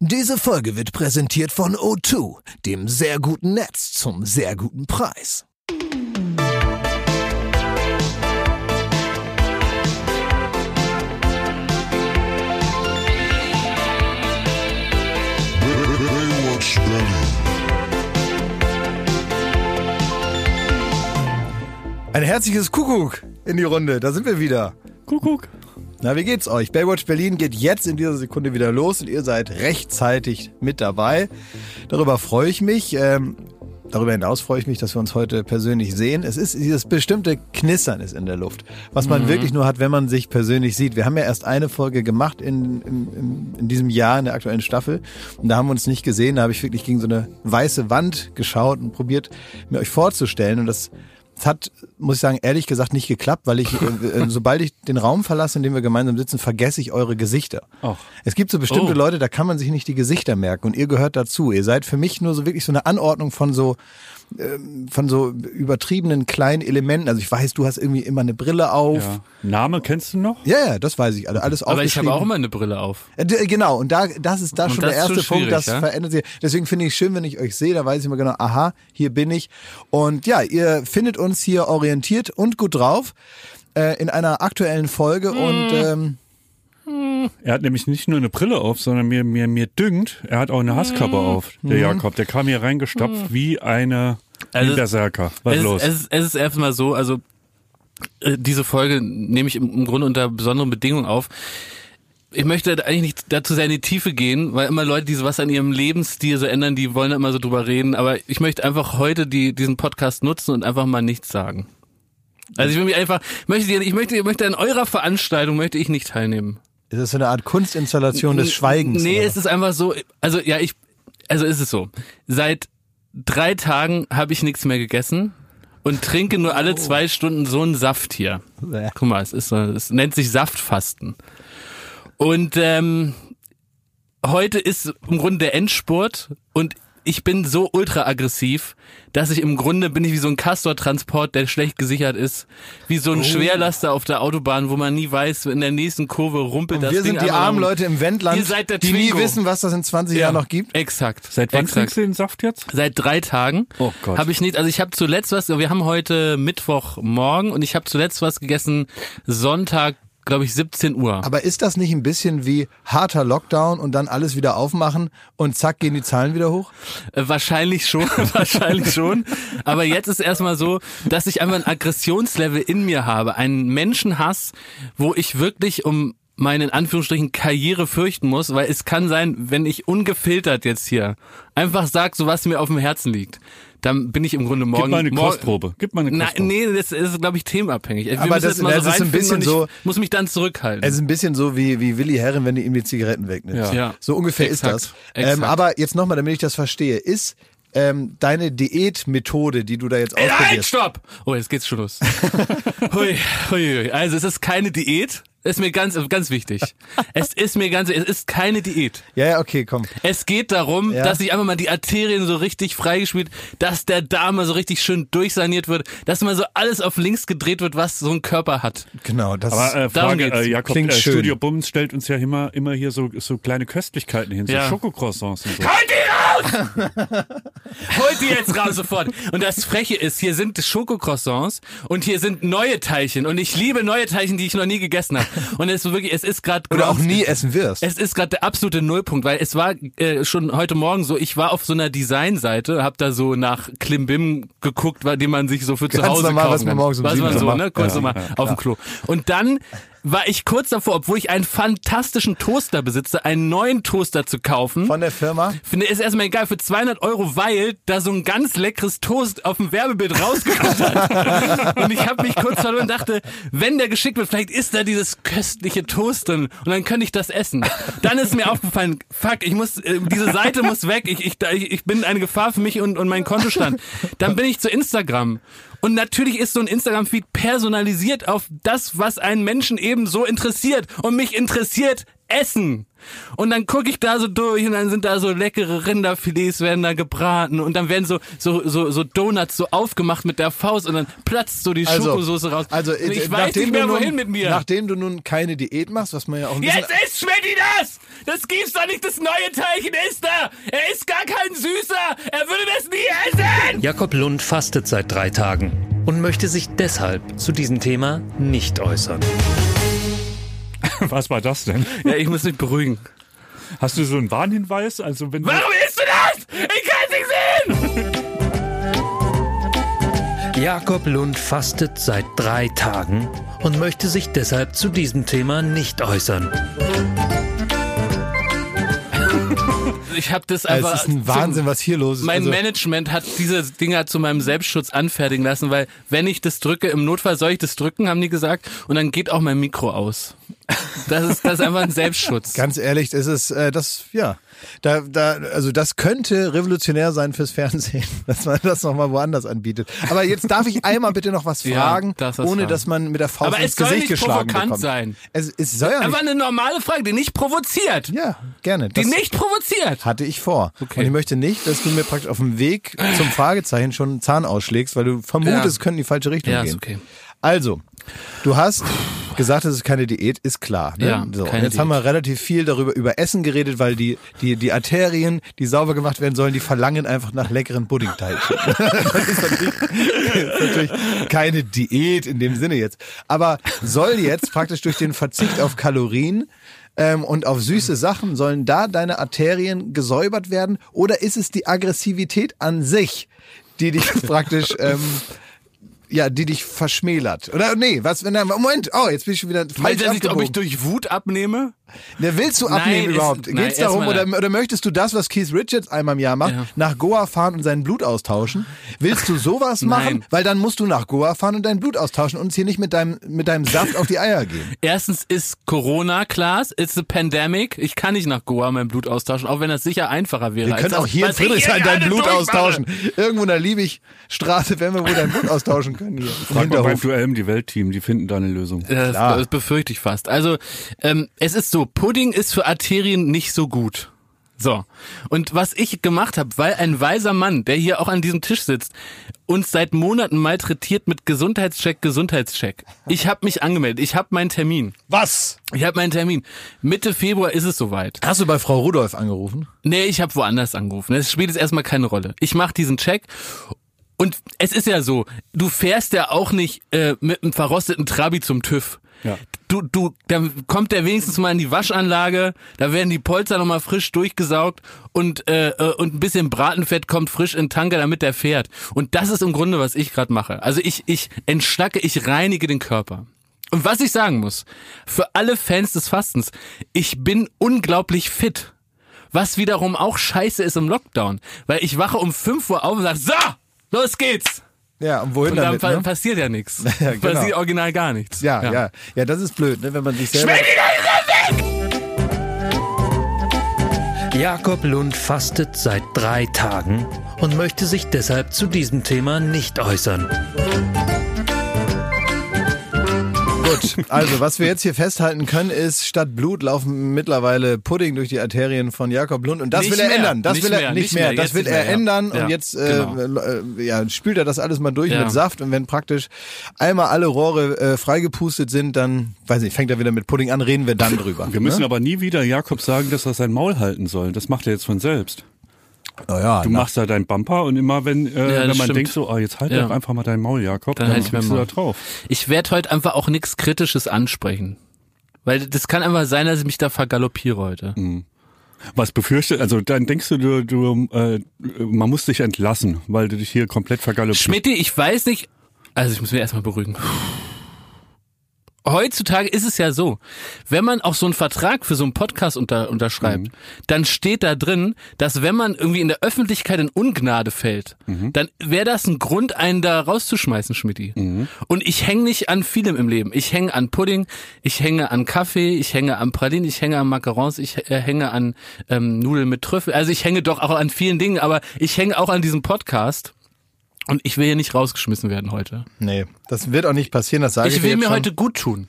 Diese Folge wird präsentiert von O2, dem sehr guten Netz zum sehr guten Preis. Ein herzliches Kuckuck in die Runde. Da sind wir wieder. Kuckuck. Na, wie geht's euch? Baywatch Berlin geht jetzt in dieser Sekunde wieder los und ihr seid rechtzeitig mit dabei. Darüber freue ich mich. Ähm, darüber hinaus freue ich mich, dass wir uns heute persönlich sehen. Es ist dieses bestimmte Knistern ist in der Luft, was man wirklich nur hat, wenn man sich persönlich sieht. Wir haben ja erst eine Folge gemacht in, in, in, in diesem Jahr, in der aktuellen Staffel. Und da haben wir uns nicht gesehen. Da habe ich wirklich gegen so eine weiße Wand geschaut und probiert, mir euch vorzustellen. Und das es hat, muss ich sagen, ehrlich gesagt nicht geklappt, weil ich, äh, äh, sobald ich den Raum verlasse, in dem wir gemeinsam sitzen, vergesse ich eure Gesichter. Ach. Es gibt so bestimmte Oh. Leute, da kann man sich nicht die Gesichter merken und ihr gehört dazu. Ihr seid für mich nur so wirklich so eine Anordnung von so von so übertriebenen kleinen Elementen. Also ich weiß, du hast irgendwie immer eine Brille auf. Ja. Name kennst du noch? Ja, ja, das weiß ich. alle- Alles Aber ich habe auch immer eine Brille auf. Äh, Genau, und da, das ist da Und schon das der erste Punkt, das ja? verändert sich. Deswegen finde ich es schön, wenn ich euch sehe, da weiß ich immer genau, aha, hier bin ich. Und ja, ihr findet uns hier orientiert und gut drauf äh, in einer aktuellen Folge Hm. und ähm, Er hat nämlich nicht nur eine Brille auf, sondern mir, mir, mir düngt, er hat auch eine Hasskappe auf, der Jakob. Der kam hier reingestopft wie eine wie Also, ein Berserker. Was es, los? Ist, es, ist, es ist erstmal so, also äh, diese Folge nehme ich im, Grunde unter besonderen Bedingungen auf. Ich möchte eigentlich nicht dazu sehr in die Tiefe gehen, weil immer Leute, die so was an ihrem Lebensstil so ändern, die wollen immer so drüber reden. Aber ich möchte einfach heute die, diesen Podcast nutzen und einfach mal nichts sagen. Also ich will mich einfach, möchte, ich möchte, ich möchte an eurer Veranstaltung möchte ich nicht teilnehmen. Ist das so eine Art Kunstinstallation des Schweigens? Nee, oder? es ist einfach so, also ja, ich, also ist es so. Seit drei Tagen habe ich nichts mehr gegessen und trinke nur alle zwei Stunden so einen Saft hier. Guck mal, es ist so, es nennt sich Saftfasten. Und ähm, heute ist im Grunde der Endspurt und ich bin so ultra aggressiv, dass ich im Grunde bin ich wie so ein Castor-Transport, der schlecht gesichert ist, wie Oh. so ein Schwerlaster auf der Autobahn, wo man nie weiß, in der nächsten Kurve rumpelt das wir Ding sind die armen. Leute im Wendland, Ihr seid der die nie wissen, was das in 20 Jahren noch gibt. Exakt. Seit wann Exakt. trinkst du den Saft jetzt? Seit drei Tagen Oh Gott. habe ich nicht, also ich habe zuletzt was, wir haben heute Mittwochmorgen und ich habe zuletzt was gegessen Sonntag, glaube ich 17 Uhr. Aber ist das nicht ein bisschen wie harter Lockdown und dann alles wieder aufmachen und zack gehen die Zahlen wieder hoch? Äh, wahrscheinlich schon, wahrscheinlich schon. Aber jetzt ist erstmal so, dass ich einfach ein Aggressionslevel in mir habe, einen Menschenhass, wo ich wirklich um meine in Anführungsstrichen Karriere fürchten muss, weil es kann sein, wenn ich ungefiltert jetzt hier einfach sag, so was mir auf dem Herzen liegt, dann bin ich im Grunde morgen Gib mal eine Kostprobe. Gib mal eine Nein, Kostprobe. nee, das ist, glaube ich, themenabhängig. Wir Aber das- das so ist ein bisschen ich so- muss mich dann zurückhalten. Es ist ein bisschen so wie, wie Willi Herren, wenn du ihm die Zigaretten wegnimmst. Ja. Ja. So ungefähr Exakt. ist das. Exakt. Ähm, aber jetzt nochmal, damit ich das verstehe, ist ähm, deine Diätmethode, die du da jetzt Nein, ausprobierst. stopp! Oh, jetzt geht's schon los. hui, hui, hui. Also es ist keine Diät. Ist mir ganz, ganz wichtig. Es ist mir ganz, es ist keine Diät. Ja, ja, okay, komm. Es geht darum, Ja. dass sich einfach mal die Arterien so richtig freigespielt, dass der Darm mal so richtig schön durchsaniert wird, dass mal so alles auf links gedreht wird, was so ein Körper hat. Genau, das Aber äh, Darum Frage, geht's. äh, Jakob, Klingt äh, schön. Studio Bums stellt uns ja immer, immer hier so, so kleine Köstlichkeiten hin, so Ja. Schokocroissants und so. Die raus! Holt die jetzt raus sofort. Und das Freche ist, hier sind Schokocroissants und hier sind neue Teilchen. Und ich liebe neue Teilchen, die ich noch nie gegessen habe. Und es ist wirklich, es ist gerade oder auch nie essen wirst. Es ist gerade der absolute Nullpunkt, weil es war äh, schon heute Morgen so, ich war auf so einer Designseite, hab da so nach Klimbim geguckt, weil den man sich so für zu Ganz Hause normal, kaufen was man morgens um was man so ne, kurz Ja, nochmal ja, auf dem Klo. Und dann war ich kurz davor, obwohl ich einen fantastischen Toaster besitze, einen neuen Toaster zu kaufen. Von der Firma. Finde ist erstmal egal für 200 Euro, weil da so ein ganz leckeres Toast auf dem Werbebild rausgekommen hat. und ich habe mich kurz verloren und dachte, wenn der geschickt wird, vielleicht ist da dieses köstliche Toast drin und dann könnte ich das essen. Dann ist mir aufgefallen, fuck, ich muss, äh, diese Seite muss weg, ich, ich, ich bin eine Gefahr für mich und, und meinen Kontostand. Dann bin ich zu Instagram Und natürlich ist so ein Instagram-Feed personalisiert auf das, was einen Menschen eben so interessiert. Und mich interessiert essen. Und dann gucke ich da so durch und dann sind da so leckere Rinderfilets werden da gebraten und dann werden so so so, so Donuts so aufgemacht mit der Faust und dann platzt so die Schokosoße raus. Also, und ich äh, weiß nachdem nicht mehr du nun, wohin mit mir. Nachdem du nun keine Diät machst, was man ja auch bisschen... Jetzt isst Schmidti das! Das gibt's doch nicht, das neue Teilchen ist da! Er ist gar kein Süßer! Er würde das nie essen! Jakob Lund fastet seit drei Tagen und möchte sich deshalb zu diesem Thema nicht äußern. Was war das denn? Ja, ich muss mich beruhigen. Hast du so einen Warnhinweis? Also wenn Warum isst du das? Ich kann's nicht sehen! Jakob Lund fastet seit drei Tagen und möchte sich deshalb zu diesem Thema nicht äußern. Ich habe das Also, einfach. es ist ein Wahnsinn, was hier los ist. Mein also, Management hat diese Dinger zu meinem Selbstschutz anfertigen lassen, weil wenn ich das drücke, im Notfall soll ich das drücken, haben die gesagt, und dann geht auch mein Mikro aus. Das ist, das ist einfach ein Selbstschutz. Ganz ehrlich, es ist äh, das, ja, da, da, also das könnte revolutionär sein fürs Fernsehen, dass man das nochmal woanders anbietet. Aber jetzt darf ich einmal bitte noch was Ja, fragen, darfst was ohne fragen. dass man mit der Faust Aber ins es soll Gesicht nicht geschlagen provokant bekommt. sein. Es, es soll ja Einfach nicht. eine normale Frage, die nicht provoziert. Ja, gerne. Die Das nicht provoziert. hatte ich vor. Okay. Und ich möchte nicht, dass du mir praktisch auf dem Weg zum Fragezeichen schon einen Zahn ausschlägst, weil du vermutest, Ja. es könnte in die falsche Richtung Ja, gehen. ist okay. Also, du hast gesagt, es ist keine Diät, ist klar. Ne? Ja, so, jetzt haben wir Diät. relativ viel darüber über Essen geredet, weil die, die, die Arterien, die sauber gemacht werden sollen, die verlangen einfach nach leckeren Puddingteilchen. das ist natürlich, ist natürlich keine Diät in dem Sinne jetzt. Aber soll jetzt praktisch durch den Verzicht auf Kalorien ähm, und auf süße Sachen, sollen da deine Arterien gesäubert werden? Oder ist es die Aggressivität an sich, die dich praktisch... Ähm, ja, die dich verschmälert. Oder nee, was, wenn er, Moment, oh, jetzt bin ich schon wieder falsch Meint er sich, ob ich durch Wut abnehme? Ne, willst du Nein, abnehmen ist- überhaupt? nein, Geht's darum, oder, nein. oder möchtest du das, was Keith Richards einmal im Jahr macht, Ja. nach Goa fahren und sein Blut austauschen? Willst du sowas machen? Nein. Weil dann musst du nach Goa fahren und dein Blut austauschen und uns hier nicht mit deinem, mit deinem Saft auf die Eier gehen. Erstens ist Corona, Klaas, it's a pandemic. Ich kann nicht nach Goa mein Blut austauschen, auch wenn das sicher einfacher wäre. Wir können auch hier in Friedrichshain dein Blut durchmache. austauschen. Irgendwo in der Liebigstraße werden wir wohl dein Blut austauschen können hier. Im Frag mal beim Hinterhof. Duell im die Weltteam, die finden da eine Lösung. Das, das befürchte ich fast. Also, ähm, es ist so, Pudding ist für Arterien nicht so gut. So. Und was ich gemacht habe, weil ein weiser Mann, der hier auch an diesem Tisch sitzt, uns seit Monaten malträtiert mit Gesundheitscheck, Gesundheitscheck. Ich habe mich angemeldet. Ich habe meinen Termin. Was? Ich habe meinen Termin. Mitte Februar ist es soweit. Hast du bei Frau Rudolph angerufen? Nee, ich habe woanders angerufen. Das spielt jetzt erstmal keine Rolle. Ich mache diesen Check. Und es ist ja so, du fährst ja auch nicht äh, mit einem verrosteten Trabi zum TÜV. Ja. Du, du, dann kommt der wenigstens mal in die Waschanlage, da werden die Polster nochmal frisch durchgesaugt und, äh, äh, und ein bisschen Bratenfett kommt frisch in Tanker, damit der fährt. Und das ist im Grunde, was ich gerade mache. Also ich, ich entschlacke, ich reinige den Körper. Und was ich sagen muss, für alle Fans des Fastens, ich bin unglaublich fit. Was wiederum auch scheiße ist im Lockdown. Weil ich wache um 5 Uhr auf und sage, so, los geht's. Ja, und wohin Und dann damit? pa Ne? passiert ja nichts. Ja, genau. Passiert original gar nichts. Ja, ja, ja, das ist blöd, ne, wenn man sich selber... Jakob Lund fastet seit drei Tagen und möchte sich deshalb zu diesem Thema nicht äußern. Gut, also was wir jetzt hier festhalten können, ist, statt Blut laufen mittlerweile Pudding durch die Arterien von Jakob Lund und das Nicht will er mehr, ändern. Das nicht will er mehr, nicht mehr. Das jetzt will er mehr, ändern Ja, und jetzt genau. äh, äh, ja, spült er das alles mal durch Ja. mit Saft und wenn praktisch einmal alle Rohre äh, freigepustet sind, dann weiß nicht, fängt er wieder mit Pudding an, reden wir dann drüber. Wir müssen ne? aber nie wieder Jakob sagen, dass er sein Maul halten soll. Das macht er jetzt von selbst. Oh ja, Du na, machst da deinen Bumper und immer wenn, äh, Ja, wenn man stimmt. denkt so, oh, jetzt halt Ja. doch einfach mal dein Maul, Jakob, Dann dann, halt ich du da drauf. Ich werde heute einfach auch nichts Kritisches ansprechen. Weil das kann einfach sein, dass ich mich da vergaloppiere heute. Mhm. Was befürchtet, also dann denkst du, du, du äh, man muss dich entlassen, weil du dich hier komplett vergaloppierst. Schmidti, ich weiß nicht. Also ich muss mich erstmal beruhigen. Heutzutage ist es ja so, wenn man auch so einen Vertrag für so einen Podcast unter, unterschreibt, dann steht da drin, dass wenn man irgendwie in der Öffentlichkeit in Ungnade fällt, dann wäre das ein Grund, einen da rauszuschmeißen, Schmidti. Und ich hänge nicht an vielem im Leben. Ich hänge an Pudding, ich hänge an Kaffee, ich hänge an Pralinen, ich hänge an Macarons, ich äh, hänge an ähm, Nudeln mit Trüffel. Also ich hänge doch auch an vielen Dingen, aber ich hänge auch an diesem Podcast. Und ich will hier nicht rausgeschmissen werden heute. nee, das wird auch nicht passieren, das sage ich, Ich dir will mir schon. heute gut tun.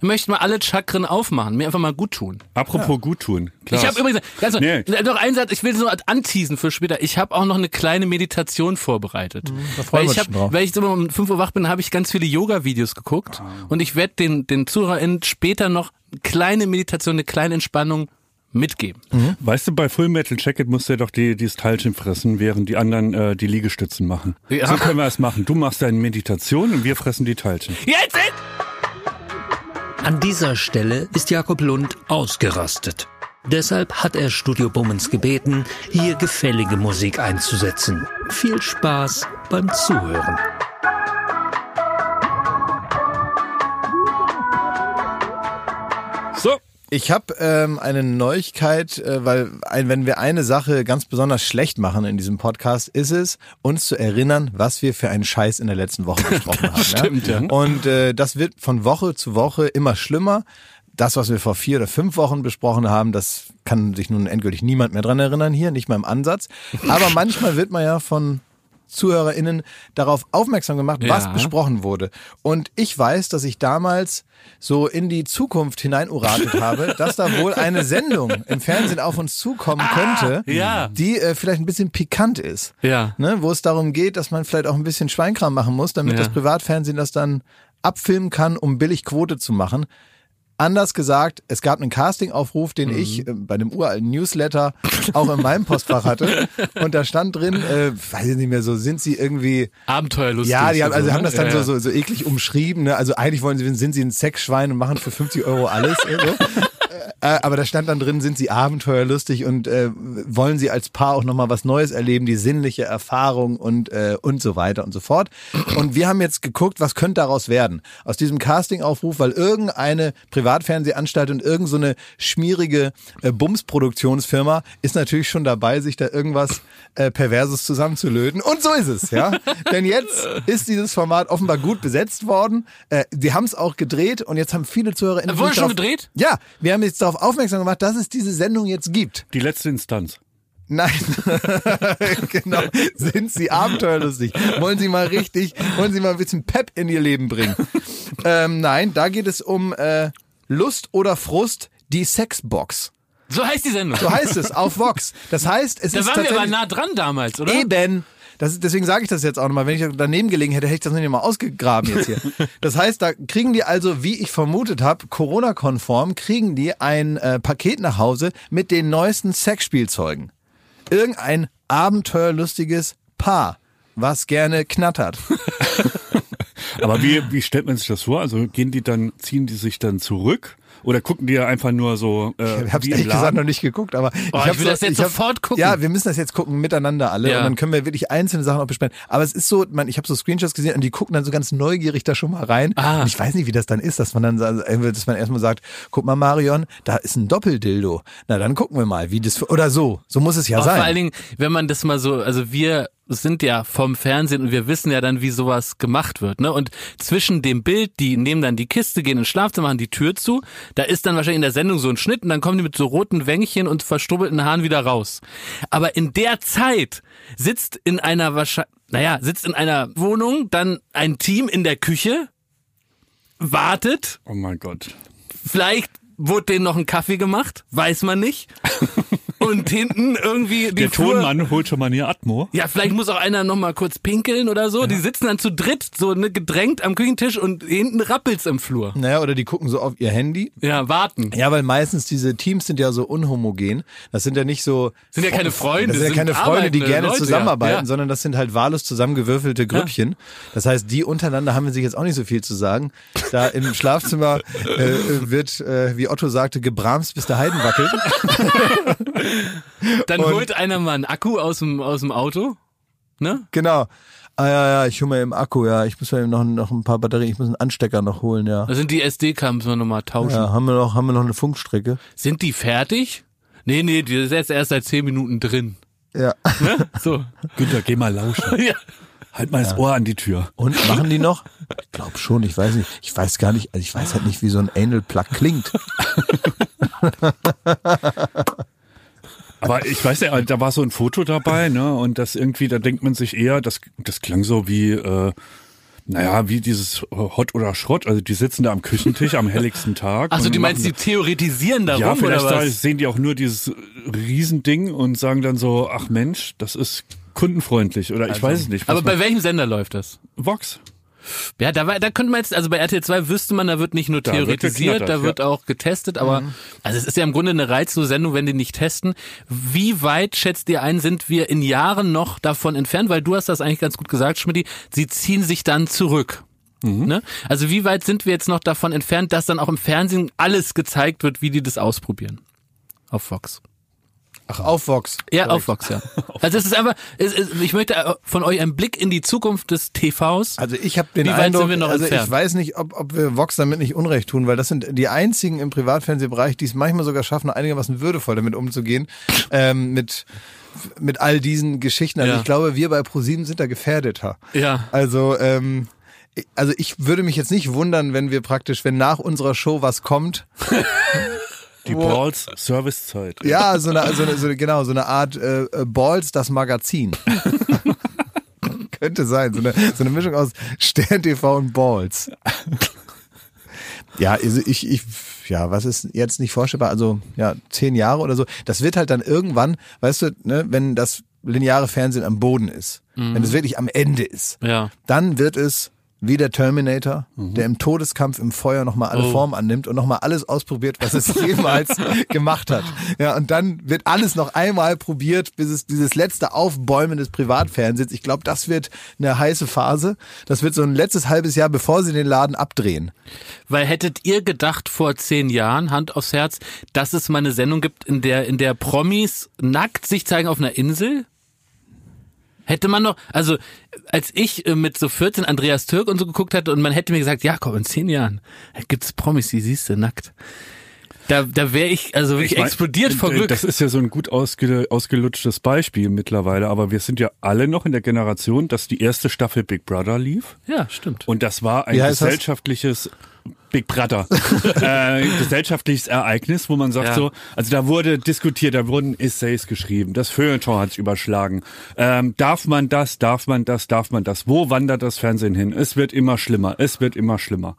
möchte mal alle Chakren aufmachen, mir einfach mal gut tun. Apropos gut tun. Ich habe übrigens ganz Nee. noch einen Satz, ich will so anteasen für später. Ich habe auch noch eine kleine Meditation vorbereitet. da freuen weil ich hab, drauf. weil ich immer um 5 Uhr wach bin, habe ich ganz viele Yoga-Videos geguckt und ich werde den, den ZuhörerInnen später noch eine kleine Meditation, eine kleine Entspannung mitgeben. Weißt du, bei Full Metal Jacket musst du ja doch die, dieses Teilchen fressen, während die anderen äh, die Liegestützen machen. Ja. So können wir es machen. Du machst deine Meditation und wir fressen die Teilchen. Jetzt! jetzt! An dieser Stelle ist Jakob Lund ausgerastet. Deshalb hat er Studio Bummens gebeten, hier gefällige Musik einzusetzen. Viel Spaß beim Zuhören. Ich habe ähm, eine Neuigkeit, äh, weil ein, wenn wir eine Sache ganz besonders schlecht machen in diesem Podcast, ist es, uns zu erinnern, was wir für einen Scheiß in der letzten Woche besprochen haben. stimmt, ja. Und äh, das wird von Woche zu Woche immer schlimmer. Das, was wir vor vier oder fünf Wochen besprochen haben, das kann sich nun endgültig niemand mehr dran erinnern hier, nicht mal im Ansatz. Aber manchmal wird man ja von ZuhörerInnen darauf aufmerksam gemacht, was Ja. besprochen wurde. Und ich weiß, dass ich damals so in die Zukunft hineinuratet habe, dass da wohl eine Sendung im Fernsehen auf uns zukommen könnte, Ah, ja. die äh, vielleicht ein bisschen pikant ist. Ja. Ne, wo es darum geht, dass man vielleicht auch ein bisschen Schweinkram machen muss, damit Ja. das Privatfernsehen das dann abfilmen kann, um billig Quote zu machen. Anders gesagt, es gab einen Castingaufruf, den ich Mhm. äh, bei dem uralten Newsletter auch in meinem Postfach hatte. Und da stand drin, äh, weiß ich nicht mehr so, sind sie irgendwie Abenteuerlustig. ja, die haben, also so, haben ne? das dann Ja, so, so, so eklig umschrieben. Ne? Also eigentlich wollen sie, sind sie ein Sexschwein und machen für 50 Euro alles. so. Äh, aber da stand dann drin, sind sie abenteuerlustig und äh, wollen sie als Paar auch nochmal was Neues erleben, die sinnliche Erfahrung und, äh, und so weiter und so fort. Und wir haben jetzt geguckt, was könnte daraus werden? Aus diesem Castingaufruf, weil irgendeine Privatfernsehanstalt und irgend so eine schmierige äh, Bumsproduktionsfirma ist natürlich schon dabei, sich da irgendwas äh, Perverses zusammenzulöten. Und so ist es, ja. Denn jetzt ist dieses Format offenbar gut besetzt worden. Äh, die haben es auch gedreht und jetzt haben viele Zuhörer in Wurde schon gedreht? Ja, wir haben jetzt darauf aufmerksam gemacht, dass es diese Sendung jetzt gibt. die letzte Instanz. Nein, genau. Sind Sie abenteuerlustig? Wollen Sie mal richtig, wollen Sie mal ein bisschen Pep in Ihr Leben bringen? ähm, nein, da geht es um äh, Lust oder Frust, die Sexbox. So heißt die Sendung. So heißt es auf Vox. Das heißt, es da ist waren wir aber nah dran damals, oder? eben. Das deswegen sage ich das jetzt auch nochmal. Wenn ich daneben gelegen hätte, hätte ich das nicht mal ausgegraben jetzt hier. Das heißt, da kriegen die also, wie ich vermutet habe, Corona-konform, kriegen die ein äh, Paket nach Hause mit den neuesten Sexspielzeugen. Irgendein abenteuerlustiges Paar, was gerne knattert. Aber wie, wie stellt man sich das vor? Also gehen die dann, ziehen die sich dann zurück? Oder gucken die ja einfach nur so äh, Ich habe im ehrlich gesagt noch nicht geguckt, aber Oh, ich hab will das jetzt ich hab- sofort gucken. Ja, wir müssen das jetzt gucken miteinander alle Ja. und dann können wir wirklich einzelne Sachen auch besprechen. Aber es ist so, man, ich habe so Screenshots gesehen und die gucken dann so ganz neugierig da schon mal rein. Ah. Und ich weiß nicht, wie das dann ist, dass man dann, also, dass man erstmal sagt, guck mal Marion, da ist ein Doppeldildo. Na dann gucken wir mal, wie das oder so. So muss es ja Auch sein. vor allen Dingen, wenn man das mal so, also wir sind ja vom Fernsehen und wir wissen ja dann, wie sowas gemacht wird, ne? Und zwischen dem Bild, die nehmen dann die Kiste, gehen ins Schlafzimmer, machen die Tür zu, da ist dann wahrscheinlich in der Sendung so ein Schnitt und dann kommen die mit so roten Wänkchen und verstrubbelten Haaren wieder raus. Aber in der Zeit sitzt in einer wahrscheinlich, naja, sitzt in einer Wohnung dann ein Team in der Küche, wartet, Oh mein Gott. vielleicht wurde denen noch ein Kaffee gemacht, weiß man nicht. Und hinten irgendwie die Der Flur- Tonmann holt schon mal eine Atmo. ja, vielleicht muss auch einer noch mal kurz pinkeln oder so. Die sitzen dann zu dritt, so ne, gedrängt am Küchentisch und hinten rappelt's im Flur. naja, oder die gucken so auf ihr Handy. Ja, warten. Ja, weil meistens diese Teams sind ja so unhomogen. Das sind ja nicht so. Sind ja keine Freunde, Das sind ja sind keine Freunde, die gerne Leute, zusammenarbeiten, ja. Ja. sondern das sind halt wahllos zusammengewürfelte Grüppchen. Das heißt, die untereinander haben wir sich jetzt auch nicht so viel zu sagen. Da im Schlafzimmer äh, wird, äh, wie Otto sagte, gebramst, bis der Heiden wackelt. Dann Und- holt einer mal einen Akku aus dem, aus dem Auto. Ne? genau. Ah ja, ja, ich hole mal im Akku, ja. Ich muss mal eben noch, noch ein paar Batterien, ich muss einen Anstecker noch holen, ja. Da sind die SD-Karten, müssen wir nochmal tauschen. Ja, haben wir noch, haben wir noch eine Funkstrecke? Sind die fertig? Nee, nee, die ist jetzt erst seit zehn Minuten drin. Ja. Ne? So. Günther, geh mal lauschen. ja. Halt mal das Ohr an die Tür. Und machen die noch? Ich glaube schon, ich weiß nicht. Ich weiß gar nicht, also ich weiß halt nicht, wie so ein Anal Plug klingt. Aber ich weiß ja, da war so ein Foto dabei, ne? Und das irgendwie, da denkt man sich eher, das, das klang so wie, äh, Naja, wie dieses Hot oder Schrott. Also die sitzen da am Küchentisch am helligsten Tag. Also du meinst, die theoretisieren darum Ja, vielleicht oder da was? sehen die auch nur dieses Riesending und sagen dann so, ach Mensch, das ist kundenfreundlich oder ich weiß es nicht. Aber bei man- welchem Sender läuft das? Vox. Ja, da, war, da könnte man jetzt, also bei RTL 2 wüsste man, da wird nicht nur Da wird theoretisiert, geknattert, da wird ja. auch getestet, aber also es ist ja im Grunde eine reizlose Sendung, wenn die nicht testen. Wie weit schätzt ihr ein, sind wir in Jahren noch davon entfernt? Weil du hast das eigentlich ganz gut gesagt, Schmidt, sie ziehen sich dann zurück. Ne? Also wie weit sind wir jetzt noch davon entfernt, dass dann auch im Fernsehen alles gezeigt wird, wie die das ausprobieren? Auf Fox. Ach, auf Vox. Ja, auf Fox, ja. Also es ist einfach, es, es, ich möchte äh, von euch einen Blick in die Zukunft des TVs. Also ich habe den Wie weit Eindruck, sind wir noch also ich weiß nicht, ob, ob wir Vox damit nicht Unrecht tun, weil das sind die einzigen im Privatfernsehbereich, die es manchmal sogar schaffen, einigermaßen würdevoll damit umzugehen, ähm, mit mit all diesen Geschichten. Also Ja. ich glaube, wir bei ProSieben sind da gefährdeter. Ja. Also ähm, also ich würde mich jetzt nicht wundern, wenn wir praktisch, wenn nach unserer Show was kommt, Die Wo- Balls Servicezeit. ja, so eine, so eine, so eine genau, so eine Art äh, äh, Balls, das Magazin. Könnte sein, so eine, so eine Mischung aus Stern TV und Balls. Ja, also ich, ich, ja, was ist jetzt nicht vorstellbar? Also, ja, zehn Jahre oder so. Das wird halt dann irgendwann, weißt du, ne, wenn das lineare Fernsehen am Boden ist, wenn es wirklich am Ende ist, Ja. dann wird es wie der Terminator, der im Todeskampf im Feuer nochmal alle Oh. Formen annimmt und nochmal alles ausprobiert, was es jemals gemacht hat. Ja, und dann wird alles noch einmal probiert, bis es dieses letzte Aufbäumen des Privatfernsehens. Ich glaube, das wird eine heiße Phase. Das wird so ein letztes halbes Jahr, bevor sie den Laden abdrehen. Weil hättet ihr gedacht vor zehn Jahren, Hand aufs Herz, dass es mal eine Sendung gibt, in der, in der Promis nackt sich zeigen auf einer Insel? Hätte man noch, also als ich äh, mit so 14 Andreas Türk und so geguckt hatte und man hätte mir gesagt, ja komm, in zehn Jahren gibt's Promis, die siehst du nackt. Da, da wäre ich also wirklich Ich mein, explodiert vor Glück. Das ist ja so ein gut ausge, ausgelutschtes Beispiel mittlerweile, aber wir sind ja alle noch in der Generation, dass die erste Staffel Big Brother lief. ja, stimmt. Und das war ein das? gesellschaftliches Big Brother, äh, gesellschaftliches Ereignis, wo man sagt Ja. so, also da wurde diskutiert, da wurden Essays geschrieben, das Feuilleton hat sich überschlagen. Ähm, darf man das, darf man das, darf man das? Wo wandert das Fernsehen hin? Es wird immer schlimmer, es wird immer schlimmer.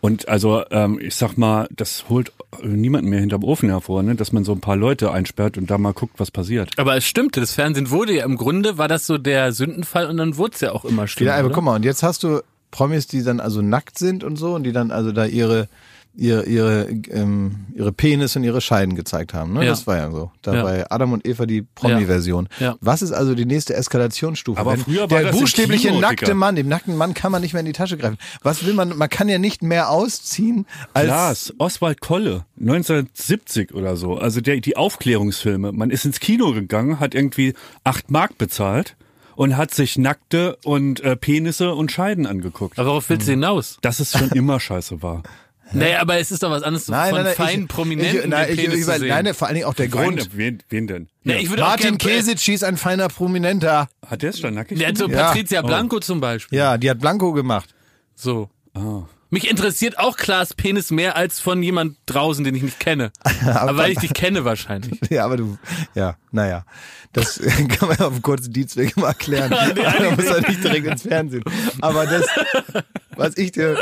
Und also ähm, ich sag mal, das holt niemanden mehr hinterm Ofen hervor, ne? dass man so ein paar Leute einsperrt und da mal guckt, was passiert. Aber es stimmte, das Fernsehen wurde ja im Grunde, war das so der Sündenfall und dann wurde es ja auch immer schlimmer. Ja, aber oder? guck mal, und jetzt hast du Promis, die dann also nackt sind und so und die dann also da ihre ihre ihre ähm, ihre Penis und ihre Scheiden gezeigt haben. Ne? Ja. Das war ja so. Da Ja. bei Adam und Eva die Promi-Version. Ja. Was ist also die nächste Eskalationsstufe? Aber früher war der das buchstäbliche Kino, nackte Dicker. Mann, dem nackten Mann kann man nicht mehr in die Tasche greifen. Was will man? Man kann ja nicht mehr ausziehen als Glas, Oswald Kolle, 1970 oder so. Also der, die Aufklärungsfilme. Man ist ins Kino gegangen, hat irgendwie acht Mark bezahlt und hat sich Nackte und äh, Penisse und Scheiden angeguckt. Aber worauf willst du hinaus? Dass es schon immer scheiße war. Naja, aber es ist doch was anderes Nein, von nein, nein, feinen ich, Prominenten. Ich, nein, den ich, Penis ich, zu über, sehen. nein, vor allen Dingen auch der Grund. Wen, wen, denn? Ja, Ja. ich würde auch Martin Kesic ist ein feiner Prominenter. Hat der es dann nackig? Ja, so gemacht? Ja. Patricia Blanco zum Beispiel. Ja, die hat Blanco gemacht. So. Ah. Mich interessiert auch Klaas Penis mehr als von jemand draußen, den ich nicht kenne. aber weil ich dich kenne wahrscheinlich. Ja, aber du, ja, naja. Das kann man auf einem kurzen Dienstweg mal erklären. da muss er nicht direkt ins Fernsehen. Aber das, was ich dir,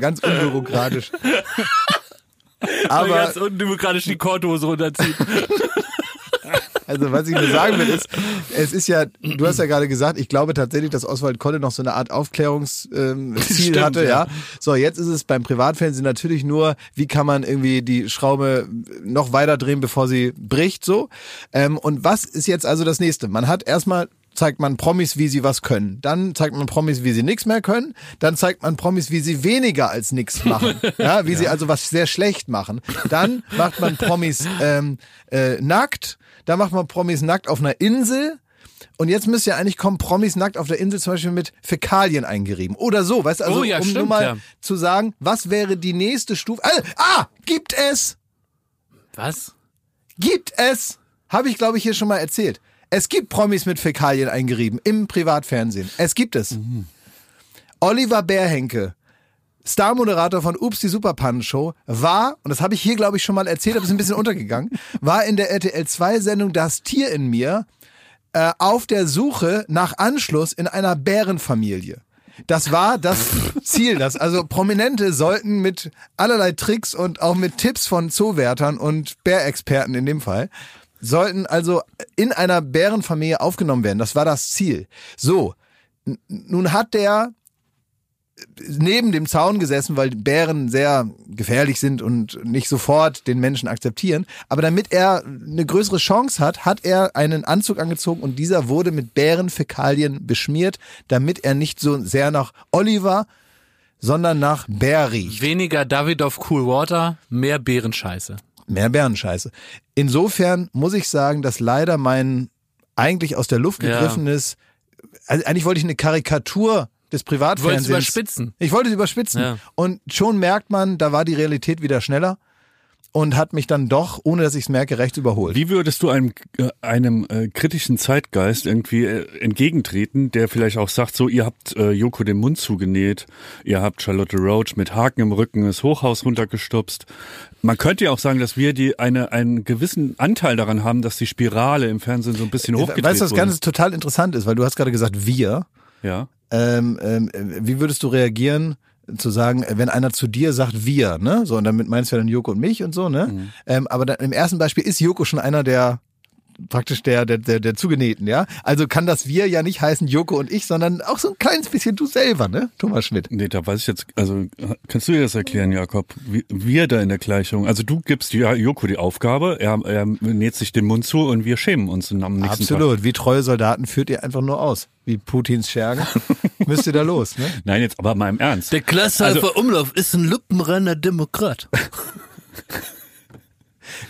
ganz unbürokratisch. Aber, ganz undemokratisch die Korthose runterzieht. Also was ich nur sagen will, ist, es ist ja, du hast ja gerade gesagt, ich glaube tatsächlich, dass Oswald Kolle noch so eine Art Aufklärungsziel ähm, Stimmt, hatte, ja. ja. So, jetzt ist es beim Privatfernsehen natürlich nur, wie kann man irgendwie die Schraube noch weiter drehen, bevor sie bricht, so. Ähm, und was ist jetzt also das nächste? Man hat erstmal zeigt man Promis, wie sie was können. Dann zeigt man Promis, wie sie nichts mehr können. Dann zeigt man Promis, wie sie weniger als nichts machen. Ja, wie sie also was sehr schlecht machen. Dann macht man Promis ähm, äh, nackt. Dann macht man Promis nackt auf einer Insel. Und jetzt müsste ja eigentlich kommen, Promis nackt auf der Insel zum Beispiel mit Fäkalien eingerieben. Oder so, weißt du, also Oh ja, um nur stimmt, mal ja. zu sagen, was wäre die nächste Stufe? Ah, ah gibt es! Was? Gibt es! Habe ich, glaube ich, hier schon mal erzählt. Es gibt Promis mit Fäkalien eingerieben im Privatfernsehen. Es gibt es. Oliver Bärhenke, Starmoderator von Ups, die Superpannen-Show, war, und das habe ich hier, glaube ich, schon mal erzählt, aber ist ein bisschen untergegangen, war in der RTL-2-Sendung Das Tier in mir äh, auf der Suche nach Anschluss in einer Bärenfamilie. Das war das Ziel. Das, also Prominente sollten mit allerlei Tricks und auch mit Tipps von Zoowärtern und Bärexperten in dem Fall, sollten also in einer Bärenfamilie aufgenommen werden. Das war das Ziel. So, nun hat der neben dem Zaun gesessen, weil Bären sehr gefährlich sind und nicht sofort den Menschen akzeptieren. Aber damit er eine größere Chance hat, hat er einen Anzug angezogen und dieser wurde mit Bärenfäkalien beschmiert, damit er nicht so sehr nach Oliver, sondern nach Bär riecht. Weniger Davidoff Cool Water, mehr Bärenscheiße. Mehr Bärenscheiße. Insofern muss ich sagen, dass leider mein eigentlich aus der Luft Ja. gegriffenes, also eigentlich wollte ich eine Karikatur des Du wolltest Privatfernsehens. überspitzen. Ich wollte es überspitzen. Ja. Und schon merkt man, da war die Realität wieder schneller und hat mich dann doch, ohne dass ich es merke, rechts überholt. Wie würdest du einem, äh, einem äh, kritischen Zeitgeist irgendwie äh, entgegentreten, der vielleicht auch sagt, so, ihr habt äh, Joko den Mund zugenäht, ihr habt Charlotte Roach mit Haken im Rücken das Hochhaus runtergestupst. Man könnte ja auch sagen, dass wir die eine, einen gewissen Anteil daran haben, dass die Spirale im Fernsehen so ein bisschen hochgedreht Weißt du, was wurde. ganz total interessant ist, weil du hast gerade gesagt, wir. ja. Ähm, ähm, wie würdest du reagieren, zu sagen, wenn einer zu dir sagt, wir, ne? So, und damit meinst du ja dann Joko und mich und so, ne? Mhm. Ähm, aber dann, im ersten Beispiel ist Joko schon einer der praktisch der, der, der, der Zugenähten, ja? Also kann das wir ja nicht heißen Joko und ich, sondern auch so ein kleines bisschen du selber, ne? Thomas Schmidt. Nee, da weiß ich jetzt, also kannst du dir das erklären, Jakob? Wir da in der Gleichung. Also du gibst ja Joko die Aufgabe, er, er näht sich den Mund zu und wir schämen uns am nächsten Absolut. Wie treue Soldaten führt ihr einfach nur aus. Wie Putins Schergen. Müsst ihr da los, ne? Tag. Nein, jetzt aber mal im Ernst. Der Klasshalfer Umlauf ist ein luppenreiner Demokrat.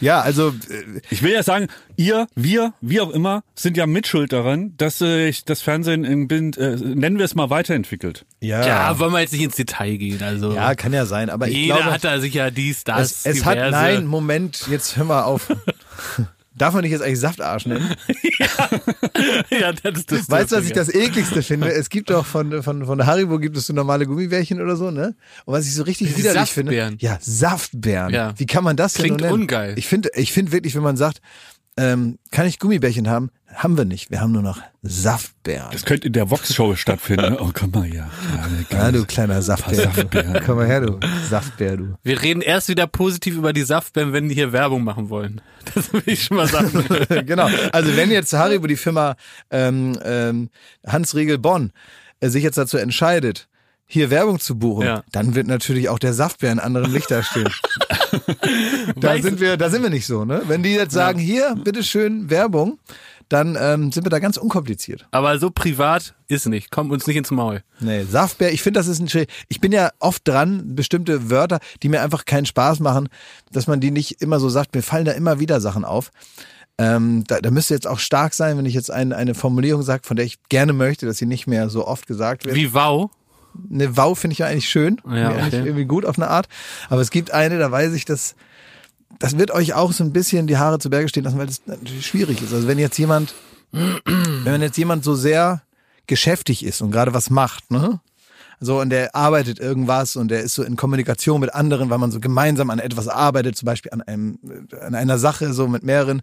Ja, also äh, Ich will ja sagen, ihr, wir, wie auch immer, sind ja mitschuld daran, dass sich das Fernsehen in Bild, äh, nennen wir es mal, weiterentwickelt. ja. Ja, wollen wir jetzt nicht ins Detail gehen. Also Ja, kann ja sein, aber ich jeder glaube, hat da sicher dies, das, es, es hat, nein, Moment, jetzt hör mal auf. Darf man dich jetzt eigentlich Saftarsch nennen? ja, das ist das Weißt du, was ich das ekligste finde? Es gibt doch von, von, von Haribo gibt es so normale Gummibärchen oder so, ne? Und was ich so richtig widerlich Saftbeeren. finde. Ja, Saftbeeren. Ja. Wie kann man das denn Klingt nur nennen? ungeil. Ich finde, ich finde wirklich, wenn man sagt, ähm, kann ich Gummibärchen haben? Haben wir nicht. Wir haben nur noch Saftbeeren. Das könnte in der Vox-Show stattfinden. Oh, komm mal hier. Ja, Ja, du kleiner Saftbär. Saftbeeren. Komm mal her, du Saftbär, du. Wir reden erst wieder positiv über die Saftbeeren, wenn die hier Werbung machen wollen. Das will ich schon mal sagen. genau. Also wenn jetzt Haribo, die Firma ähm, ähm, Hans Riegel Bonn, äh, sich jetzt dazu entscheidet, hier Werbung zu buchen, Ja. dann wird natürlich auch der Saftbär in anderem Licht da stehen. da Weißt sind wir, da sind wir nicht so, ne? Wenn die jetzt sagen, hier, bitteschön, Werbung, dann ähm, sind wir da ganz unkompliziert. Aber so privat ist nicht. Kommt uns nicht ins Maul. Nee, Saftbär, ich finde, das ist ein Schritt. Ich bin ja oft dran, bestimmte Wörter, die mir einfach keinen Spaß machen, dass man die nicht immer so sagt. Mir fallen da immer wieder Sachen auf. Ähm, da, da müsste jetzt auch stark sein, wenn ich jetzt ein, eine Formulierung sage, von der ich gerne möchte, dass sie nicht mehr so oft gesagt wird. Wie wow. Eine Wow finde ich ja eigentlich schön, Ja, Finde eigentlich okay. irgendwie gut auf eine Art. Aber es gibt eine, da weiß ich, dass das wird euch auch so ein bisschen die Haare zu Berge stehen lassen, weil das natürlich schwierig ist. Also wenn jetzt jemand, wenn jetzt jemand so sehr geschäftig ist und gerade was macht, ne? So, und der arbeitet irgendwas und der ist so in Kommunikation mit anderen, weil man so gemeinsam an etwas arbeitet, zum Beispiel an einem, an einer Sache, so mit mehreren.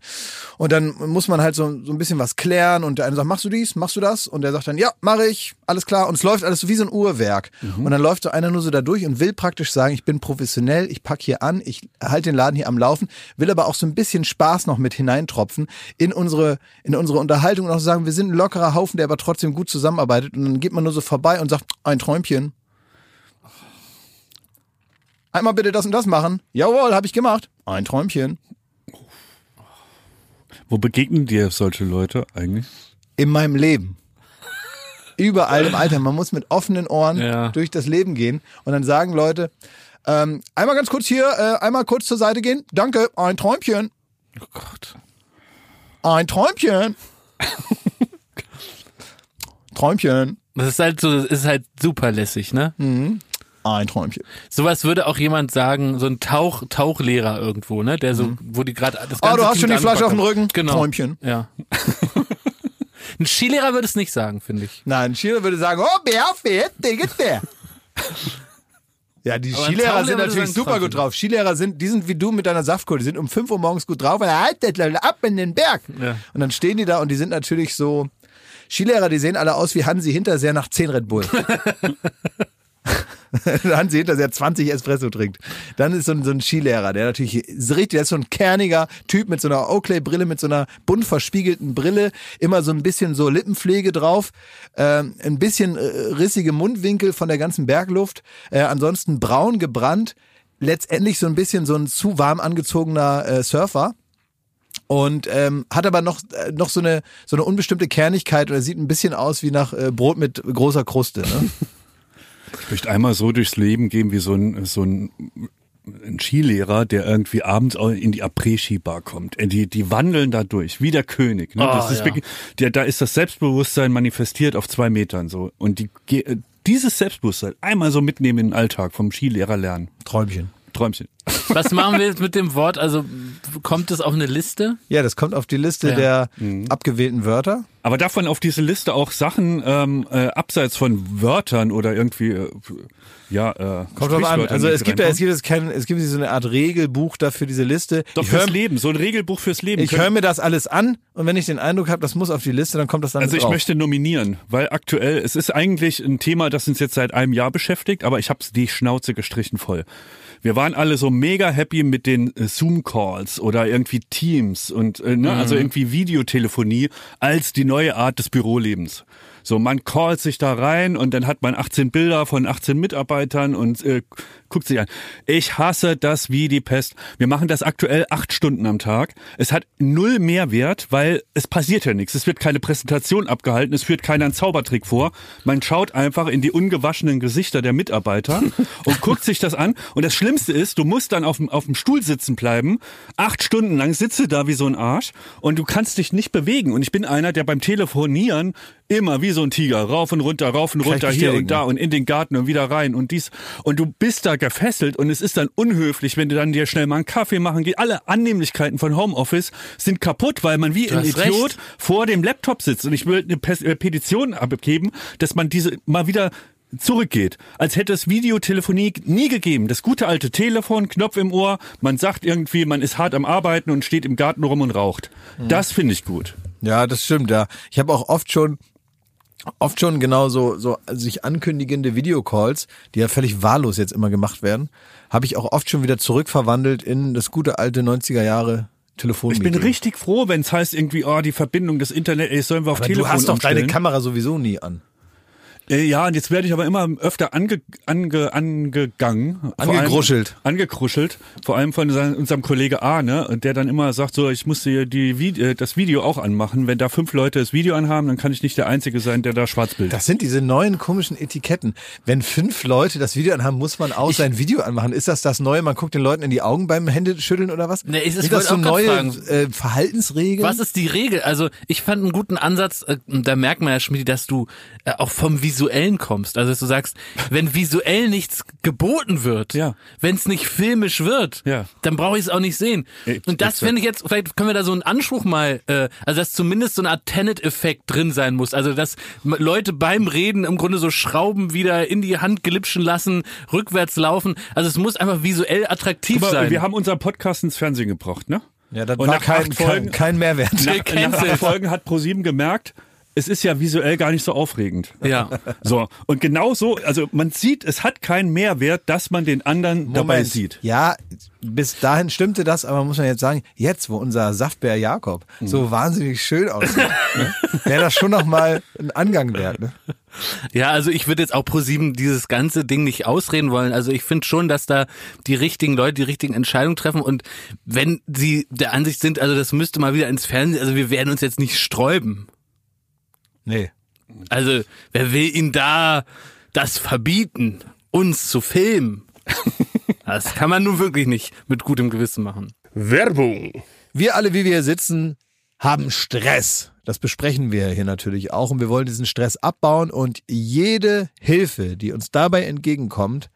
Und dann muss man halt so, so ein bisschen was klären und der eine sagt, machst du dies, machst du das? Und der sagt dann, ja, mache ich, alles klar. Und es läuft alles so wie so ein Uhrwerk. Und dann läuft so einer nur so da durch und will praktisch sagen, ich bin professionell, ich pack hier an, ich halte den Laden hier am Laufen, will aber auch so ein bisschen Spaß noch mit hineintropfen in unsere, in unsere Unterhaltung und auch sagen, wir sind ein lockerer Haufen, der aber trotzdem gut zusammenarbeitet. Und dann geht man nur so vorbei und sagt, ein Träumchen. Einmal bitte das und das machen. Jawohl, habe ich gemacht. Ein Träumchen. Wo begegnen dir solche Leute eigentlich? In meinem Leben. Überall im Alter. Man muss mit offenen Ohren Ja. durch das Leben gehen. Und dann sagen Leute, ähm, einmal ganz kurz hier, äh, einmal kurz zur Seite gehen. Danke, ein Träumchen. Oh Gott. Ein Träumchen. Träumchen. Das ist halt so, das ist halt super lässig, ne? Ein Träumchen. Sowas würde auch jemand sagen, so ein Tauch, Tauchlehrer irgendwo, ne? Der so, wo die gerade das Oh, ganze du hast Team schon die Flasche auf dem Rücken. Genau. Träumchen. Ja. ein Skilehrer würde es nicht sagen, finde ich. Nein, ein Skilehrer würde sagen, oh, Bär, fährt, Digga, Bär. Ja, die Aber Skilehrer sind natürlich super gut drauf. Skilehrer sind, die sind wie du mit deiner Saftkohle, die sind um 5 Uhr morgens gut drauf, weil er haltet ab in den Berg. Ja. Und dann stehen die da und die sind natürlich so, Skilehrer, die sehen alle aus wie Hansi Hinterseher nach 10 Red Bull. Hansi Hinterseher 20 Espresso trinkt. Dann ist so ein, so ein Skilehrer, der natürlich richtig, der ist so ein kerniger Typ mit so einer Oakley-Brille, mit so einer bunt verspiegelten Brille, immer so ein bisschen so Lippenpflege drauf, ähm, ein bisschen äh, rissige Mundwinkel von der ganzen Bergluft, äh, ansonsten braun gebrannt, letztendlich so ein bisschen so ein zu warm angezogener äh, Surfer und ähm, hat aber noch äh, noch so eine so eine unbestimmte Kernigkeit oder sieht ein bisschen aus wie nach äh, Brot mit großer Kruste. Ne? Ich möchte einmal so durchs Leben gehen wie so ein, so ein, ein Skilehrer, der irgendwie abends in die Après-Ski-Bar kommt. Äh, Die, die wandeln da durch, wie der König. Ne? Ah, das ist ja. der, da ist das Selbstbewusstsein manifestiert auf zwei Metern so. Und die, äh, dieses Selbstbewusstsein einmal so mitnehmen in den Alltag vom Skilehrer lernen. Träumchen. Träumchen. Was machen wir jetzt mit dem Wort? Also kommt es auf eine Liste? Ja, das kommt auf die Liste Ja. der abgewählten Wörter. Aber davon auf diese Liste auch Sachen ähm, äh, abseits von Wörtern oder irgendwie äh, ja äh, Kommt drauf an. Also es gibt ja, es gibt jetzt kein, es gibt so eine Art Regelbuch dafür diese Liste. Doch ich fürs höre Leben, so ein Regelbuch fürs Leben. ich Können- hör mir das alles an und wenn ich den Eindruck habe, das muss auf die Liste, dann kommt das dann Also ich drauf. möchte nominieren, weil aktuell, es ist eigentlich ein Thema, das uns jetzt seit einem Jahr beschäftigt, aber ich habe die Schnauze gestrichen voll. Wir waren alle so mega happy mit den äh, Zoom-Calls oder irgendwie Teams und äh, ne, also irgendwie Videotelefonie als die neue Art des Bürolebens. So, man callt sich da rein und dann hat man 18 Bilder von 18 Mitarbeitern und äh, guckt sich an. Ich hasse das wie die Pest. Wir machen das aktuell acht Stunden am Tag. Es hat null Mehrwert, weil es passiert ja nichts. Es wird keine Präsentation abgehalten, es führt keiner einen Zaubertrick vor. Man schaut einfach in die ungewaschenen Gesichter der Mitarbeiter und guckt sich das an. Und das Schlimmste ist, du musst dann auf dem, auf dem Stuhl sitzen bleiben. Acht Stunden lang sitze da wie so ein Arsch und du kannst dich nicht bewegen. Und ich bin einer, der beim Telefonieren immer wie so ein Tiger rauf und runter, rauf und runter, hier und da und in den Garten und wieder rein und dies. Und du bist da gefesselt und es ist dann unhöflich, wenn du dann dir schnell mal einen Kaffee machen gehst. Alle Annehmlichkeiten von Homeoffice sind kaputt, weil man wie Du ein Idiot recht. vor dem Laptop sitzt. Und ich will eine äh, Petition abgeben, dass man diese mal wieder zurückgeht, als hätte es Videotelefonie nie gegeben. Das gute alte Telefon, Knopf im Ohr, man sagt irgendwie, man ist hart am Arbeiten und steht im Garten rum und raucht. Das finde ich gut. Ja, das stimmt, ja. Ich habe auch oft schon oft schon genau so, so sich ankündigende Videocalls, die ja völlig wahllos jetzt immer gemacht werden, habe ich auch oft schon wieder zurückverwandelt in das gute alte 90er Jahre Telefon. Ich bin richtig froh, wenn es heißt irgendwie, oh, die Verbindung, das Internet, ey, sollen wir auf Aber Telefon du hast doch deine umstellen? Kamera sowieso nie an. Äh, Ja, und jetzt werde ich aber immer öfter ange, ange, angegangen. Vor Angegruschelt. Allem, angekruschelt. Vor allem von unserem Kollege Arne, und der dann immer sagt so, ich muss dir die, Vi- äh, das Video auch anmachen. Wenn da fünf Leute das Video anhaben, dann kann ich nicht der Einzige sein, der da Schwarzbild. Das sind diese neuen komischen Etiketten. Wenn fünf Leute das Video anhaben, muss man auch sein Video anmachen. Ist das das Neue? Man guckt den Leuten in die Augen beim Händeschütteln oder was? Nee, ist es- das so neue äh, Verhaltensregeln? Was ist die Regel? Also ich fand einen guten Ansatz, äh, da merkt man ja, Schmidt, dass du äh, auch vom Visuellen kommst. Also dass du sagst, wenn visuell nichts geboten wird, Ja. wenn es nicht filmisch wird, Ja. dann brauche ich es auch nicht sehen. Ey, und das finde ich jetzt, vielleicht können wir da so einen Anspruch mal, äh, also dass zumindest so eine Art Tenet-Effekt drin sein muss. Also dass Leute beim Reden im Grunde so Schrauben wieder in die Hand glitschen lassen, rückwärts laufen. Also es muss einfach visuell attraktiv mal, sein. wir haben unseren Podcast ins Fernsehen gebracht, ne? ja, das Und war nach kein, acht Folgen- kein, kein Mehrwert. Nach, nach Folgen hat ProSieben gemerkt, es ist ja visuell gar nicht so aufregend. ja. So, und genau so, also man sieht, es hat keinen Mehrwert, dass man den anderen dabei sieht. Ja, bis dahin stimmte das, aber muss man jetzt sagen, jetzt, wo unser Saftbär Jakob Mhm. so wahnsinnig schön aussieht, ne, wäre das schon nochmal ein Angang wert. Ne? Ja, also ich würde jetzt auch pro sieben dieses ganze Ding nicht ausreden wollen. Also ich finde schon, dass da die richtigen Leute die richtigen Entscheidungen treffen und wenn sie der Ansicht sind, also das müsste mal wieder ins Fernsehen, also wir werden uns jetzt nicht sträuben. Nee. Also wer will ihnen da das verbieten, uns zu filmen? Das kann man nun wirklich nicht mit gutem Gewissen machen. Werbung. Wir alle, wie wir hier sitzen, haben Stress. Das besprechen wir hier natürlich auch und wir wollen diesen Stress abbauen und jede Hilfe, die uns dabei entgegenkommt,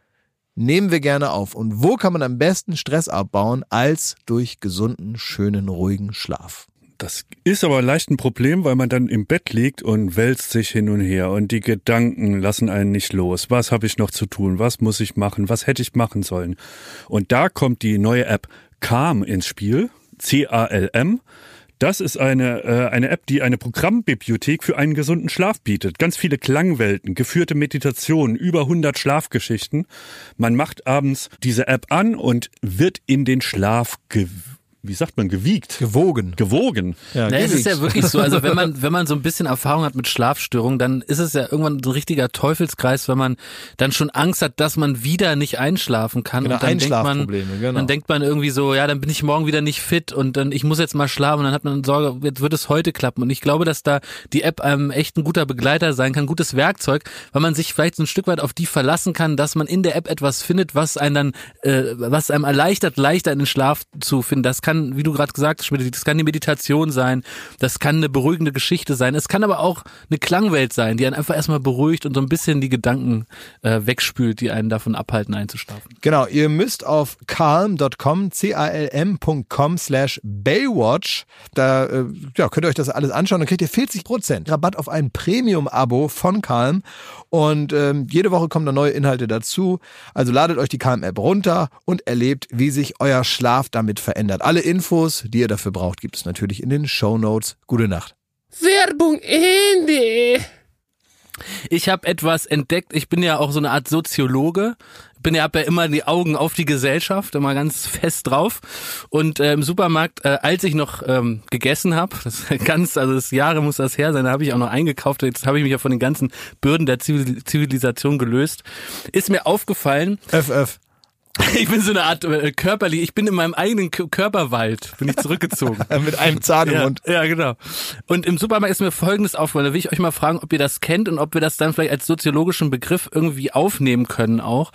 nehmen wir gerne auf. Und wo kann man am besten Stress abbauen als durch gesunden, schönen, ruhigen Schlaf? Das ist aber leicht ein Problem, weil man dann im Bett liegt und wälzt sich hin und her und die Gedanken lassen einen nicht los. Was habe ich noch zu tun? Was muss ich machen? Was hätte ich machen sollen? Und da kommt die neue App Calm ins Spiel. C-A-L-M. Das ist eine, äh, eine App, die eine Programmbibliothek für einen gesunden Schlaf bietet. Ganz viele Klangwelten, geführte Meditationen, über 100 Schlafgeschichten. Man macht abends diese App an und wird in den Schlaf ge wie sagt man, gewiegt. Gewogen. Gewogen. Ja, Na, es ist gewiegt. ja wirklich so. Also wenn man, wenn man so ein bisschen Erfahrung hat mit Schlafstörungen, dann ist es ja irgendwann so ein richtiger Teufelskreis, wenn man dann schon Angst hat, dass man wieder nicht einschlafen kann. Genau, und dann denkt man, genau. dann denkt man irgendwie so, ja, dann bin ich morgen wieder nicht fit und dann ich muss jetzt mal schlafen und dann hat man Sorge, jetzt wird es heute klappen. Und ich glaube, dass da die App einem echt ein guter Begleiter sein kann, gutes Werkzeug, weil man sich vielleicht so ein Stück weit auf die verlassen kann, dass man in der App etwas findet, was einen dann, äh, was einem erleichtert, leichter in den Schlaf zu finden. Das kann, wie du gerade gesagt hast, das kann die Meditation sein, das kann eine beruhigende Geschichte sein, es kann aber auch eine Klangwelt sein, die einen einfach erstmal beruhigt und so ein bisschen die Gedanken äh, wegspült, die einen davon abhalten, einzuschlafen. Genau, ihr müsst auf calm.com, c-a-l-m.com slash Baywatch, da äh, ja, könnt ihr euch das alles anschauen, dann kriegt ihr 40% Rabatt auf ein Premium-Abo von Calm und ähm, jede Woche kommen da neue Inhalte dazu. Also ladet euch die Calm-App runter und erlebt, wie sich euer Schlaf damit verändert. Alle Infos, die ihr dafür braucht, gibt es natürlich in den Show Notes. Gute Nacht. Werbung Ende. Ich habe etwas entdeckt. Ich bin ja auch so eine Art Soziologe. Bin ja hab ja immer die Augen auf die Gesellschaft, immer ganz fest drauf. Und äh, im Supermarkt, äh, als ich noch ähm, gegessen habe, das ganz, also das Jahre muss das her sein, da habe ich auch noch eingekauft. Jetzt habe ich mich ja von den ganzen Bürden der Zivil Zivilisation gelöst. Ist mir aufgefallen, öff. ich bin so eine Art äh, körperlich, ich bin in meinem eigenen K Körperwald, bin ich zurückgezogen. Mit einem Zahn im Ja, Mund. ja, genau. Und im Supermarkt ist mir Folgendes aufgefallen. Da will ich euch mal fragen, ob ihr das kennt und ob wir das dann vielleicht als soziologischen Begriff irgendwie aufnehmen können auch.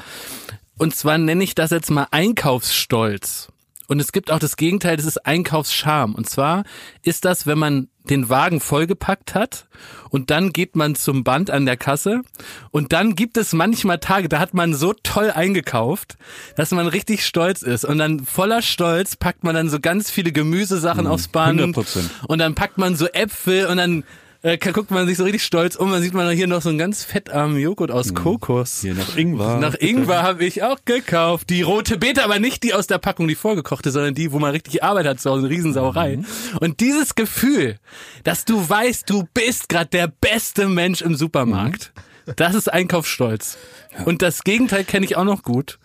Und zwar nenne ich das jetzt mal Einkaufsstolz. Und es gibt auch das Gegenteil, das ist Einkaufsscham. Und zwar ist das, wenn man den Wagen vollgepackt hat und dann geht man zum Band an der Kasse und dann gibt es manchmal Tage, da hat man so toll eingekauft, dass man richtig stolz ist und dann voller Stolz packt man dann so ganz viele Gemüsesachen aufs Band 100%. und dann packt man so Äpfel und dann äh, guckt man sich so richtig stolz um, dann sieht man hier noch so einen ganz fettarmen Joghurt aus Kokos. Hier nach Ingwer. Nach Ingwer habe ich auch gekauft. Die rote Beete, aber nicht die aus der Packung, die vorgekochte, sondern die, wo man richtig Arbeit hat, so eine Riesensauerei. Und dieses Gefühl, dass du weißt, du bist gerade der beste Mensch im Supermarkt, das ist Einkaufsstolz. Und das Gegenteil kenne ich auch noch gut.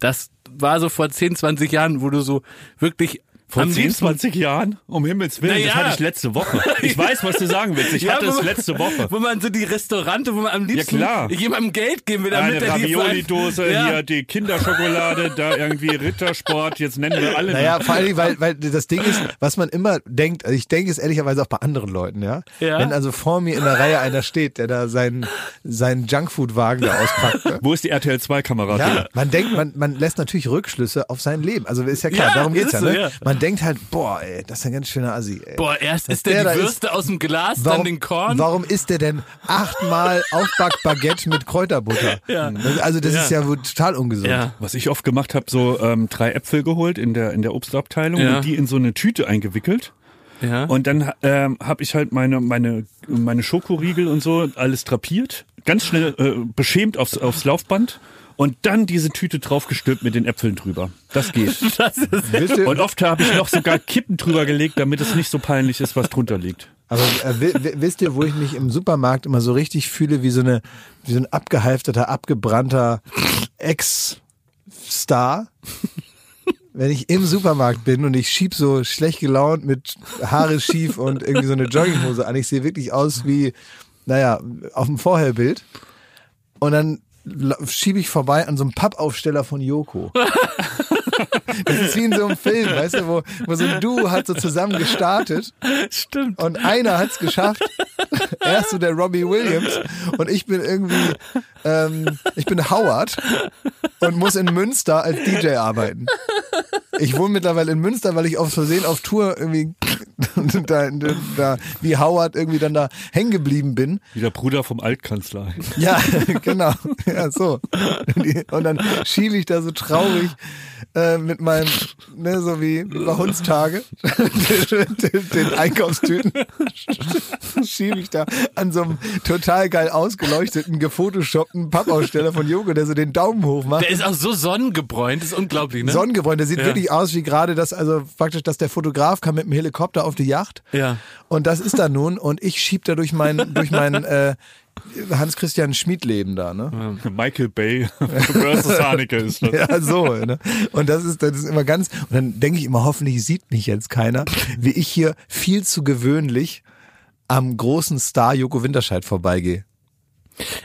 Das war so vor 10, 20 Jahren, wo du so wirklich Vor am 10, liebsten 20 Jahren? Um Himmels Willen, Na das ja. hatte ich letzte Woche. Ich weiß, was du sagen willst. Ich Ja, hatte es man- letzte Woche. Wo man so die Restaurante, wo man am liebsten klar. jemandem Geld geben will, damit Eine er die Ravioli-Dose, Ja. hier die Kinderschokolade, da irgendwie Rittersport, jetzt nennen wir alle. Naja, vor allen Dingen, weil, weil das Ding ist, was man immer denkt, also ich denke es ehrlicherweise auch bei anderen Leuten, ja. Ja. Wenn also vor mir in der Reihe einer steht, der da seinen, seinen Junkfood-Wagen da auspackt. Ne? Wo ist die RTL 2-Kamera? Ja, man denkt, man, man lässt natürlich Rückschlüsse auf sein Leben. Also ist ja klar, Ja, darum geht's ja, so, ne? ja. Man denkt halt, boah, ey, das ist ein ganz schöner Assi, ey. Boah, erst ist der, der die ist- Würste aus dem Glas, Warum, dann den Korn. warum isst der denn achtmal Aufbackbaguette mit Kräuterbutter? Ja. Also das Ja. ist ja wohl total ungesund. Ja. Was ich oft gemacht habe, so ähm, drei Äpfel geholt in der in der Obstabteilung Ja. und die in so eine Tüte eingewickelt. Ja. Und dann ähm, habe ich halt meine meine meine Schokoriegel und so alles drapiert, ganz schnell äh, beschämt aufs aufs Laufband und dann diese Tüte draufgestülpt mit den Äpfeln drüber. Das geht. das Und oft habe ich noch sogar Kippen drüber gelegt, damit es nicht so peinlich ist, was drunter liegt. Aber äh, wi- wi- wisst ihr, wo ich mich im Supermarkt immer so richtig fühle, wie so eine, wie so ein abgehalfterter, abgebrannter Ex-Star? Wenn ich im Supermarkt bin und ich schieb so schlecht gelaunt mit Haare schief und irgendwie so eine Jogginghose an, ich sehe wirklich aus wie, naja, auf dem Vorherbild. Und dann schiebe ich vorbei an so einem Pappaufsteller von Joko. Das ist wie in so einem Film, weißt du, wo, wo so ein Duo hat so zusammen gestartet stimmt. und einer hat's geschafft. Er ist so der Robbie Williams und ich bin irgendwie, ähm, ich bin Howard und muss in Münster als DJ arbeiten. Ich wohne mittlerweile in Münster, weil ich aus Versehen auf Tour irgendwie da, da wie Howard irgendwie dann da hängen geblieben bin. Wie der Bruder vom Altkanzler. Ja, genau. Ja, so. Und dann schiebe ich da so traurig äh, mit meinem, ne, so wie bei Hundstage, den, den Einkaufstüten, schiebe ich da an so einem total geil ausgeleuchteten, gefotoshoppten Pappaussteller von Joko, der so den Daumen hoch macht. Der ist auch so sonnengebräunt, ist unglaublich, ne? Sonnengebräunt, der sieht Ja. wirklich aus wie gerade das, also praktisch, dass der Fotograf kam mit dem Helikopter auf die Yacht. Ja. Und das ist da nun und ich schieb da durch mein, durch mein äh, Hans-Christian Schmid-Leben da, ne? Michael Bay versus Haneke ist das. Ja, so. Ne? Und das ist, das ist immer ganz, und dann denke ich immer, hoffentlich sieht mich jetzt keiner, wie ich hier viel zu gewöhnlich am großen Star Joko Winterscheid vorbeigehe.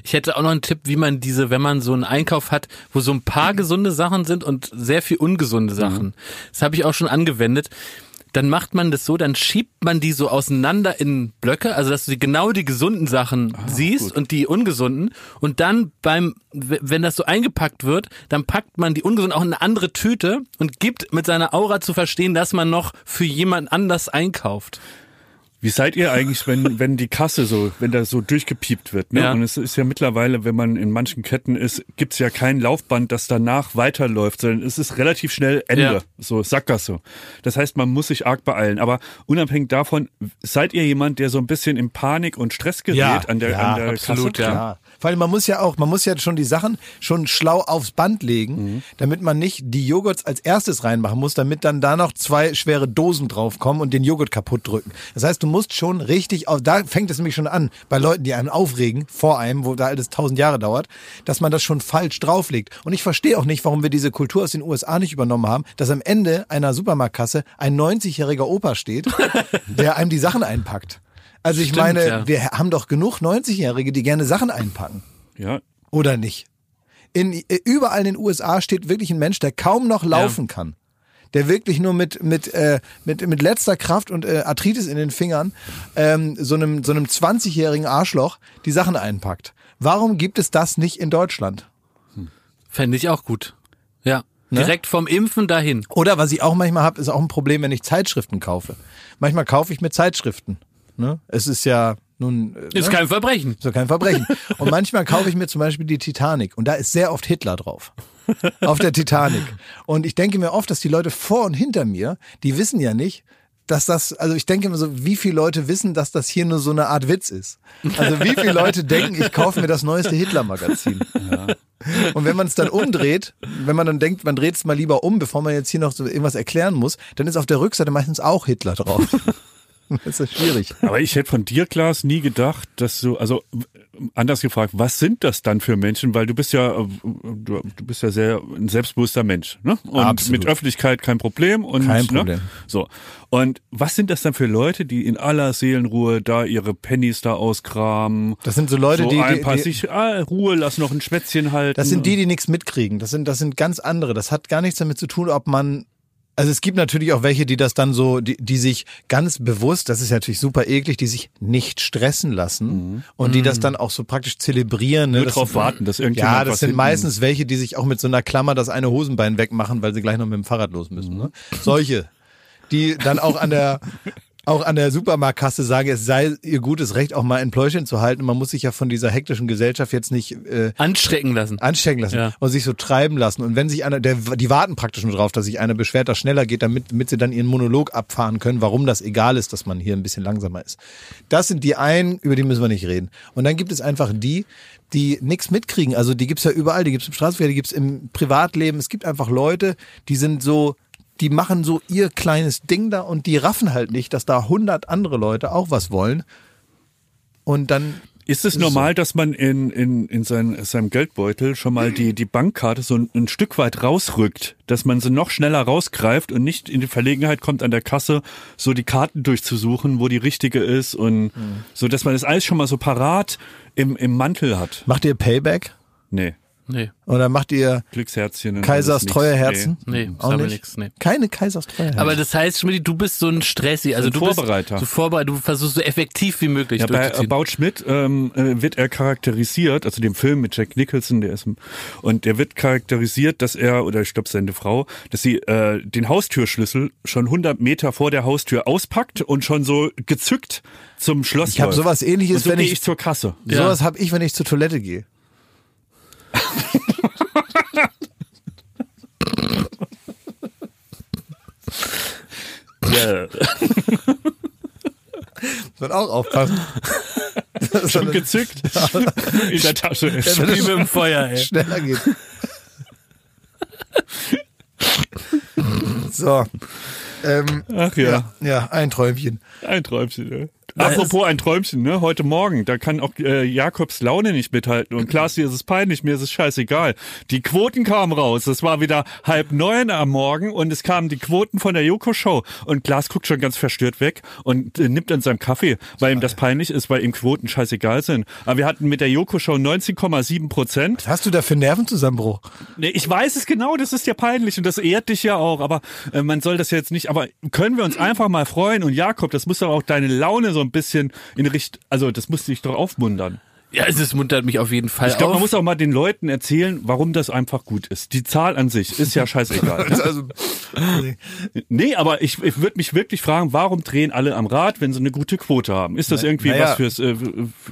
Ich hätte auch noch einen Tipp, wie man diese, wenn man so einen Einkauf hat, wo so ein paar gesunde Sachen sind und sehr viel ungesunde Sachen. Das habe ich auch schon angewendet. Dann macht man das so, dann schiebt man die so auseinander in Blöcke, also dass du die, genau die gesunden Sachen siehst und die ungesunden. Und dann beim, wenn das so eingepackt wird, dann packt man die ungesunden auch in eine andere Tüte und gibt mit seiner Aura zu verstehen, dass man noch für jemand anders einkauft. Wie seid ihr eigentlich, wenn, wenn die Kasse so, wenn da so durchgepiept wird? Ne? Ja. Und es ist ja mittlerweile, wenn man in manchen Ketten ist, gibt's ja kein Laufband, das danach weiterläuft, sondern es ist relativ schnell Ende. Ja. So, Sackgasse. Das heißt, man muss sich arg beeilen. Aber unabhängig davon, seid ihr jemand, der so ein bisschen in Panik und Stress gerät Ja, an der, ja, an der absolut, Kasse? ja. Allem, man muss ja auch, man muss ja schon die Sachen schon schlau aufs Band legen, damit man nicht die Joghurts als erstes reinmachen muss, damit dann da noch zwei schwere Dosen draufkommen und den Joghurt kaputt drücken. Das heißt, du musst schon richtig auf, da fängt es nämlich schon an, bei Leuten, die einen aufregen, vor einem, wo da alles tausend Jahre dauert, dass man das schon falsch drauflegt. Und ich verstehe auch nicht, warum wir diese Kultur aus den USA nicht übernommen haben, dass am Ende einer Supermarktkasse ein 90-jähriger Opa steht, der einem die Sachen einpackt. Also ich Stimmt, meine, ja. wir haben doch genug 90-Jährige, die gerne Sachen einpacken. Ja. Oder nicht? In, äh, überall in den USA steht wirklich ein Mensch, der kaum noch laufen kann. Der wirklich nur mit, mit, äh, mit, mit letzter Kraft und äh, Arthritis in den Fingern ähm, so einem, so einem 20-jährigen Arschloch die Sachen einpackt. Warum gibt es das nicht in Deutschland? Fände ich auch gut. Ja. Direkt vom Impfen dahin. Oder was ich auch manchmal habe, ist auch ein Problem, wenn ich Zeitschriften kaufe. Manchmal kaufe ich mir Zeitschriften. Ne? Es ist ja nun. äh, Ist ne? kein Verbrechen. Ist doch kein Verbrechen. Und manchmal kaufe ich mir zum Beispiel die Titanic und da ist sehr oft Hitler drauf. Auf der Titanic. Und ich denke mir oft, dass die Leute vor und hinter mir, die wissen ja nicht, dass das, also ich denke immer so, wie viele Leute wissen, dass das hier nur so eine Art Witz ist. Also wie viele Leute denken, ich kaufe mir das neueste Hitler-Magazin. Und wenn man es dann umdreht, wenn man dann denkt, man dreht es mal lieber um, bevor man jetzt hier noch so irgendwas erklären muss, dann ist auf der Rückseite meistens auch Hitler drauf. Das ist schwierig. Aber ich hätte von dir, Klaas, nie gedacht, dass du, also anders gefragt, was sind das dann für Menschen? Weil du bist ja, äh, du, bist ja sehr ein selbstbewusster Mensch, ne? Und Absolut. mit Öffentlichkeit kein Problem und Kein Ne? Problem. So. Und was sind das dann für Leute, die in aller Seelenruhe da ihre Pennies da auskramen? Das sind so Leute, so die, ein die, paar die sich ah, Ruhe, lass noch ein Schwätzchen halten. Das sind die, die nichts mitkriegen. Das sind, das sind ganz andere. Das hat gar nichts damit zu tun, ob man. Also es gibt natürlich auch welche, die das dann so, die, die sich ganz bewusst, das ist natürlich super eklig, die sich nicht stressen lassen und die das dann auch so praktisch zelebrieren. Ne? Nur Das drauf sind- warten, dass irgendjemand Ja, das sind hinten- meistens welche, die sich auch mit so einer Klammer das eine Hosenbein wegmachen, weil sie gleich noch mit dem Fahrrad los müssen. Ne? Solche, die dann auch an der auch an der Supermarktkasse sagen, es sei ihr gutes Recht, auch mal ein Pläuschen zu halten. Man muss sich ja von dieser hektischen Gesellschaft jetzt nicht äh, Anstecken lassen. anstecken lassen Ja. und sich so treiben lassen. Und wenn sich einer, der, die warten praktisch nur drauf, dass sich einer beschwert, dass schneller geht, damit, damit sie dann ihren Monolog abfahren können, warum das egal ist, dass man hier ein bisschen langsamer ist. Das sind die einen, über die müssen wir nicht reden. Und dann gibt es einfach die, die nichts mitkriegen. Also die gibt's ja überall, die gibt's im Straßenverkehr, die gibt's im Privatleben. Es gibt einfach Leute, die sind so, die machen so ihr kleines Ding da und die raffen halt nicht, dass da hundert andere Leute auch was wollen. Und dann Ist es normal, dass man in, in, in sein, seinem Geldbeutel schon mal die, die Bankkarte so ein, ein Stück weit rausrückt, dass man sie noch schneller rausgreift und nicht in die Verlegenheit kommt, an der Kasse so die Karten durchzusuchen, wo die richtige ist und so, dass man das alles schon mal so parat im, im Mantel hat. macht ihr Payback Nee, Nee, oder macht ihr Glücksherzchen. und Kaisers treue Herzen? nee, Auch sammel nicht? nix, nee. Keine Kaisers treue Herzen. Aber das heißt, Schmidt, du bist so ein Stressi, also Ein du Vorbereiter. bist so vorbereitet, du versuchst so effektiv wie möglich Ja, bei. About Schmidt ähm, äh, wird er charakterisiert, also dem Film mit Jack Nicholson, der ist und der wird charakterisiert, dass er oder ich glaube seine Frau, dass sie äh, den Haustürschlüssel schon 100 Meter vor der Haustür auspackt und schon so gezückt zum Schloss Ich hab läuft. sowas ähnliches, und so wenn ich- ich zur Kasse. Ja. Sowas habe ich, wenn ich zur Toilette gehe. Ja. Muss man auch aufpassen. schon gezückt in der Tasche. Wie mit dem Feuer, ey. Schneller geht. so. Ähm, Ach ja. ja, ja, ein Träumchen. Ein Träumchen, ne? Apropos ein Träumchen, ne? Heute Morgen, da kann auch äh, Jakobs Laune nicht mithalten. Und Klaas, dir ist es peinlich, mir ist es scheißegal. Die Quoten kamen raus. Es war wieder halb neun am Morgen und es kamen die Quoten von der Joko-Show. Und Klaas guckt schon ganz verstört weg und äh, nimmt an seinem Kaffee, weil ihm das peinlich ist, weil ihm Quoten scheißegal sind. Aber wir hatten mit der Joko-Show 19,7 Prozent. Was hast du da für Nervenzusammenbruch? Nee, ich weiß es genau, das ist ja peinlich und das ehrt dich ja auch, aber äh, man soll das jetzt nicht, aber können wir uns einfach mal freuen und Jakob, das muss doch auch deine Laune so ein bisschen in Richtung, also das muss dich doch aufmuntern. Ja, es ist- muntert mich auf jeden Fall Ich glaube, man muss auch mal den Leuten erzählen, warum das einfach gut ist. Die Zahl an sich ist ja scheißegal. Also, nee, aber ich, ich würde mich wirklich fragen, warum drehen alle am Rad, wenn sie eine gute Quote haben? Ist das irgendwie naja. was fürs, äh,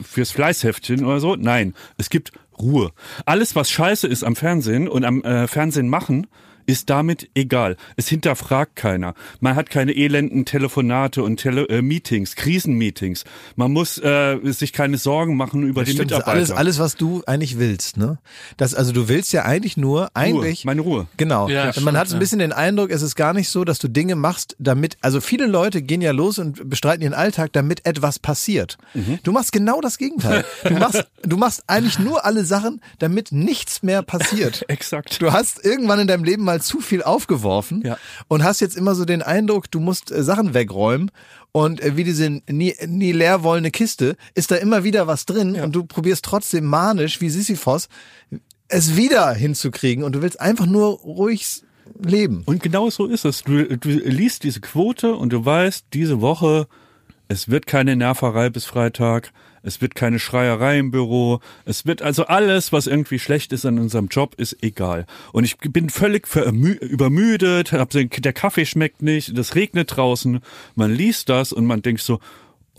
fürs Fleißheftchen oder so? Nein, es gibt Ruhe. Alles, was scheiße ist am Fernsehen und am äh, Fernsehen machen, ist damit egal. Es hinterfragt keiner. Man hat keine elenden Telefonate und Tele äh, Meetings, Krisenmeetings. Man muss äh, sich keine Sorgen machen über die stimmt, das ist Mitarbeiter. alles, alles, was du eigentlich willst, ne? Das, also du willst ja eigentlich nur, eigentlich. meine Ruhe. Genau. Ja, stimmt, man hat so ein ja. bisschen den Eindruck, es ist gar nicht so, dass du Dinge machst, damit, also viele Leute gehen ja los und bestreiten ihren Alltag, damit etwas passiert. Mhm. Du machst genau das Gegenteil. Du machst, du machst eigentlich nur alle Sachen, damit nichts mehr passiert. Exakt. Du hast irgendwann in deinem Leben mal zu viel aufgeworfen Ja. und hast jetzt immer so den Eindruck, du musst äh, Sachen wegräumen und äh, wie diese nie, nie leer wollende Kiste ist da immer wieder was drin und du probierst trotzdem manisch wie Sisyphos es wieder hinzukriegen und du willst einfach nur ruhig leben. Und genau so ist es. Du, du liest diese Quote und du weißt, diese Woche, es wird keine Nerverei bis Freitag, es wird keine Schreierei im Büro, es wird also alles, was irgendwie schlecht ist an unserem Job, ist egal. Und ich bin völlig übermüdet, hab der Kaffee schmeckt nicht, das regnet draußen, man liest das und man denkt so,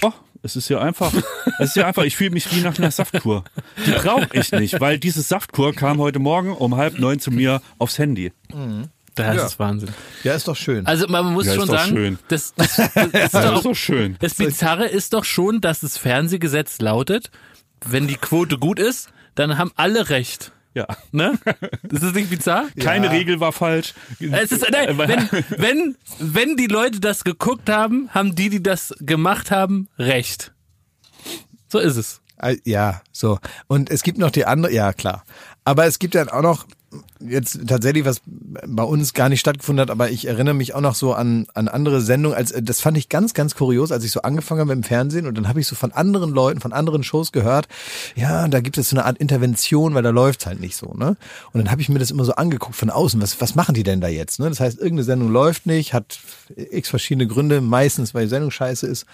oh, es ist ja einfach, es ist ja einfach, ich fühle mich wie nach einer Saftkur. Die brauche ich nicht, weil diese Saftkur kam heute Morgen um halb neun zu mir aufs Handy. Das Ja. ist Wahnsinn. Ja, ist doch schön. Also man muss Ja, ist schon doch sagen, schön. das, das, das, ist Das doch ist doch schön. Das Bizarre ist doch schon, dass das Fernsehgesetz lautet, wenn die Quote gut ist, dann haben alle recht. Ja. Ne? Das ist nicht bizarr? Keine Regel war falsch. Es ist, nein, wenn, wenn, wenn die Leute das geguckt haben, haben die, die das gemacht haben, recht. So ist es. Äh, Ja, so. Und es gibt noch die andere, ja klar. Aber es gibt dann auch noch jetzt tatsächlich, was bei uns gar nicht stattgefunden hat, aber ich erinnere mich auch noch so an, an andere Sendungen. Als, das fand ich ganz, ganz kurios, als ich so angefangen habe im Fernsehen und dann habe ich so von anderen Leuten, von anderen Shows gehört, ja, da gibt es so eine Art Intervention, weil da läuft's halt nicht so, ne? Und dann habe ich mir das immer so angeguckt von außen, was, was machen die denn da jetzt, ne? Das heißt, irgendeine Sendung läuft nicht, hat x verschiedene Gründe, meistens, weil die Sendung scheiße ist,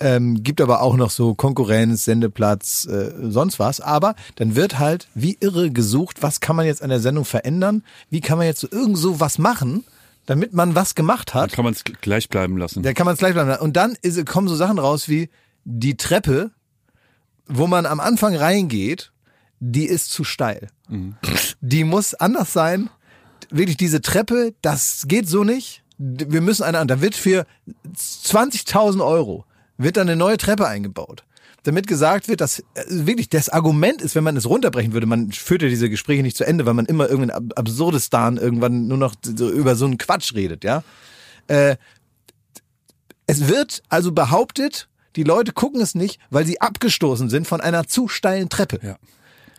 ähm, gibt aber auch noch so Konkurrenz, Sendeplatz, äh, sonst was. Aber dann wird halt wie irre gesucht, was kann man jetzt an der Sendung verändern? Wie kann man jetzt so irgend so was machen, damit man was gemacht Dann hat? kann man es gleich bleiben lassen. Da kann man es gleich bleiben. Und dann ist, kommen so Sachen raus wie die Treppe, wo man am Anfang reingeht, die ist zu steil. Die muss anders sein. Wirklich diese Treppe, das geht so nicht. Wir müssen eine an. Da wird für 20.000 Euro wird dann eine neue Treppe eingebaut. Damit gesagt wird, dass äh, wirklich das Argument ist, wenn man es runterbrechen würde, man führt ja diese Gespräche nicht zu Ende, weil man immer irgendein Ab- Absurdistan irgendwann nur noch so über so einen Quatsch redet, ja. Äh, es wird also behauptet, die Leute gucken es nicht, weil sie abgestoßen sind von einer zu steilen Treppe. Ja.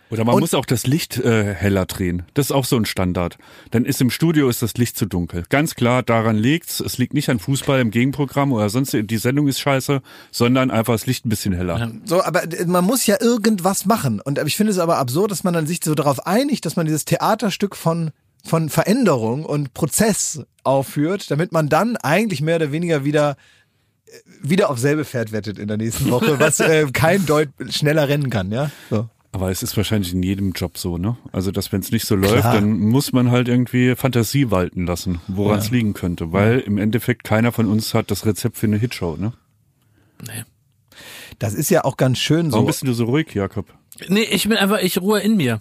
Oder man Und- muss auch das Licht äh, heller drehen. Das ist auch so ein Standard. Dann ist im Studio ist das Licht zu dunkel. Ganz klar, daran liegt's. Es liegt nicht an Fußball im Gegenprogramm oder sonst die Sendung ist scheiße, sondern einfach das Licht ein bisschen heller. So, aber man muss ja irgendwas machen. Und ich finde es aber absurd, dass man dann sich so darauf einigt, dass man dieses Theaterstück von von Veränderung und Prozess aufführt, damit man dann eigentlich mehr oder weniger wieder äh, wieder auf selbe Pferd wettet in der nächsten Woche, was äh, kein Deut schneller rennen kann, ja. So. Aber es ist wahrscheinlich in jedem Job so, ne? Also, dass wenn es nicht so läuft, dann muss man halt irgendwie Fantasie walten lassen, woran es liegen könnte. Weil im Endeffekt keiner von uns hat das Rezept für eine Hitshow, ne? Das ist ja auch ganz schön Warum so. bist du so ruhig, Jakob? Nee, ich bin einfach, ich ruhe in mir.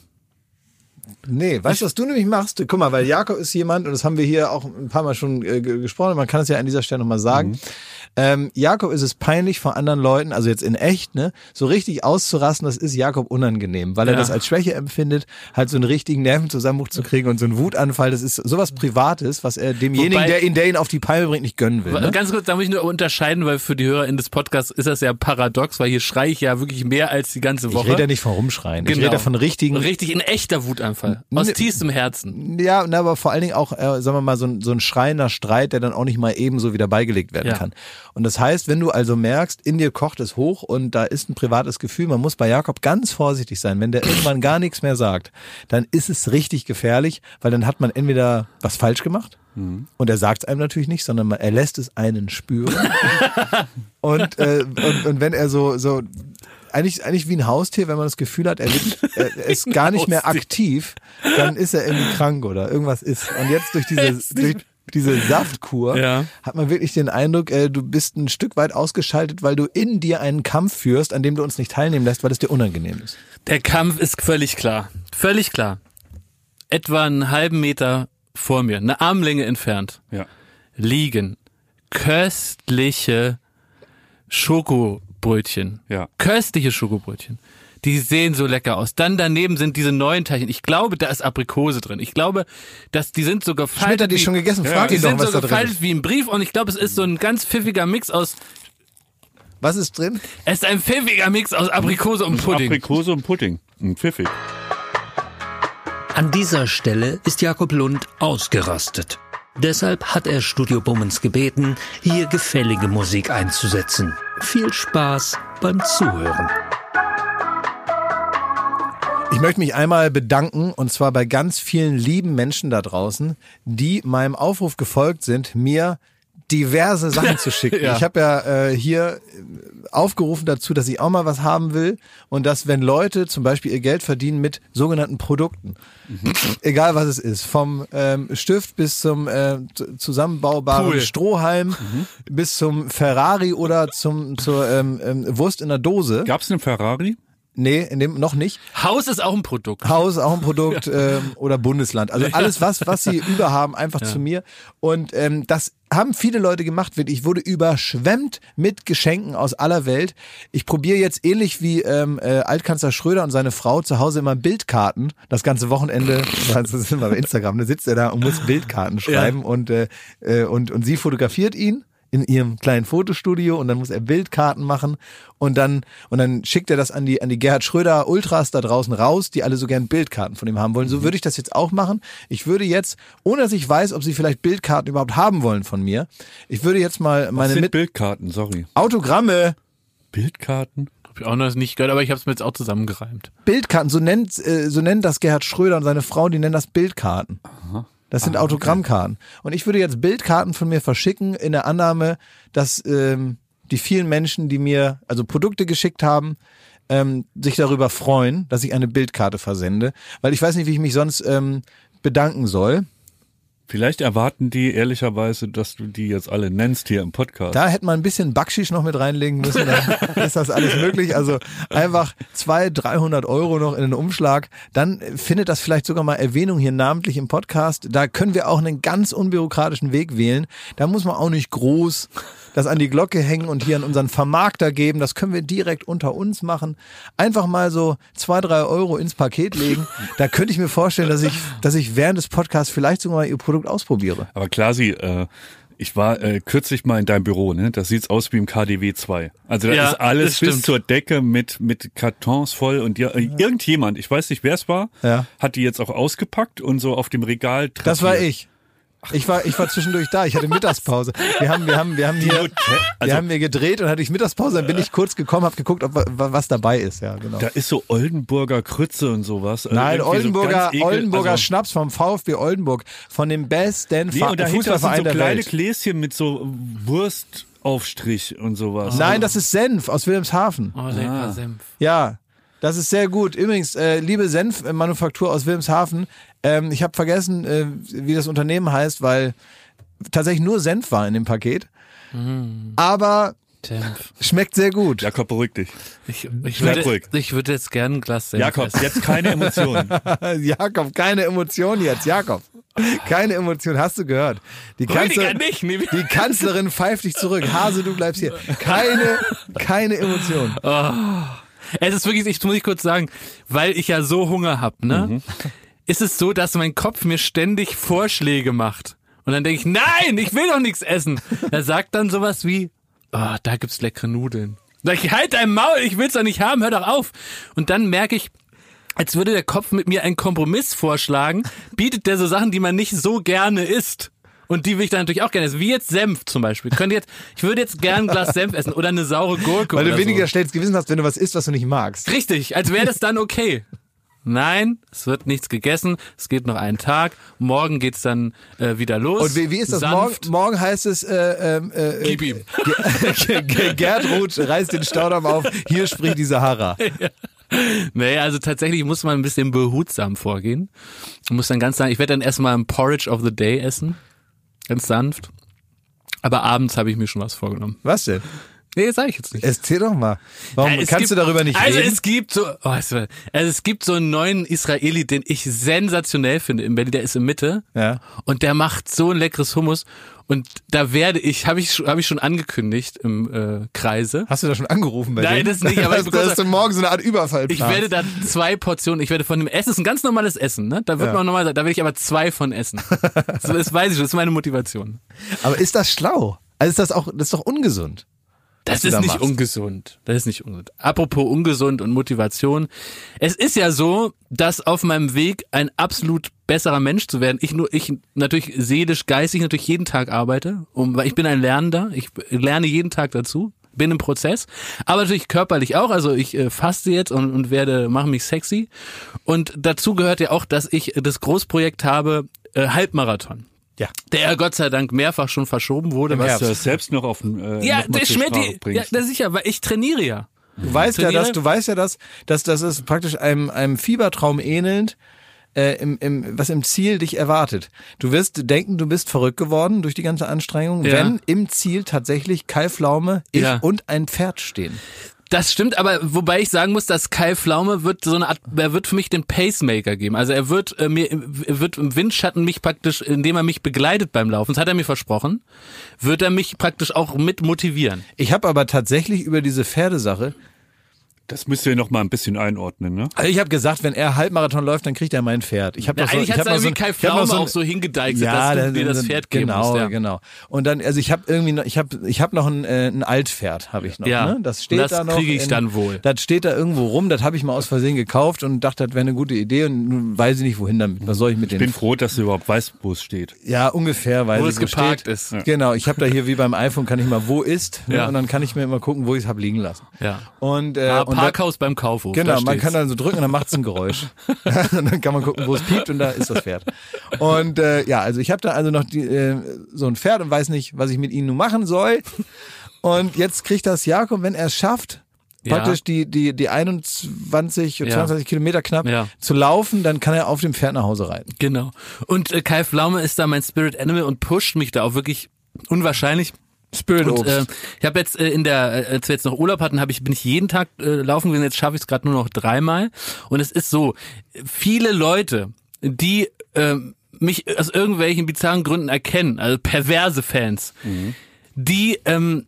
Nee, weißt du, was du nämlich machst? Guck mal, weil Jakob ist jemand, und das haben wir hier auch ein paar Mal schon äh, ge- gesprochen, man kann es ja an dieser Stelle nochmal sagen. Mhm. Ähm, Jakob ist es peinlich vor anderen Leuten, also jetzt in echt, ne, so richtig auszurasten, das ist Jakob unangenehm, weil er Ja. das als Schwäche empfindet, halt so einen richtigen Nervenzusammenbruch zu kriegen und so einen Wutanfall, das ist sowas Privates, was er demjenigen, Wobei- der ihn, der ihn auf die Palme bringt, nicht gönnen will. Ne? Ganz kurz, da muss ich nur unterscheiden, weil für die Hörer in des Podcasts ist das ja paradox, weil hier schreie ich ja wirklich mehr als die ganze Ich Woche. rede ja nicht von rumschreien, ich Genau. rede von richtigen, Richtig in echter Wutanfall. Aus tiefstem Herzen. Ja, na, aber vor allen Dingen auch, äh, sagen wir mal, so ein, so ein schreiender Streit, der dann auch nicht mal ebenso wieder beigelegt werden Ja. kann. Und das heißt, wenn du also merkst, in dir kocht es hoch und da ist ein privates Gefühl, man muss bei Jakob ganz vorsichtig sein. Wenn der irgendwann gar nichts mehr sagt, dann ist es richtig gefährlich, weil dann hat man entweder was falsch gemacht und er sagt es einem natürlich nicht, sondern man, er lässt es einen spüren. und, äh, und, und wenn er so, so eigentlich, eigentlich wie ein Haustier, wenn man das Gefühl hat, er, wird, er ist gar nicht mehr aktiv, dann ist er irgendwie krank oder irgendwas ist. Und jetzt durch diese, durch diese Saftkur Ja. hat man wirklich den Eindruck, äh, du bist ein Stück weit ausgeschaltet, weil du in dir einen Kampf führst, an dem du uns nicht teilnehmen lässt, weil es dir unangenehm ist. Der Kampf ist völlig klar. Völlig klar. Etwa einen halben Meter vor mir, eine Armlänge entfernt, Ja. liegen köstliche Schokobrötchen. Ja. Köstliche Schokobrötchen. Die sehen so lecker aus. Dann daneben sind diese neuen Teilchen. Ich glaube, da ist Aprikose drin. Ich glaube, dass die sind so Schmidt gefaltet. hat die wie- schon gegessen, Ja, frag die ihn doch, sind was so da drin gefaltet wie ein Brief und ich glaube, es ist so ein ganz pfiffiger Mix aus. Was ist drin? Es ist ein pfiffiger Mix aus Aprikose und Pudding. Aprikose und Pudding. Ein Pfiffig. An dieser Stelle ist Jakob Lund ausgerastet. Deshalb hat er Studio Bummens gebeten, hier gefällige Musik einzusetzen. Viel Spaß beim Zuhören. Ich möchte mich einmal bedanken und zwar bei ganz vielen lieben Menschen da draußen, die meinem Aufruf gefolgt sind, mir diverse Sachen zu schicken. Ja. Ich habe ja äh, hier aufgerufen dazu, dass ich auch mal was haben will und dass wenn Leute zum Beispiel ihr Geld verdienen mit sogenannten Produkten, egal was es ist, vom ähm, Stift bis zum äh, zu- zusammenbaubaren Pool. Strohhalm bis zum Ferrari oder zum zur ähm, ähm, Wurst in der Dose. Gab's einen Ferrari? Nee, in dem noch nicht. Haus ist auch ein Produkt. Haus auch ein Produkt ähm, oder Bundesland. Also alles, was, was sie überhaben, einfach zu mir. Und ähm, das haben viele Leute gemacht. wirklich. Ich wurde überschwemmt mit Geschenken aus aller Welt. Ich probiere jetzt ähnlich wie ähm, äh, Altkanzler Schröder und seine Frau zu Hause immer Bildkarten. Das ganze Wochenende, das sind wir bei Instagram, da sitzt er da und muss Bildkarten schreiben und, äh, äh, und, und sie fotografiert ihn in ihrem kleinen Fotostudio und dann muss er Bildkarten machen und dann und dann schickt er das an die an die Gerhard Schröder Ultras da draußen raus, die alle so gern Bildkarten von ihm haben wollen. So würde ich das jetzt auch machen. Ich würde jetzt, ohne dass ich weiß, ob sie vielleicht Bildkarten überhaupt haben wollen von mir, ich würde jetzt mal Was meine sind mit Bildkarten? Sorry. Autogramme, Bildkarten? Hab ich auch noch nicht gehört, aber ich habe es mir jetzt auch zusammengereimt. Bildkarten, so nennt äh, so nennt das Gerhard Schröder und seine Frau, die nennen das Bildkarten. Das sind Autogrammkarten. Und ich würde jetzt Bildkarten von mir verschicken in der Annahme, dass ähm, die vielen Menschen, die mir also Produkte geschickt haben, ähm, sich darüber freuen, dass ich eine Bildkarte versende, weil ich weiß nicht, wie ich mich sonst ähm, bedanken soll. Vielleicht erwarten die ehrlicherweise, dass du die jetzt alle nennst hier im Podcast. Da hätte man ein bisschen Backschisch noch mit reinlegen müssen, dann ist das alles möglich. Also einfach zwei, 300 Euro noch in den Umschlag, dann findet das vielleicht sogar mal Erwähnung hier namentlich im Podcast. Da können wir auch einen ganz unbürokratischen Weg wählen. Da muss man auch nicht groß das an die Glocke hängen und hier an unseren Vermarkter geben. Das können wir direkt unter uns machen. Einfach mal so zwei, drei Euro ins Paket legen. Da könnte ich mir vorstellen, dass ich, dass ich während des Podcasts vielleicht sogar mal ihr Produkt ausprobiere. Aber Klasi, äh, ich war äh, kürzlich mal in deinem Büro, ne? Das sieht's aus wie im KDW 2. Also da Ja, ist alles bis stimmt. zur Decke mit mit Kartons voll und ja, äh, irgendjemand, ich weiß nicht, wer es war, Ja. hat die jetzt auch ausgepackt und so auf dem Regal. Das war ich. Ich war, ich war zwischendurch da. Ich hatte Mittagspause. Wir haben, wir haben, wir haben hier, also- wir haben hier gedreht und hatte ich Mittagspause. Dann bin ich kurz gekommen, habe geguckt, ob wa- was dabei ist. Ja, genau. Da ist so Oldenburger Krütze und sowas. Also Nein, irgendwie so Oldenburger, Oldenburger also, Schnaps vom VfB Oldenburg, von dem besten Nee, und dahinter sind Fußballverein so der kleine Welt. Gläschen mit so Wurstaufstrich und sowas. Nein, das ist Senf aus Wilhelmshaven. Oh, lecker Senf. Ja, das ist sehr gut. Übrigens, äh, liebe Senfmanufaktur aus Wilhelmshaven, ähm, ich habe vergessen, äh, wie das Unternehmen heißt, weil tatsächlich nur Senf war in dem Paket. Aber Senf. Schmeckt sehr gut. Jakob, beruhig dich. Ich, ich, würde, ruhig. ich würde jetzt gern ein Glas Senf Jakob, essen. jetzt keine Emotionen. Jakob, keine Emotion jetzt, Jakob. Keine Emotion, hast du gehört. Die, Kanzler, nicht. Nee, die Kanzlerin pfeift dich zurück. Hase, du bleibst hier. Keine, keine Emotion. Es ist wirklich, ich muss ich kurz sagen, weil ich ja so Hunger hab, ne? Mhm. Ist es so, dass mein Kopf mir ständig Vorschläge macht. Und dann denke ich, nein, ich will doch nichts essen. Er sagt dann sowas wie, oh, da gibt's leckere Nudeln. Sag ich, halt dein Maul, ich will's doch nicht haben, hör doch auf. Und dann merke ich, als würde der Kopf mit mir einen Kompromiss vorschlagen, bietet der so Sachen, die man nicht so gerne isst. Und die will ich dann natürlich auch gerne essen. Wie jetzt Senf zum Beispiel. Ich, könnte jetzt, ich würde jetzt gern ein Glas Senf essen oder eine saure Gurke Weil du weniger so. schlechtes Gewissen hast, wenn du was isst, was du nicht magst. Richtig, als wäre das dann okay. Nein, es wird nichts gegessen. Es geht noch einen Tag. Morgen geht's dann äh, wieder los. Und wie, wie ist das? Morgen, Sanft. morgen heißt es, äh, ähm, äh, Gib ihm. Ge- Ge- Gertrud reißt den Staudamm auf, hier spricht die Sahara. Nee, also tatsächlich muss man ein bisschen behutsam vorgehen. Man muss dann ganz sagen, ich werde dann erstmal ein Porridge of the Day essen. Ganz sanft. Aber abends habe ich mir schon was vorgenommen. Was denn? Nee, sag ich jetzt nicht. Erzähl doch mal. Warum Ja, kannst gibt- du darüber nicht also reden? es gibt so, oh, also es gibt so einen neuen Israeli, den ich sensationell finde in Berlin. Der ist in Mitte Ja. und der macht so ein leckeres Hummus. Und da werde ich, habe ich, schon- habe ich schon angekündigt im äh, Kreise. Hast du da schon angerufen bei Nein, denen? das nicht, aber bekomme- dass du morgen so eine Art Überfall Ich werde da zwei Portionen, ich werde von dem Essen, ist ein ganz normales Essen, ne? Da wird Ja. man normal, da werde ich aber zwei von essen. Das, das weiß ich schon, das ist meine Motivation. Aber ist das schlau? Also ist das auch, das ist doch ungesund. Das ist da nicht machst. ungesund. Das ist nicht ungesund. Apropos ungesund und Motivation. Es ist ja so, dass auf meinem Weg ein absolut besserer Mensch zu werden, ich nur, ich natürlich seelisch, geistig natürlich jeden Tag arbeite, um, weil ich bin ein Lernender. Ich lerne jeden Tag dazu. Bin im Prozess, aber natürlich körperlich auch. Also ich äh, faste jetzt und, und werde, mache mich sexy. Und dazu gehört ja auch, dass ich das Großprojekt habe, äh, Halbmarathon. Ja. Der Gott sei Dank mehrfach schon verschoben wurde. Was Was, du das selbst noch auf den äh, ja, Schmidt, Sprache ja, das sicher, weil ich trainiere ja. Du weißt ja, dass, du weißt ja, dass, dass das ist praktisch einem, einem Fiebertraum ähnelnd, äh, im, im, was im Ziel dich erwartet. Du wirst denken, du bist verrückt geworden durch die ganze Anstrengung, Ja. wenn im Ziel tatsächlich Kai Pflaume, ich Ja. und ein Pferd stehen. Das stimmt, aber wobei ich sagen muss, dass Kai Pflaume wird so eine Art, er wird für mich den Pacemaker geben. Also er wird äh, mir, er wird im Windschatten mich praktisch, indem er mich begleitet beim Laufen, das hat er mir versprochen, wird er mich praktisch auch mit motivieren. Ich habe aber tatsächlich über diese Pferdesache, Das müsst ihr noch mal ein bisschen einordnen, ne? also ich habe gesagt, wenn er Halbmarathon läuft, dann kriegt er mein Pferd. Ich habe Ja, noch so, eigentlich ich hat hab irgendwie so, Kai ich hab noch Pflaume so auch so hingedeichselt, dass du dann- dir das Pferd geben genau, musst. Ja. genau. Und dann, also ich habe irgendwie, noch, ich habe, ich habe noch ein, äh, ein Altpferd, habe ich noch. Ja, ne? Das steht das da noch. kriege ich in- dann wohl. Das steht da irgendwo rum. Das habe ich mal aus Versehen gekauft und dachte, das wäre eine gute Idee und nun weiß ich nicht wohin damit. Was soll ich mit Ich den? bin froh, dass du überhaupt weißt, wo es steht. Ja, ungefähr, weil Wo es geparkt steht. ist. Genau, ich habe da hier wie beim iPhone kann ich mal wo ist ne? Ja. und dann kann ich mir immer gucken, wo ich es habe liegen lassen. Ja. Und, äh, Parkhaus beim Kaufhof. Genau, man kann dann so drücken und dann macht es ein Geräusch. und dann kann man gucken, wo es piept und da ist das Pferd. Und äh, ja, also ich habe da also noch die, äh, so ein Pferd und weiß nicht, was ich mit ihnen nun machen soll. Und jetzt kriegt das Jakob, wenn er es schafft, Ja. praktisch die, die, die 21, Ja. 22 Kilometer knapp Ja. zu laufen, dann kann er auf dem Pferd nach Hause reiten. Genau. Und äh, Kai Pflaume ist da mein Spirit Animal und pusht mich da auch wirklich unwahrscheinlich. Spirit Und Obst. äh, ich habe jetzt äh, in der, äh, als wir jetzt noch Urlaub hatten, habe ich bin ich jeden Tag äh, laufen gewesen. Jetzt schaffe ich es gerade nur noch dreimal. Und es ist so: Viele Leute, die ähm, mich aus irgendwelchen bizarren Gründen erkennen, also perverse Fans, die ähm,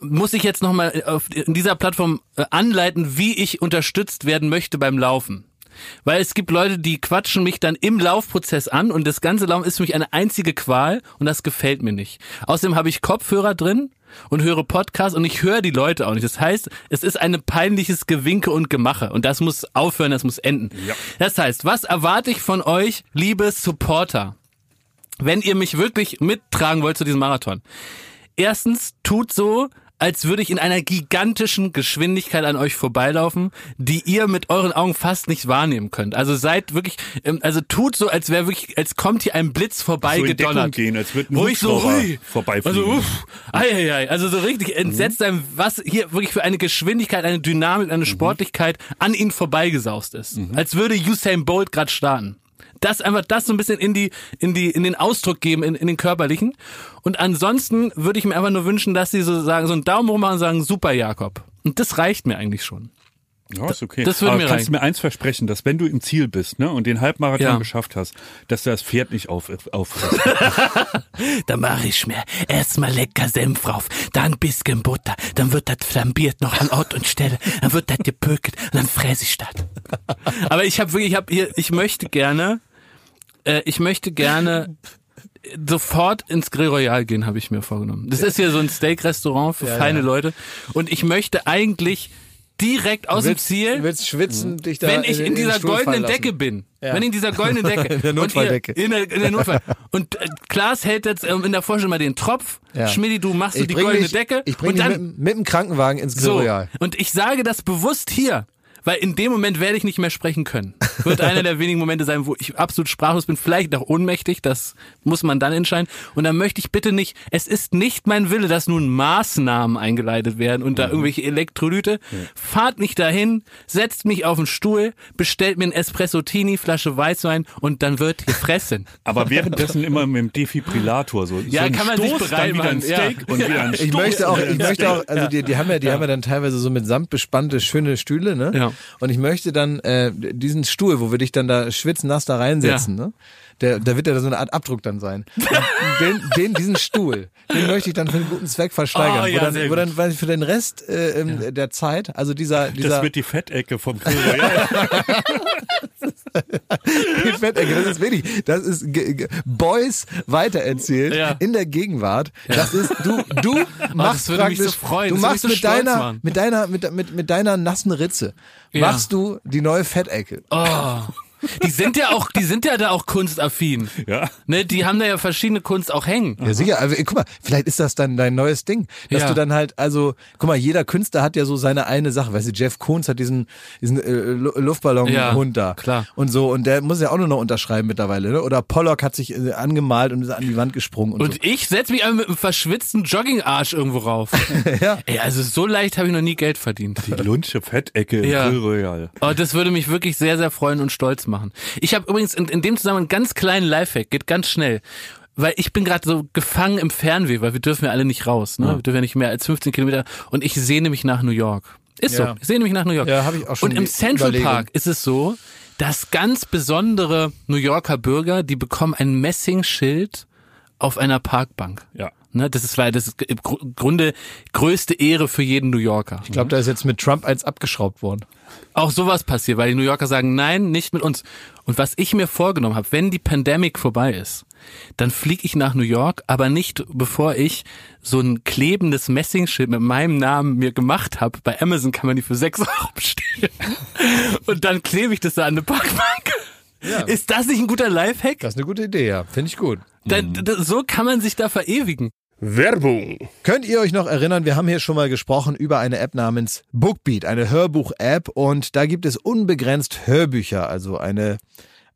muss ich jetzt nochmal auf in dieser Plattform äh, anleiten, wie ich unterstützt werden möchte beim Laufen. Weil es gibt Leute, die quatschen mich dann im Laufprozess an und das ganze Laufen ist für mich eine einzige Qual und das gefällt mir nicht. Außerdem habe ich Kopfhörer drin und höre Podcasts und ich höre die Leute auch nicht. Das heißt, es ist ein peinliches Gewinke und Gemache und das muss aufhören, das muss enden. Das heißt, was erwarte ich von euch, liebe Supporter, wenn ihr mich wirklich mittragen wollt zu diesem Marathon? Erstens, tut so, als würde ich in einer gigantischen Geschwindigkeit an euch vorbeilaufen, die ihr mit euren Augen fast nicht wahrnehmen könnt. Also seid wirklich, ähm, also tut so, als wäre wirklich, als kommt hier ein Blitz vorbei So gedonnert. gehen, als würde ein ich so, hui, vorbeifliegen. Also, uff, ei, ei, ei, also so richtig entsetzt sein, was hier wirklich für eine Geschwindigkeit, eine Dynamik, eine Sportlichkeit an ihnen vorbeigesaust ist. Als würde Usain Bolt gerade starten. Das einfach das so ein bisschen in die, in die, in den Ausdruck geben, in, in den körperlichen. Und ansonsten würde ich mir einfach nur wünschen, dass sie so sagen, so einen Daumen hoch machen und sagen, super Jakob. Und das reicht mir eigentlich schon. Ja, ist okay. das würde Aber mir kannst reichen. du mir eins versprechen, dass wenn du im Ziel bist, ne, und den Halbmarathon Ja. geschafft hast, dass du das Pferd nicht auf, auf Da mache ich mir erstmal lecker Senf drauf, dann bisschen Butter, dann wird das flambiert noch an Ort und Stelle, dann wird das gepökelt und dann fräse ich das. Aber ich habe wirklich, ich habe hier, ich möchte gerne, äh, ich möchte gerne sofort ins Grill Royal gehen, habe ich mir vorgenommen. Das ist hier so ein Steak-Restaurant für feine Leute und ich möchte eigentlich direkt aus dem willst, Ziel willst schwitzen, dich da wenn ich in, den dieser goldenen. Decke bin, Ja. wenn ich in dieser goldenen Decke, In der Notfalldecke. in der, in der Notfall. Und äh, Klaas hält jetzt ähm, in der Vorstellung mal den Tropf. Ja. Schmidti, du machst so Ich die bring goldene dich, Decke Ich bring und dich dann mit, mit dem Krankenwagen ins Grill so. Royal. Und ich sage das bewusst hier, weil in dem Moment werde ich nicht mehr sprechen können. Wird einer der wenigen Momente sein, wo ich absolut sprachlos bin, vielleicht auch ohnmächtig, das muss man dann entscheiden. Und dann möchte ich bitte nicht, es ist nicht mein Wille, dass nun Maßnahmen eingeleitet werden und Mhm. da irgendwelche Elektrolyte. Fahrt mich dahin, setzt mich auf den Stuhl, bestellt mir ein Espresso-Tini, Flasche Weißwein und dann wird gefressen. Aber währenddessen immer mit dem Defibrillator so. Ja, so kann man sich Stoß, bereit dann wieder ein machen, ja. Steak und wieder ein Ich Stoß möchte auch, ich möchte Steak. auch, also die, die haben ja, die haben ja dann teilweise so mit Samt bespannte schöne Stühle, ne? Ja. Und ich möchte dann äh, diesen Stuhl, wo wir dich dann da schwitznass da reinsetzen, ne? Der, da wird ja so eine Art Abdruck dann sein. Den, den, diesen Stuhl, den möchte ich dann für einen guten Zweck versteigern. Oh, ja, wo dann, wo dann weil für den Rest äh, ähm, der Zeit, also dieser, dieser Das wird die Fettecke vom Grill Royal. Die Fettecke, das ist wirklich, das ist ge- ge- Boys weitererzählt Ja. in der Gegenwart. Das ist du, du machst würde mich praktisch, so freuen, du machst so mit stolz deiner, mit deiner, mit, mit, mit deiner nassen Ritze Ja. machst du die neue Fettecke. Oh. Die sind ja auch, die sind ja da auch kunstaffin. Ja. Ne, die haben da ja verschiedene Kunst auch hängen. Ja, sicher. Aber, guck mal, vielleicht ist das dann dein neues Ding. Dass Ja. du dann halt, also, guck mal, jeder Künstler hat ja so seine eine Sache. Weißt du, Jeff Koons hat diesen, diesen äh, Lu- Luftballon-Hund Ja, da. klar. Und so, und der muss ja auch nur noch unterschreiben mittlerweile, ne? Oder Pollock hat sich äh, angemalt und ist an die Wand gesprungen und, Und so. ich setz mich einfach mit einem verschwitzten Joggingarsch irgendwo rauf. Ja. Ey, also so leicht habe ich noch nie Geld verdient. Die Lunsche Fettecke Ja. Grill Royal. Aber das würde mich wirklich sehr, sehr freuen und stolz machen. Ich habe übrigens in, in dem Zusammenhang einen ganz kleinen Lifehack, geht ganz schnell. Weil ich bin gerade so gefangen im Fernweh, weil wir dürfen ja alle nicht raus, ne? Wir dürfen ja nicht mehr als 15 Kilometer und ich sehne mich nach New York. Ist Ja. so, ich sehne mich nach New York. Ja, hab ich auch schon Und im Central Überlegung. Park ist es so, dass ganz besondere New Yorker Bürger, die bekommen ein Messingschild auf einer Parkbank. Ja. Ne, das ist, weil das ist im Gru- Grunde größte Ehre für jeden New Yorker. Ich glaube, da ist jetzt mit Trump eins abgeschraubt worden. Auch sowas passiert, weil die New Yorker sagen, nein, nicht mit uns. Und was ich mir vorgenommen habe, wenn die Pandemic vorbei ist, dann fliege ich nach New York, aber nicht bevor ich so ein klebendes Messingschild mit meinem Namen mir gemacht habe. Bei Amazon kann man die für 6 Euro bestellen. Und dann klebe ich das da an eine Parkbank. Ist das nicht ein guter Lifehack? Das ist eine gute Idee, ja. Finde ich gut. Da, da, so kann man sich da verewigen. Werbung. Könnt ihr euch noch erinnern, wir haben hier schon mal gesprochen über eine App namens Bookbeat, eine Hörbuch-App und da gibt es unbegrenzt Hörbücher, also eine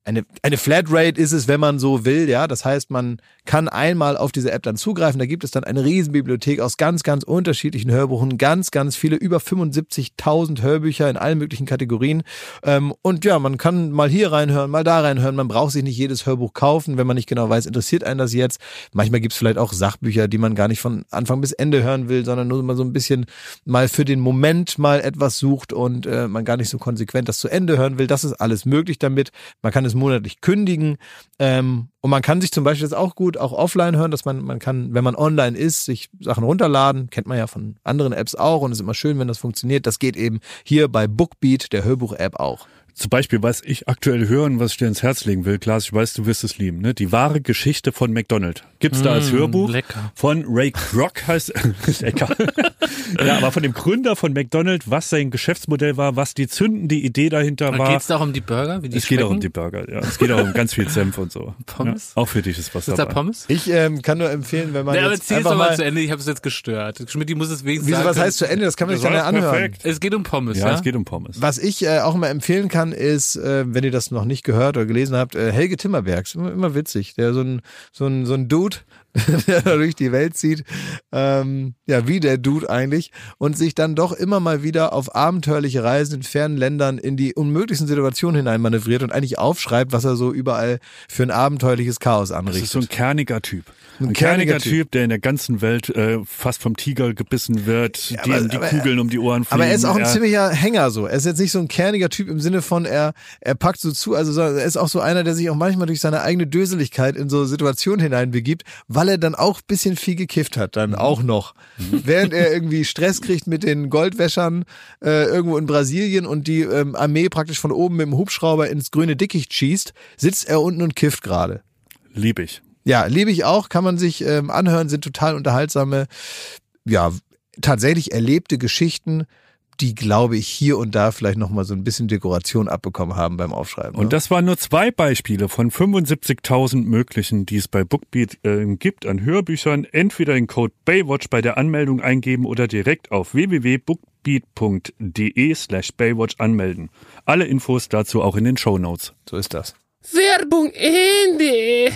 eine, eine Flatrate ist es, wenn man so will, ja. Das heißt, man kann einmal auf diese App dann zugreifen. Da gibt es dann eine Riesenbibliothek aus ganz, ganz unterschiedlichen Hörbuchen, ganz, ganz viele, über 75.000 Hörbücher in allen möglichen Kategorien. Ähm, und ja, man kann mal hier reinhören, mal da reinhören. Man braucht sich nicht jedes Hörbuch kaufen, wenn man nicht genau weiß, interessiert einen das jetzt. Manchmal gibt es vielleicht auch Sachbücher, die man gar nicht von Anfang bis Ende hören will, sondern nur mal so ein bisschen mal für den Moment mal etwas sucht und äh, man gar nicht so konsequent das zu Ende hören will. Das ist alles möglich damit. Man kann es monatlich kündigen. Ähm, und man kann sich zum Beispiel das auch gut auch offline hören, dass man, man kann, wenn man online ist, sich Sachen runterladen. Kennt man ja von anderen Apps auch und ist immer schön, wenn das funktioniert. Das geht eben hier bei Bookbeat, der Hörbuch-App auch. Zum Beispiel, was ich aktuell höre und was ich dir ins Herz legen will, Klaas, ich weiß, du wirst es lieben, ne? Die wahre Geschichte von McDonald. Gibt's da als Hörbuch. lecker. Von Ray Kroc heißt, lecker. ja, aber von dem Gründer von McDonald, was sein Geschäftsmodell war, was die zündende Idee dahinter war. Geht es da auch um die Burger? Wie die es geht auch um schmecken? die Burger, ja. Es geht auch um ganz viel Senf und so. Pommes? Ja, auch für dich ist was Ist da dabei. Pommes? Ich ähm, kann nur empfehlen, wenn man Ja, aber jetzt zieh es einfach doch mal mal, zu Ende, ich habe es jetzt gestört. Schmidt, muss es wenigstens wieso, sagen was heißt zu Ende? Das kann man sich dann ja war anhören. perfekt. Es geht um Pommes, ja? Ja, es geht um Pommes. Was ich äh, auch immer empfehlen kann, ist, äh, wenn ihr das noch nicht gehört oder gelesen habt, äh, Helge Timmerbergs, immer, immer witzig. Der so ein, so ein, so ein Dude, der da durch die Welt zieht, ähm, ja, wie der Dude eigentlich, und sich dann doch immer mal wieder auf abenteuerliche Reisen in fernen Ländern in die unmöglichsten Situationen hineinmanövriert und eigentlich aufschreibt, was er so überall für ein abenteuerliches Chaos Das anrichtet. ist so ein kerniger Typ. Ein, kerniger, typ, der in der ganzen Welt äh, fast vom Tiger gebissen wird, Ja, die, aber- die aber- Kugeln um die Ohren fliegen. Aber er ist auch ein Er- ziemlicher Hänger so. Er ist jetzt nicht so ein kerniger Typ im Sinne von, er, er packt so zu, also so- er ist auch so einer, der sich auch manchmal durch seine eigene Döseligkeit in so Situationen hineinbegibt, weil er dann auch ein bisschen viel gekifft hat, dann auch noch. Während er irgendwie Stress kriegt mit den Goldwäschern äh, irgendwo in Brasilien und die ähm, Armee praktisch von oben mit dem Hubschrauber ins grüne Dickicht schießt, sitzt er unten und kifft gerade. Lieb ich. Ja, liebe ich auch, kann man sich ähm, anhören, sind total unterhaltsame, ja, tatsächlich erlebte Geschichten, die, glaube ich, hier und da vielleicht nochmal so ein bisschen Dekoration abbekommen haben beim Aufschreiben. Und ne? das waren nur zwei Beispiele von 75.000 möglichen, die es bei Bookbeat äh, gibt an Hörbüchern. Entweder den Code Baywatch bei der Anmeldung eingeben oder direkt auf www.bookbeat.de slash Baywatch anmelden. Alle Infos dazu auch in den Show Notes. so ist das. Werbung Ende.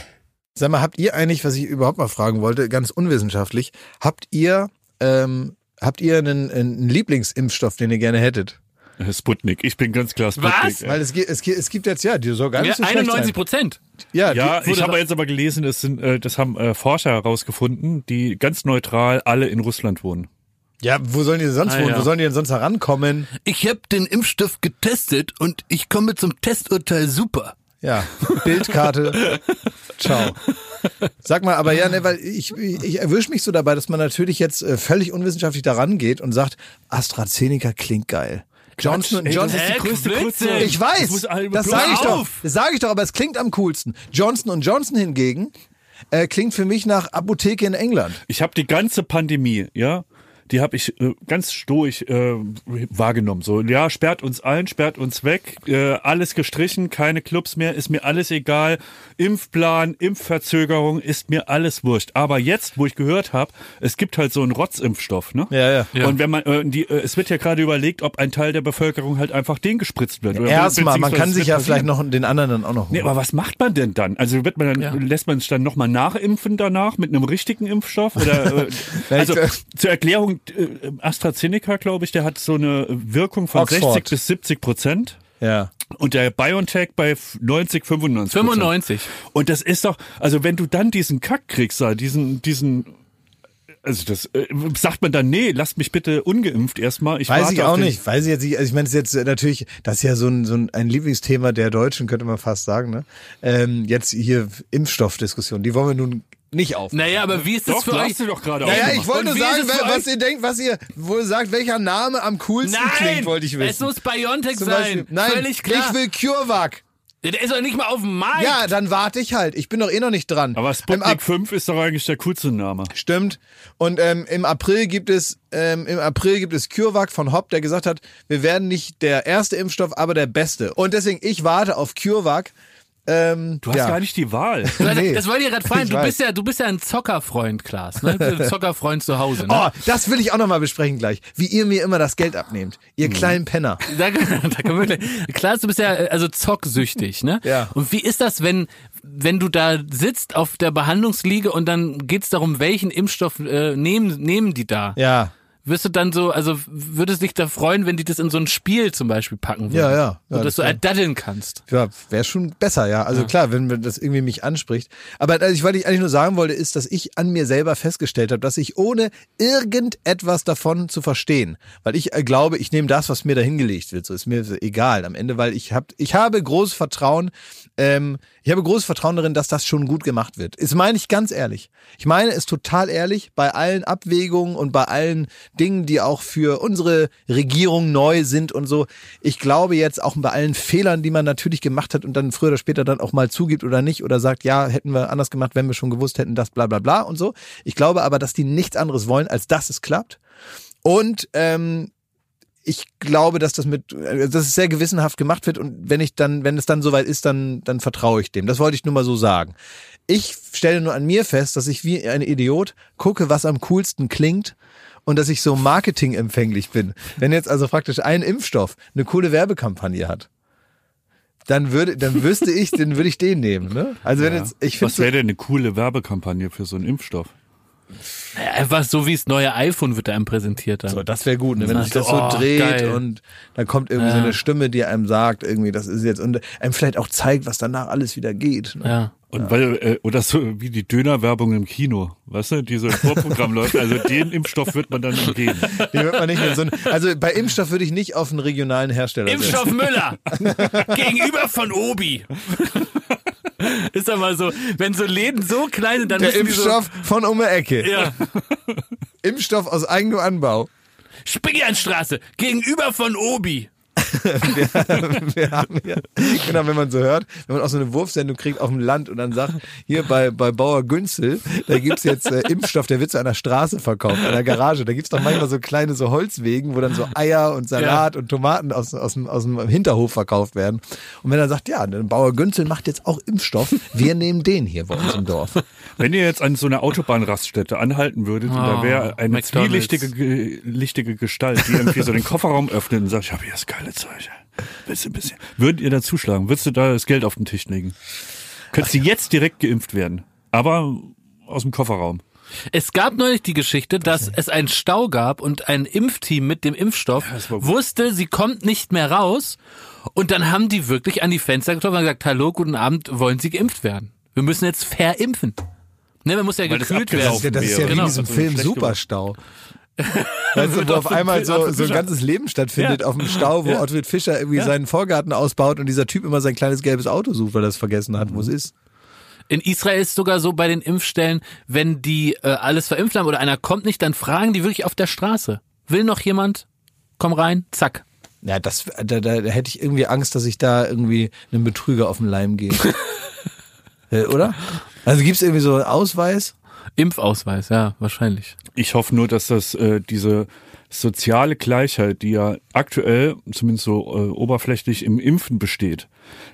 Sag mal, habt ihr eigentlich, was ich überhaupt mal fragen wollte, ganz unwissenschaftlich, habt ihr, ähm, habt ihr einen, einen Lieblingsimpfstoff, den ihr gerne hättet? Äh, Sputnik, ich bin ganz klar Sputnik. Was? Weil es, gibt- es, gibt- es gibt jetzt, ja, die soll gar nicht Ja, so schlecht 91 sein. Prozent. Ja, Ja, die, ich habe jetzt aber gelesen, das, sind, äh, das haben äh, Forscher herausgefunden, die ganz neutral alle in Russland wohnen. ja, wo sollen die denn sonst Ah, wohnen? ja. Wo sollen die denn sonst herankommen? Ich habe den Impfstoff getestet und ich komme zum Testurteil super. Ja, Bildkarte. Ciao. Sag mal, aber ja, ne, weil ich, ich, erwische mich so dabei, dass man natürlich jetzt äh, völlig unwissenschaftlich daran geht und sagt, AstraZeneca klingt geil. Johnson Johnson ist die größte Blödsinn. Ich weiß, Das sage ich doch. Das sage ich doch, aber es klingt am coolsten. Johnson Johnson hingegen äh, klingt für mich nach Apotheke in England. Ich habe die ganze Pandemie, ja, die habe ich äh, ganz stoisch äh, wahrgenommen. So, ja, sperrt uns ein, sperrt uns weg, äh, alles gestrichen, keine Clubs mehr, ist mir alles egal. Impfplan, Impfverzögerung, ist mir alles wurscht. Aber jetzt, wo ich gehört habe, es gibt halt so einen Rotzimpfstoff, ne? Ja, ja. Ja. Und wenn man, äh, die, äh, es wird ja gerade überlegt, ob ein Teil der Bevölkerung halt einfach den gespritzt wird. Oder Erstmal, man kann sich ja vielleicht noch den anderen dann auch noch Nee, holen. aber was macht man denn dann? Also wird man dann, Ja. lässt man es dann nochmal nachimpfen danach mit einem richtigen Impfstoff? Oder, äh, Ja, also ich- zur Erklärung, äh, AstraZeneca, glaube ich, der hat so eine Wirkung von Oxford. 60 bis 70 Prozent. ja. Und der BioNTech bei 90, 95 Prozent. 95. Und das ist doch, also wenn du dann diesen Kack kriegst, diesen, diesen, also das, äh, sagt man dann, nee, lasst mich bitte ungeimpft erstmal. Ich Weiß ich auch nicht. Weiß ich jetzt nicht. Also ich meine, es ist jetzt äh, natürlich, das ist ja so ein, so ein, ein Lieblingsthema der Deutschen, könnte man fast sagen. Ne? Ähm, jetzt hier Impfstoffdiskussion, die wollen wir nun nicht auf. Naja, aber wie ist das Doch, für du euch? sie doch gerade Naja, ich wollte nur sagen, was ihr denkt, was ihr wohl sagt, welcher Name am coolsten klingt, wollte ich wissen. es muss Biontech Zum sein. Beispiel, nein, Völlig klar. ich will CureVac. Der ist doch nicht mal auf dem Markt. Ja, dann warte ich halt. Ich bin doch eh noch nicht dran. Aber Im Sputnik Ap- 5 ist doch eigentlich der coolste Name. Stimmt. Und ähm, im April gibt es ähm, im April gibt es CureVac von Hopp, der gesagt hat, wir werden nicht der erste Impfstoff, aber der beste. Und deswegen ich warte auf CureVac. Ähm, Du hast ja. gar nicht die Wahl. Nee. Das wollte ich gerade fragen. Du bist ja, du bist ja ein Zockerfreund, Klaas. Ne? Du bist ein Zockerfreund zu Hause. Ne? Oh, das will ich auch nochmal besprechen gleich. Wie ihr mir immer das Geld abnehmt. Ihr Mhm. kleinen Penner. Da, da können wir gleich. Klaas, du bist ja äh, also zocksüchtig, ne? Ja. Und wie ist das, wenn wenn du da sitzt auf der Behandlungsliege und dann geht's darum, welchen Impfstoff äh, nehmen nehmen die da? Ja. Wirst du dann so, also würdest dich da freuen, wenn die das in so ein Spiel zum Beispiel packen würden? Ja, ja. Ja, das dass du wär- erdaddeln kannst. Ja, wäre schon besser, ja. Also klar, wenn mir das irgendwie mich anspricht. Aber also was ich eigentlich nur sagen wollte, ist, dass ich an mir selber festgestellt habe, dass ich ohne irgendetwas davon zu verstehen, weil ich äh, glaube, ich nehme das, was mir da hingelegt wird. So ist mir egal am Ende, weil ich hab, ich habe großes Vertrauen, ähm, ich habe großes Vertrauen darin, dass das schon gut gemacht wird. Das meine ich ganz ehrlich. Ich meine es total ehrlich bei allen Abwägungen und bei allen Dingen, die auch für unsere Regierung neu sind und so. Ich glaube jetzt auch bei allen Fehlern, die man natürlich gemacht hat und dann früher oder später dann auch mal zugibt oder nicht oder sagt, ja, hätten wir anders gemacht, wenn wir schon gewusst hätten, das bla bla bla und so. Ich glaube aber, dass die nichts anderes wollen, als dass es klappt. Und ähm, ich glaube, dass das mit, äh, dass es sehr gewissenhaft gemacht wird und wenn ich dann, wenn es dann soweit ist, dann, dann vertraue ich dem. Das wollte ich nur mal so sagen. Ich stelle nur an mir fest, dass ich wie ein Idiot gucke, was am coolsten klingt und dass ich so marketingempfänglich bin. Wenn jetzt also praktisch ein Impfstoff eine coole Werbekampagne hat. dann würde, dann wüsste ich, dann würde ich den nehmen, ne? Also wenn jetzt, ich finde Was wäre denn eine coole Werbekampagne für so einen Impfstoff? Einfach so wie das neue iPhone wird einem präsentiert. Dann. So, das wäre gut, ne? wenn sich das so so, oh, dreht geil. und dann kommt irgendwie so Ja. eine Stimme, die einem sagt, irgendwie, das ist jetzt und einem vielleicht auch zeigt, was danach alles wieder geht. Ne? ja. Und weil, äh, oder so wie die Dönerwerbung im Kino, weißt du, die so im Vorprogramm läuft, also den Impfstoff wird man dann umgehen. Die wird man nicht mehr so ein, also bei Impfstoff würde ich nicht auf einen regionalen Hersteller Impfstoff Müller gegenüber von Obi. Ist aber so, wenn so Läden so klein sind, dann Der Impfstoff von um die Ecke. so, ja, Impfstoff aus eigenem Anbau. Spingianstraße gegenüber von Obi. Wir haben hier, genau, wenn man so hört, wenn man auch so eine Wurfsendung kriegt auf dem Land und dann sagt, hier bei, bei Bauer Günzel, da gibt's jetzt äh, Impfstoff, der wird zu einer Straße verkauft, an der Garage. Da gibt's doch manchmal so kleine so Holzwegen, wo dann so Eier und Salat und Tomaten aus, aus, dem, aus dem Hinterhof verkauft werden. Und wenn er sagt, ja, der Bauer Günzel macht jetzt auch Impfstoff, wir nehmen den hier bei uns im Dorf. Wenn ihr jetzt an so einer Autobahnraststätte anhalten würdet und da wäre eine McDonald's. zwielichtige ge- lichtige Gestalt, die irgendwie so den Kofferraum öffnet und sagt, ich habe hier das geile Zeug. Bisschen, bisschen. Würdet ihr da zuschlagen? Würdest du da das Geld auf den Tisch legen? Könntest du jetzt direkt geimpft werden, aber aus dem Kofferraum. Es gab neulich die Geschichte, dass es einen Stau gab und ein Impfteam mit dem Impfstoff das gut. wusste, sie kommt nicht mehr raus. Und dann haben die wirklich an die Fenster getroffen und gesagt, hallo, guten Abend, wollen Sie geimpft werden? Wir müssen jetzt verimpfen. Ne, man muss ja Weil das gekühlt abgelaufen werden. Das ist ja wie Genau. in diesem Film Superstau. Weißt du, wo auf einmal so, so ein ganzes Leben stattfindet auf dem Stau, wo Ja. Ottfried Fischer irgendwie seinen Vorgarten ausbaut und dieser Typ immer sein kleines gelbes Auto sucht, weil er es vergessen hat, wo es ist. In Israel ist sogar so bei den Impfstellen, wenn die äh, alles verimpft haben oder einer kommt nicht, dann fragen die wirklich auf der Straße. Will noch jemand? Komm rein, zack. Ja, das, da, da, da hätte ich irgendwie Angst, dass ich da irgendwie einem Betrüger auf den Leim gehe. äh, oder? Also gibt's irgendwie so einen Ausweis? Impfausweis, ja, wahrscheinlich. Ich hoffe nur, dass das äh, diese soziale Gleichheit, die ja aktuell zumindest so äh, oberflächlich im Impfen besteht,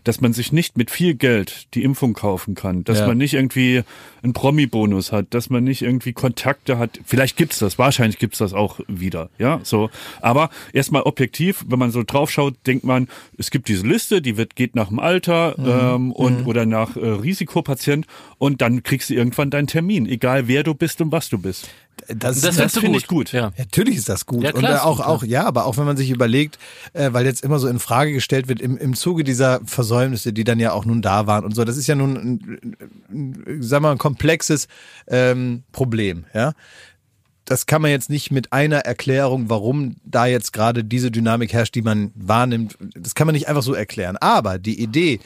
dass man sich nicht mit viel Geld die Impfung kaufen kann, dass Ja. man nicht irgendwie einen Promi-Bonus hat, dass man nicht irgendwie Kontakte hat. Vielleicht gibt's das, wahrscheinlich gibt's das auch wieder, ja, so. Aber erstmal objektiv, wenn man so draufschaut, denkt man, es gibt diese Liste, die wird geht nach dem Alter ähm, und oder nach äh, Risikopatient und dann kriegst du irgendwann deinen Termin, egal wer du bist und was du bist. Das, Das, du finde ich gut. Ja. Natürlich ist das gut. Ja, klar und auch, gut, auch, ja, aber auch wenn man sich überlegt, äh, weil jetzt immer so in Frage gestellt wird, im, im Zuge dieser Versäumnisse, die dann ja auch nun da waren und so, das ist ja nun, ein, ein, sagen wir mal, ein komplexes ähm, Problem, ja. Das kann man jetzt nicht mit einer Erklärung, warum da jetzt gerade diese Dynamik herrscht, die man wahrnimmt, das kann man nicht einfach so erklären. Aber die Idee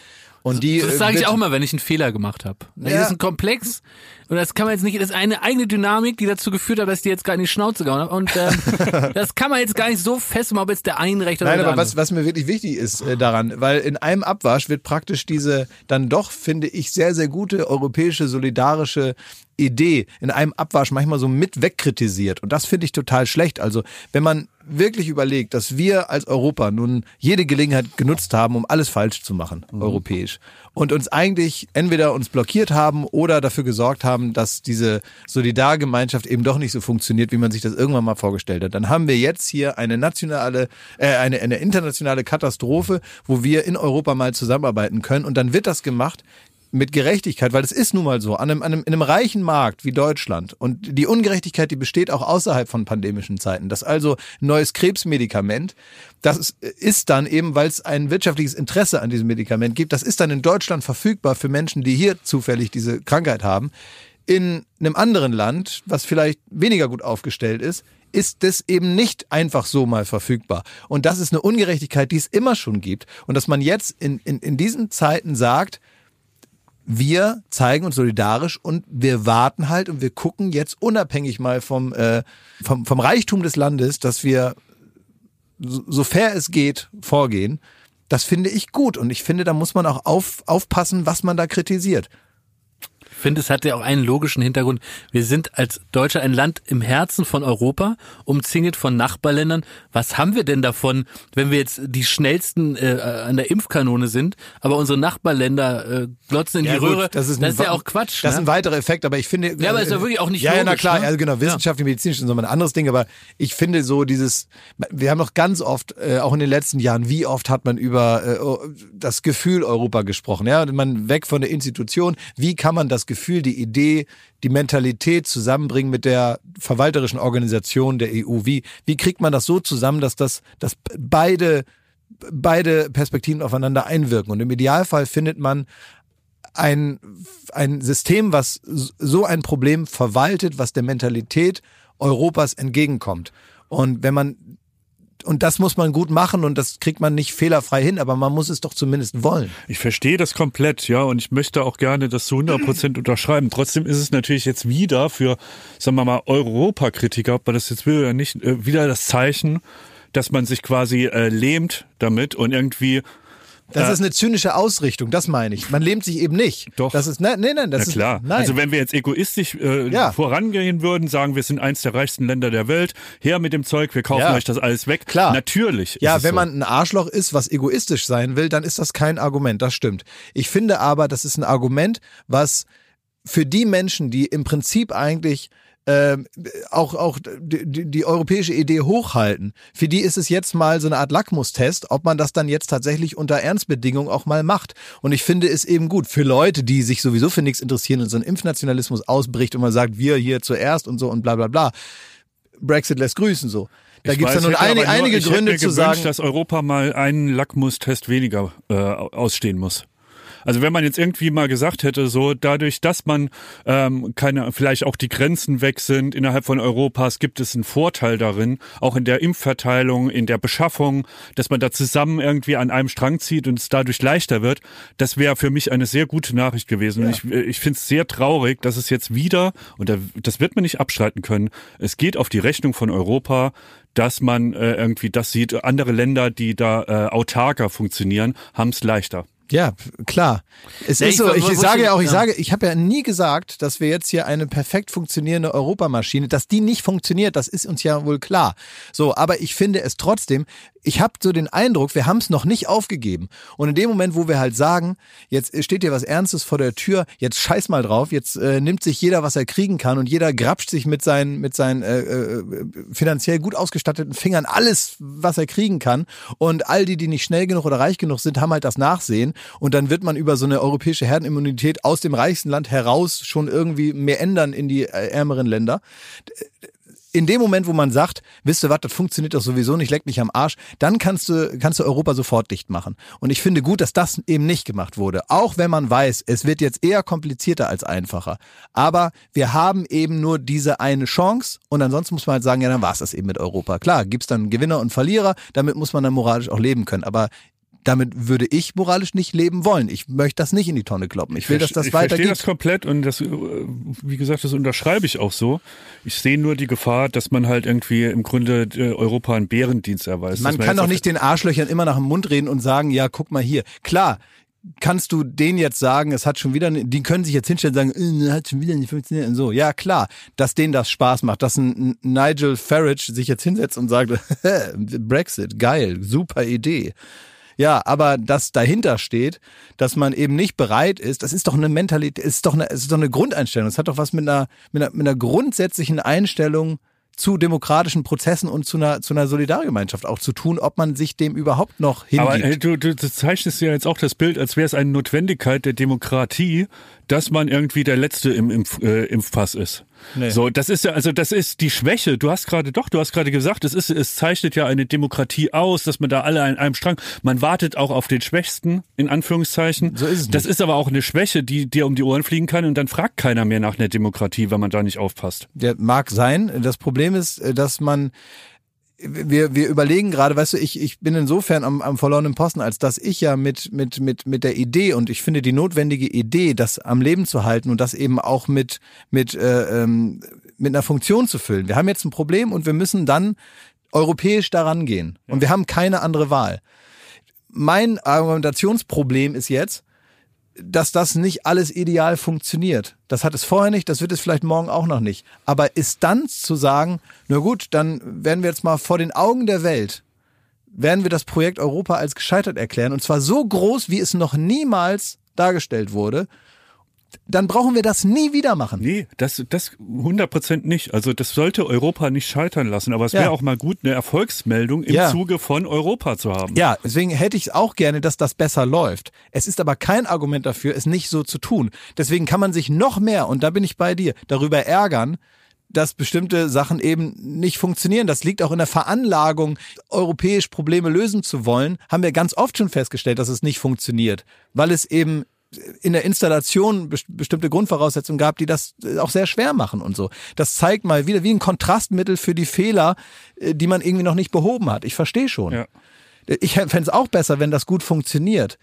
und die. Das sage ich auch mal, wenn ich einen Fehler gemacht habe. Das Ja. ist ein Komplex und das kann man jetzt nicht, das ist eine eigene Dynamik, die dazu geführt hat, dass ich dir jetzt gerade in die Schnauze gehauen habe. Und ähm, das kann man jetzt gar nicht so festmachen, ob jetzt der eine recht oder Nein, der aber andere. was, was mir wirklich wichtig ist äh, daran, weil in einem Abwasch wird praktisch diese dann doch, finde ich, sehr, sehr gute europäische, solidarische Idee in einem Abwasch manchmal so mit wegkritisiert. Und das finde ich total schlecht. Also wenn man wirklich überlegt, dass wir als Europa nun jede Gelegenheit genutzt haben, um alles falsch zu machen, europäisch, und uns eigentlich entweder uns blockiert haben oder dafür gesorgt haben, dass diese Solidargemeinschaft eben doch nicht so funktioniert, wie man sich das irgendwann mal vorgestellt hat, dann haben wir jetzt hier eine nationale, äh, eine, eine internationale Katastrophe, wo wir in Europa mal zusammenarbeiten können. Und dann wird das gemacht mit Gerechtigkeit, weil es ist nun mal so, an einem, an einem, in einem reichen Markt wie Deutschland und die Ungerechtigkeit, die besteht auch außerhalb von pandemischen Zeiten, dass also ein neues Krebsmedikament, das ist- ist dann eben, weil es ein wirtschaftliches Interesse an diesem Medikament gibt, das ist dann in Deutschland verfügbar für Menschen, die hier zufällig diese Krankheit haben. In einem anderen Land, was vielleicht weniger gut aufgestellt ist, ist das eben nicht einfach so mal verfügbar. Und das ist eine Ungerechtigkeit, die es immer schon gibt. Und dass man jetzt in, in, in diesen Zeiten sagt, wir zeigen uns solidarisch und wir warten halt und wir gucken jetzt unabhängig mal vom, äh, vom, vom Reichtum des Landes, dass wir so, so fair es geht vorgehen. Das finde ich gut und ich finde, da muss man auch auf, aufpassen, was man da kritisiert. Ich finde, es hat ja auch einen logischen Hintergrund. Wir sind als Deutsche ein Land im Herzen von Europa, umzingelt von Nachbarländern. Was haben wir denn davon, wenn wir jetzt die schnellsten äh, an der Impfkanone sind, aber unsere Nachbarländer äh, glotzen in die gut, Röhre? das ist, das ist ja auch Quatsch. Das ist ne? ein weiterer Effekt, aber ich finde. Ja, aber ist ja wirklich auch nicht Ja, ja, na logisch, klar, ne? also genau, Ja. wissenschaftlich, medizinisch ist nochmal ein anderes Ding, aber ich finde so dieses, wir haben doch ganz oft, äh, auch in den letzten Jahren, wie oft hat man über äh, das Gefühl Europa gesprochen, ja, man weg von der Institution, wie kann man das Gefühl, die Idee, die Mentalität zusammenbringen mit der verwalterischen Organisation der EU, wie, wie kriegt man das so zusammen, dass das, dass beide beide Perspektiven aufeinander einwirken. Und im Idealfall findet man ein, ein System, was so ein Problem verwaltet, was der Mentalität Europas entgegenkommt. Und wenn man und das muss man gut machen und das kriegt man nicht fehlerfrei hin, aber man muss es doch zumindest wollen. Ich verstehe das komplett, ja, und ich möchte auch gerne das zu 100 Prozent unterschreiben. Trotzdem ist es natürlich jetzt wieder für, sagen wir mal, Europakritiker, ob man das jetzt will oder nicht, äh, wieder das Zeichen, dass man sich quasi äh, lähmt damit und irgendwie Das Äh, ist eine zynische Ausrichtung, das meine ich. Man lähmt sich eben nicht. Doch. Das ist nein, nein, nein, das Na klar. ist nein. Also wenn wir jetzt egoistisch äh, Ja. vorangehen würden, sagen wir sind eins der reichsten Länder der Welt, her mit dem Zeug, wir kaufen Ja. euch das alles weg. Klar. Natürlich. Ja, ist es wenn so. man ein Arschloch ist, was egoistisch sein will, dann ist das kein Argument, das stimmt. Ich finde aber, das ist ein Argument, was für die Menschen, die im Prinzip eigentlich ähm, auch, auch die, die, europäische Idee hochhalten, für die ist es jetzt mal so eine Art Lackmustest, ob man das dann jetzt tatsächlich unter Ernstbedingungen auch mal macht. Und ich finde es eben gut für Leute, die sich sowieso für nichts interessieren und so ein Impfnationalismus ausbricht und man sagt, wir hier zuerst und so und bla bla bla. Brexit lässt grüßen so. Da gibt's weiß, ja nun einige, nur- einige Gründe zu gewünscht, sagen. dass Europa mal einen Lackmustest weniger äh, ausstehen muss. Also wenn man jetzt irgendwie mal gesagt hätte, so dadurch, dass man ähm, keine, vielleicht auch die Grenzen weg sind innerhalb von Europas, gibt es einen Vorteil darin, auch in der Impfverteilung, in der Beschaffung, dass man da zusammen irgendwie an einem Strang zieht und es dadurch leichter wird. Das wäre für mich eine sehr gute Nachricht gewesen. Und ich, ich finde es sehr traurig, dass es jetzt wieder, und da, das wird man nicht abstreiten können, es geht auf die Rechnung von Europa, dass man äh, irgendwie das sieht. Andere Länder, die da äh, autarker funktionieren, haben es leichter. Ja, klar. Es Ja, ist ich so, ich wo- sage ja auch, ich ja. sage, ich habe ja nie gesagt, dass wir jetzt hier eine perfekt funktionierende Europamaschine, dass die nicht funktioniert, das ist uns ja wohl klar. So, aber ich finde es trotzdem, ich habe so den Eindruck, wir haben es noch nicht aufgegeben. Und in dem Moment, wo wir halt sagen, jetzt steht hier was Ernstes vor der Tür, jetzt scheiß mal drauf, jetzt äh, nimmt sich jeder, was er kriegen kann und jeder grapscht sich mit seinen, mit seinen äh, äh, finanziell gut ausgestatteten Fingern alles, was er kriegen kann. Und all die, die nicht schnell genug oder reich genug sind, haben halt das Nachsehen. Und dann wird man über so eine europäische Herdenimmunität aus dem reichsten Land heraus schon irgendwie mehr ändern in die äh, ärmeren Länder in dem Moment, wo man sagt, wisst ihr was, das funktioniert doch sowieso nicht, leck mich am Arsch, dann kannst du, kannst du Europa sofort dicht machen. Und ich finde gut, dass das eben nicht gemacht wurde. Auch wenn man weiß, es wird jetzt eher komplizierter als einfacher. Aber wir haben eben nur diese eine Chance und ansonsten muss man halt sagen, ja, dann war es das eben mit Europa. Klar, gibt's dann Gewinner und Verlierer, damit muss man dann moralisch auch leben können. Aber damit würde ich moralisch nicht leben wollen. Ich möchte das nicht in die Tonne kloppen. Ich will, dass das ich verstehe weitergeht. das komplett und das, äh, wie gesagt, das unterschreibe ich auch so. Ich sehe nur die Gefahr, dass man halt irgendwie im Grunde äh, Europa einen Bärendienst erweist. Man Dass kann doch nicht den Arschlöchern immer nach dem Mund reden und sagen, ja, guck mal hier. Klar, kannst du denen jetzt sagen, es hat schon wieder, die können sich jetzt hinstellen und sagen, äh, hat schon wieder nicht funktioniert und so. Ja, klar, dass denen das Spaß macht, dass ein Nigel Farage sich jetzt hinsetzt und sagt, Brexit, geil, super Idee. Ja, aber das dahinter steht, dass man eben nicht bereit ist, das ist doch eine Mentalität, ist doch eine, es ist doch eine Grundeinstellung. Es hat doch was mit einer, mit einer, mit einer grundsätzlichen Einstellung zu demokratischen Prozessen und zu einer, zu einer Solidargemeinschaft auch zu tun, ob man sich dem überhaupt noch hingibt. Aber äh, du, du, du zeichnest ja jetzt auch das Bild, als wäre es eine Notwendigkeit der Demokratie, dass man irgendwie der Letzte im Impf, äh, Impfpass ist. Nee. So, das ist ja, also das ist die Schwäche. Du hast gerade, doch, du hast gerade gesagt, es ist, es zeichnet ja eine Demokratie aus, dass man da alle an einem Strang, man wartet auch auf den Schwächsten, in Anführungszeichen. So ist es Das nicht. ist aber auch eine Schwäche, die dir um die Ohren fliegen kann und dann fragt keiner mehr nach einer Demokratie, wenn man da nicht aufpasst. Der mag sein. Das Problem ist, äh, dass man wir, wir überlegen gerade, weißt du, ich, ich bin insofern am, am verlorenen Posten, als dass ich ja mit, mit, mit, mit der Idee und ich finde die notwendige Idee, das am Leben zu halten und das eben auch mit, mit, äh, ähm, mit einer Funktion zu füllen. Wir haben jetzt ein Problem und wir müssen dann europäisch daran gehen. Und wir haben keine andere Wahl. Mein Argumentationsproblem ist jetzt, dass das nicht alles ideal funktioniert. Das hat es vorher nicht, das wird es vielleicht morgen auch noch nicht. Aber ist dann zu sagen, na gut, dann werden wir jetzt mal vor den Augen der Welt, werden wir das Projekt Europa als gescheitert erklären. Und zwar so groß, wie es noch niemals dargestellt wurde dann brauchen wir das nie wieder machen. Nee, das, das 100 Prozent nicht. Also das sollte Europa nicht scheitern lassen. Aber es wäre Ja. auch mal gut, eine Erfolgsmeldung im Ja. Zuge von Europa zu haben. Ja, deswegen hätte ich auch gerne, dass das besser läuft. Es ist aber kein Argument dafür, es nicht so zu tun. Deswegen kann man sich noch mehr, und da bin ich bei dir, darüber ärgern, dass bestimmte Sachen eben nicht funktionieren. Das liegt auch in der Veranlagung, europäisch Probleme lösen zu wollen. Haben wir ganz oft schon festgestellt, dass es nicht funktioniert, weil es eben in der Installation best- bestimmte Grundvoraussetzungen gab, die das äh, auch sehr schwer machen und so. Das zeigt mal wieder wie ein Kontrastmittel für die Fehler, äh, die man irgendwie noch nicht behoben hat. Ich verstehe schon. Ja. Ich fände es auch besser, wenn das gut funktioniert.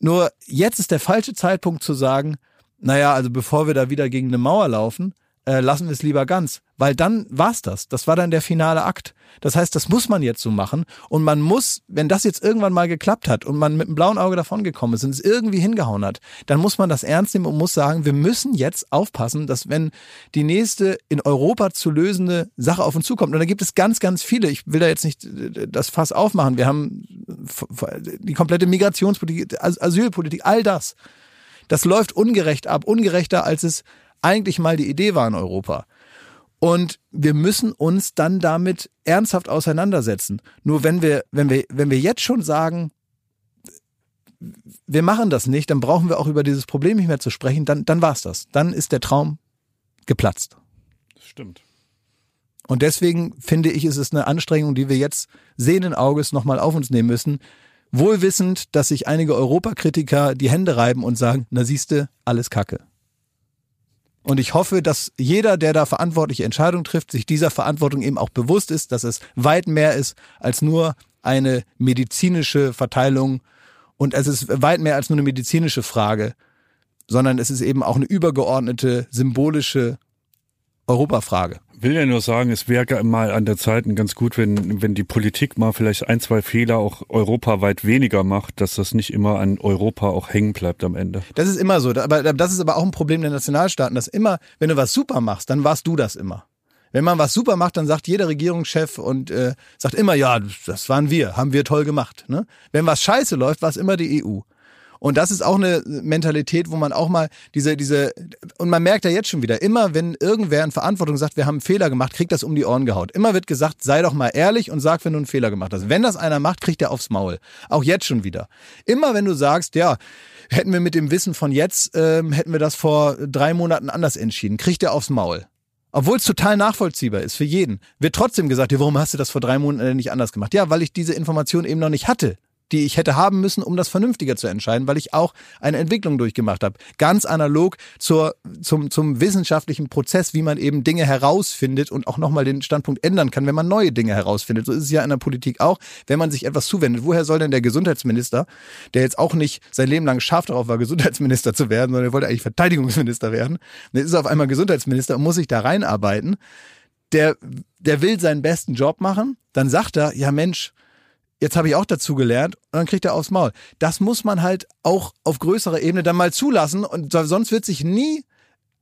Nur jetzt ist der falsche Zeitpunkt zu sagen, naja, also bevor wir da wieder gegen eine Mauer laufen, äh, lassen wir es lieber ganz. Weil dann war's das. Das war dann der finale Akt. Das heißt, das muss man jetzt so machen. Und man muss, wenn das jetzt irgendwann mal geklappt hat und man mit einem blauen Auge davongekommen ist und es irgendwie hingehauen hat, dann muss man das ernst nehmen und muss sagen, wir müssen jetzt aufpassen, dass wenn die nächste in Europa zu lösende Sache auf uns zukommt, und da gibt es ganz, ganz viele, ich will da jetzt nicht äh, das Fass aufmachen, wir haben die komplette Migrationspolitik, As- Asylpolitik, all das. Das läuft ungerecht ab, ungerechter als es eigentlich mal die Idee war in Europa. Und wir müssen uns dann damit ernsthaft auseinandersetzen. Nur wenn wir, wenn wir, wenn wir jetzt schon sagen, wir machen das nicht, dann brauchen wir auch über dieses Problem nicht mehr zu sprechen, dann, dann war's das. Dann ist der Traum geplatzt. Das stimmt. Und deswegen finde ich, ist es eine Anstrengung, die wir jetzt sehenden Auges nochmal auf uns nehmen müssen. Wohlwissend, dass sich einige Europakritiker die Hände reiben und sagen, na siehste, alles Kacke. Und ich hoffe, dass jeder, der da verantwortliche Entscheidungen trifft, sich dieser Verantwortung eben auch bewusst ist, dass es weit mehr ist als nur eine medizinische Verteilung. Und es ist weit mehr als nur eine medizinische Frage, sondern es ist eben auch eine übergeordnete, symbolische Europafrage. Will ja nur sagen, es wäre mal an der Zeit ganz gut, wenn, wenn die Politik mal vielleicht ein, zwei Fehler auch europaweit weniger macht, dass das nicht immer an Europa auch hängen bleibt am Ende. Das ist immer so. Aber das ist aber auch ein Problem der Nationalstaaten, dass immer, wenn du was super machst, dann warst du das immer. Wenn man was super macht, dann sagt jeder Regierungschef und äh, sagt immer, ja, das waren wir, haben wir toll gemacht. Ne? Wenn was scheiße läuft, war es immer die EU. Und das ist auch eine Mentalität, wo man auch mal diese, diese, und man merkt ja jetzt schon wieder, immer wenn irgendwer in Verantwortung sagt, wir haben einen Fehler gemacht, kriegt das um die Ohren gehaut. Immer wird gesagt, sei doch mal ehrlich und sag, wenn du einen Fehler gemacht hast. Wenn das einer macht, kriegt er aufs Maul. Auch jetzt schon wieder. Immer wenn du sagst, ja, hätten wir mit dem Wissen von jetzt, ähm, hätten wir das vor drei Monaten anders entschieden, kriegt er aufs Maul. Obwohl es total nachvollziehbar ist für jeden, wird trotzdem gesagt, ja, warum hast du das vor drei Monaten nicht anders gemacht? Ja, weil ich diese Information eben noch nicht hatte die ich hätte haben müssen, um das vernünftiger zu entscheiden, weil ich auch eine Entwicklung durchgemacht habe. Ganz analog zur, zum, zum wissenschaftlichen Prozess, wie man eben Dinge herausfindet und auch nochmal den Standpunkt ändern kann, wenn man neue Dinge herausfindet. So ist es ja in der Politik auch, wenn man sich etwas zuwendet. Woher soll denn der Gesundheitsminister, der jetzt auch nicht sein Leben lang scharf darauf war, Gesundheitsminister zu werden, sondern er wollte eigentlich Verteidigungsminister werden, dann ist er auf einmal Gesundheitsminister und muss sich da reinarbeiten. Der, der will seinen besten Job machen, dann sagt er, ja Mensch, jetzt habe ich auch dazu gelernt und dann kriegt er aufs Maul. Das muss man halt auch auf größerer Ebene dann mal zulassen und sonst wird sich nie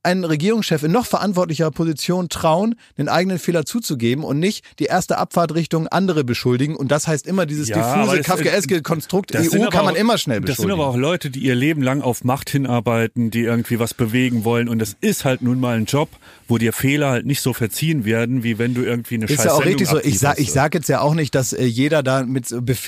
ein Regierungschef in noch verantwortlicher Position trauen, den eigenen Fehler zuzugeben und nicht die erste Abfahrt Richtung andere beschuldigen. Und das heißt immer dieses Ja, diffuse, das- kafkaeske Konstrukt EU aber kann man auch- immer schnell Das sind beschuldigen. aber auch Leute, die ihr Leben lang auf Macht hinarbeiten, die irgendwie was bewegen wollen. Und das ist halt nun mal ein Job, wo dir Fehler halt nicht so verziehen werden, wie wenn du irgendwie eine Ist scheiß ja auch Sendung richtig so. Ich sag, ich sag jetzt ja auch nicht, dass äh, jeder da mit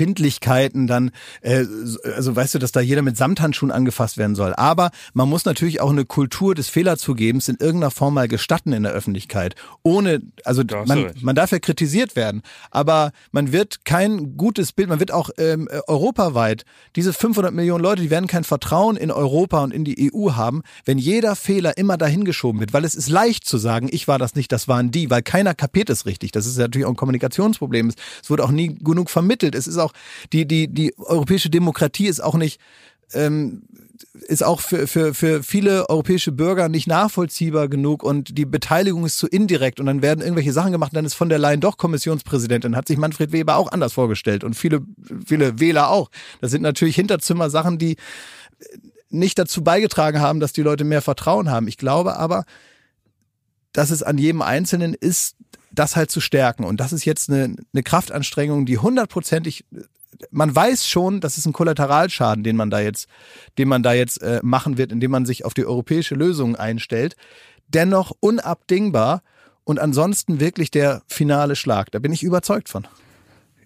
Befindlichkeiten dann, äh, so- also weißt du, dass da jeder mit Samthandschuhen angefasst werden soll. Aber man muss natürlich auch eine Kultur des Fehlerzugebens in irgendeiner Form mal gestatten in der Öffentlichkeit. Ohne, also Da man, man darf ja kritisiert werden, aber man wird kein gutes Bild, man wird auch ähm, äh, europaweit, diese 500 Millionen Leute, die werden kein Vertrauen in Europa und in die EU haben, wenn jeder Fehler immer dahingeschoben wird, weil es ist leicht zu sagen, ich war das nicht, das waren die, weil keiner kapiert es richtig. Das ist ja natürlich auch ein Kommunikationsproblem. Es wurde auch nie genug vermittelt. Es ist auch, die, die, die europäische Demokratie ist auch nicht, ähm, ist auch für, für, für viele europäische Bürger nicht nachvollziehbar genug und die Beteiligung ist zu indirekt und dann werden irgendwelche Sachen gemacht dann ist von der Leyen doch Kommissionspräsidentin, hat sich Manfred Weber auch anders vorgestellt und viele, viele Wähler auch. Das sind natürlich Hinterzimmer-Sachen, die nicht dazu beigetragen haben, dass die Leute mehr Vertrauen haben. Ich glaube aber, dass es an jedem Einzelnen ist, das halt zu stärken. Und das ist jetzt eine, eine Kraftanstrengung, die hundertprozentig, man weiß schon, das ist ein Kollateralschaden, den man da jetzt, den man da jetzt äh, machen wird, indem man sich auf die europäische Lösung einstellt. Dennoch unabdingbar und ansonsten wirklich der finale Schlag. Da bin ich überzeugt von.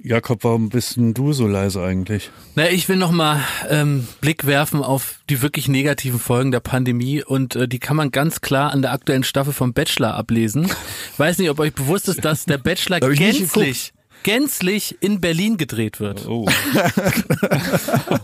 Jakob, warum bist denn du so leise eigentlich? Na, ich will noch mal ähm, Blick werfen auf die wirklich negativen Folgen der Pandemie und äh, die kann man ganz klar an der aktuellen Staffel vom Bachelor ablesen. Weiß nicht, ob euch bewusst ist, dass der Bachelor gänzlich gänzlich in Berlin gedreht wird. Oh.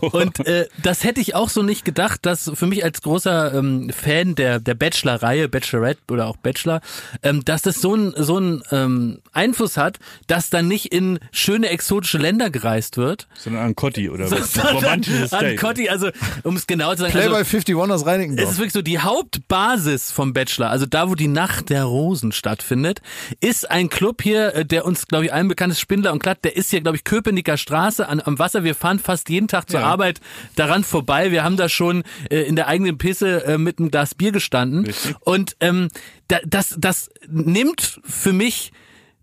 Und äh, das hätte ich auch so nicht gedacht, dass für mich als großer ähm, Fan der der Bachelor-Reihe, Bachelorette oder auch Bachelor, ähm, dass das so ein so ein ähm, Einfluss hat, dass dann nicht in schöne exotische Länder gereist wird. Sondern an Cotti oder was? Romantisches an. Cotti, also um es genau zu sagen, Playboy also, 51 aus es Reinickendorf. ist wirklich so, die Hauptbasis vom Bachelor, also da, wo die Nacht der Rosen stattfindet, ist ein Club hier, äh, der uns, glaube ich, allen bekannt ist, Spindler und Glatt, der ist hier, glaube ich, Köpenicker Straße an, am Wasser. Wir fahren fast jeden Tag zur Ja. Arbeit daran vorbei. Wir haben da schon äh, in der eigenen Pisse äh, mit einem Glas Bier gestanden. Richtig. Und ähm, da, das, das nimmt für mich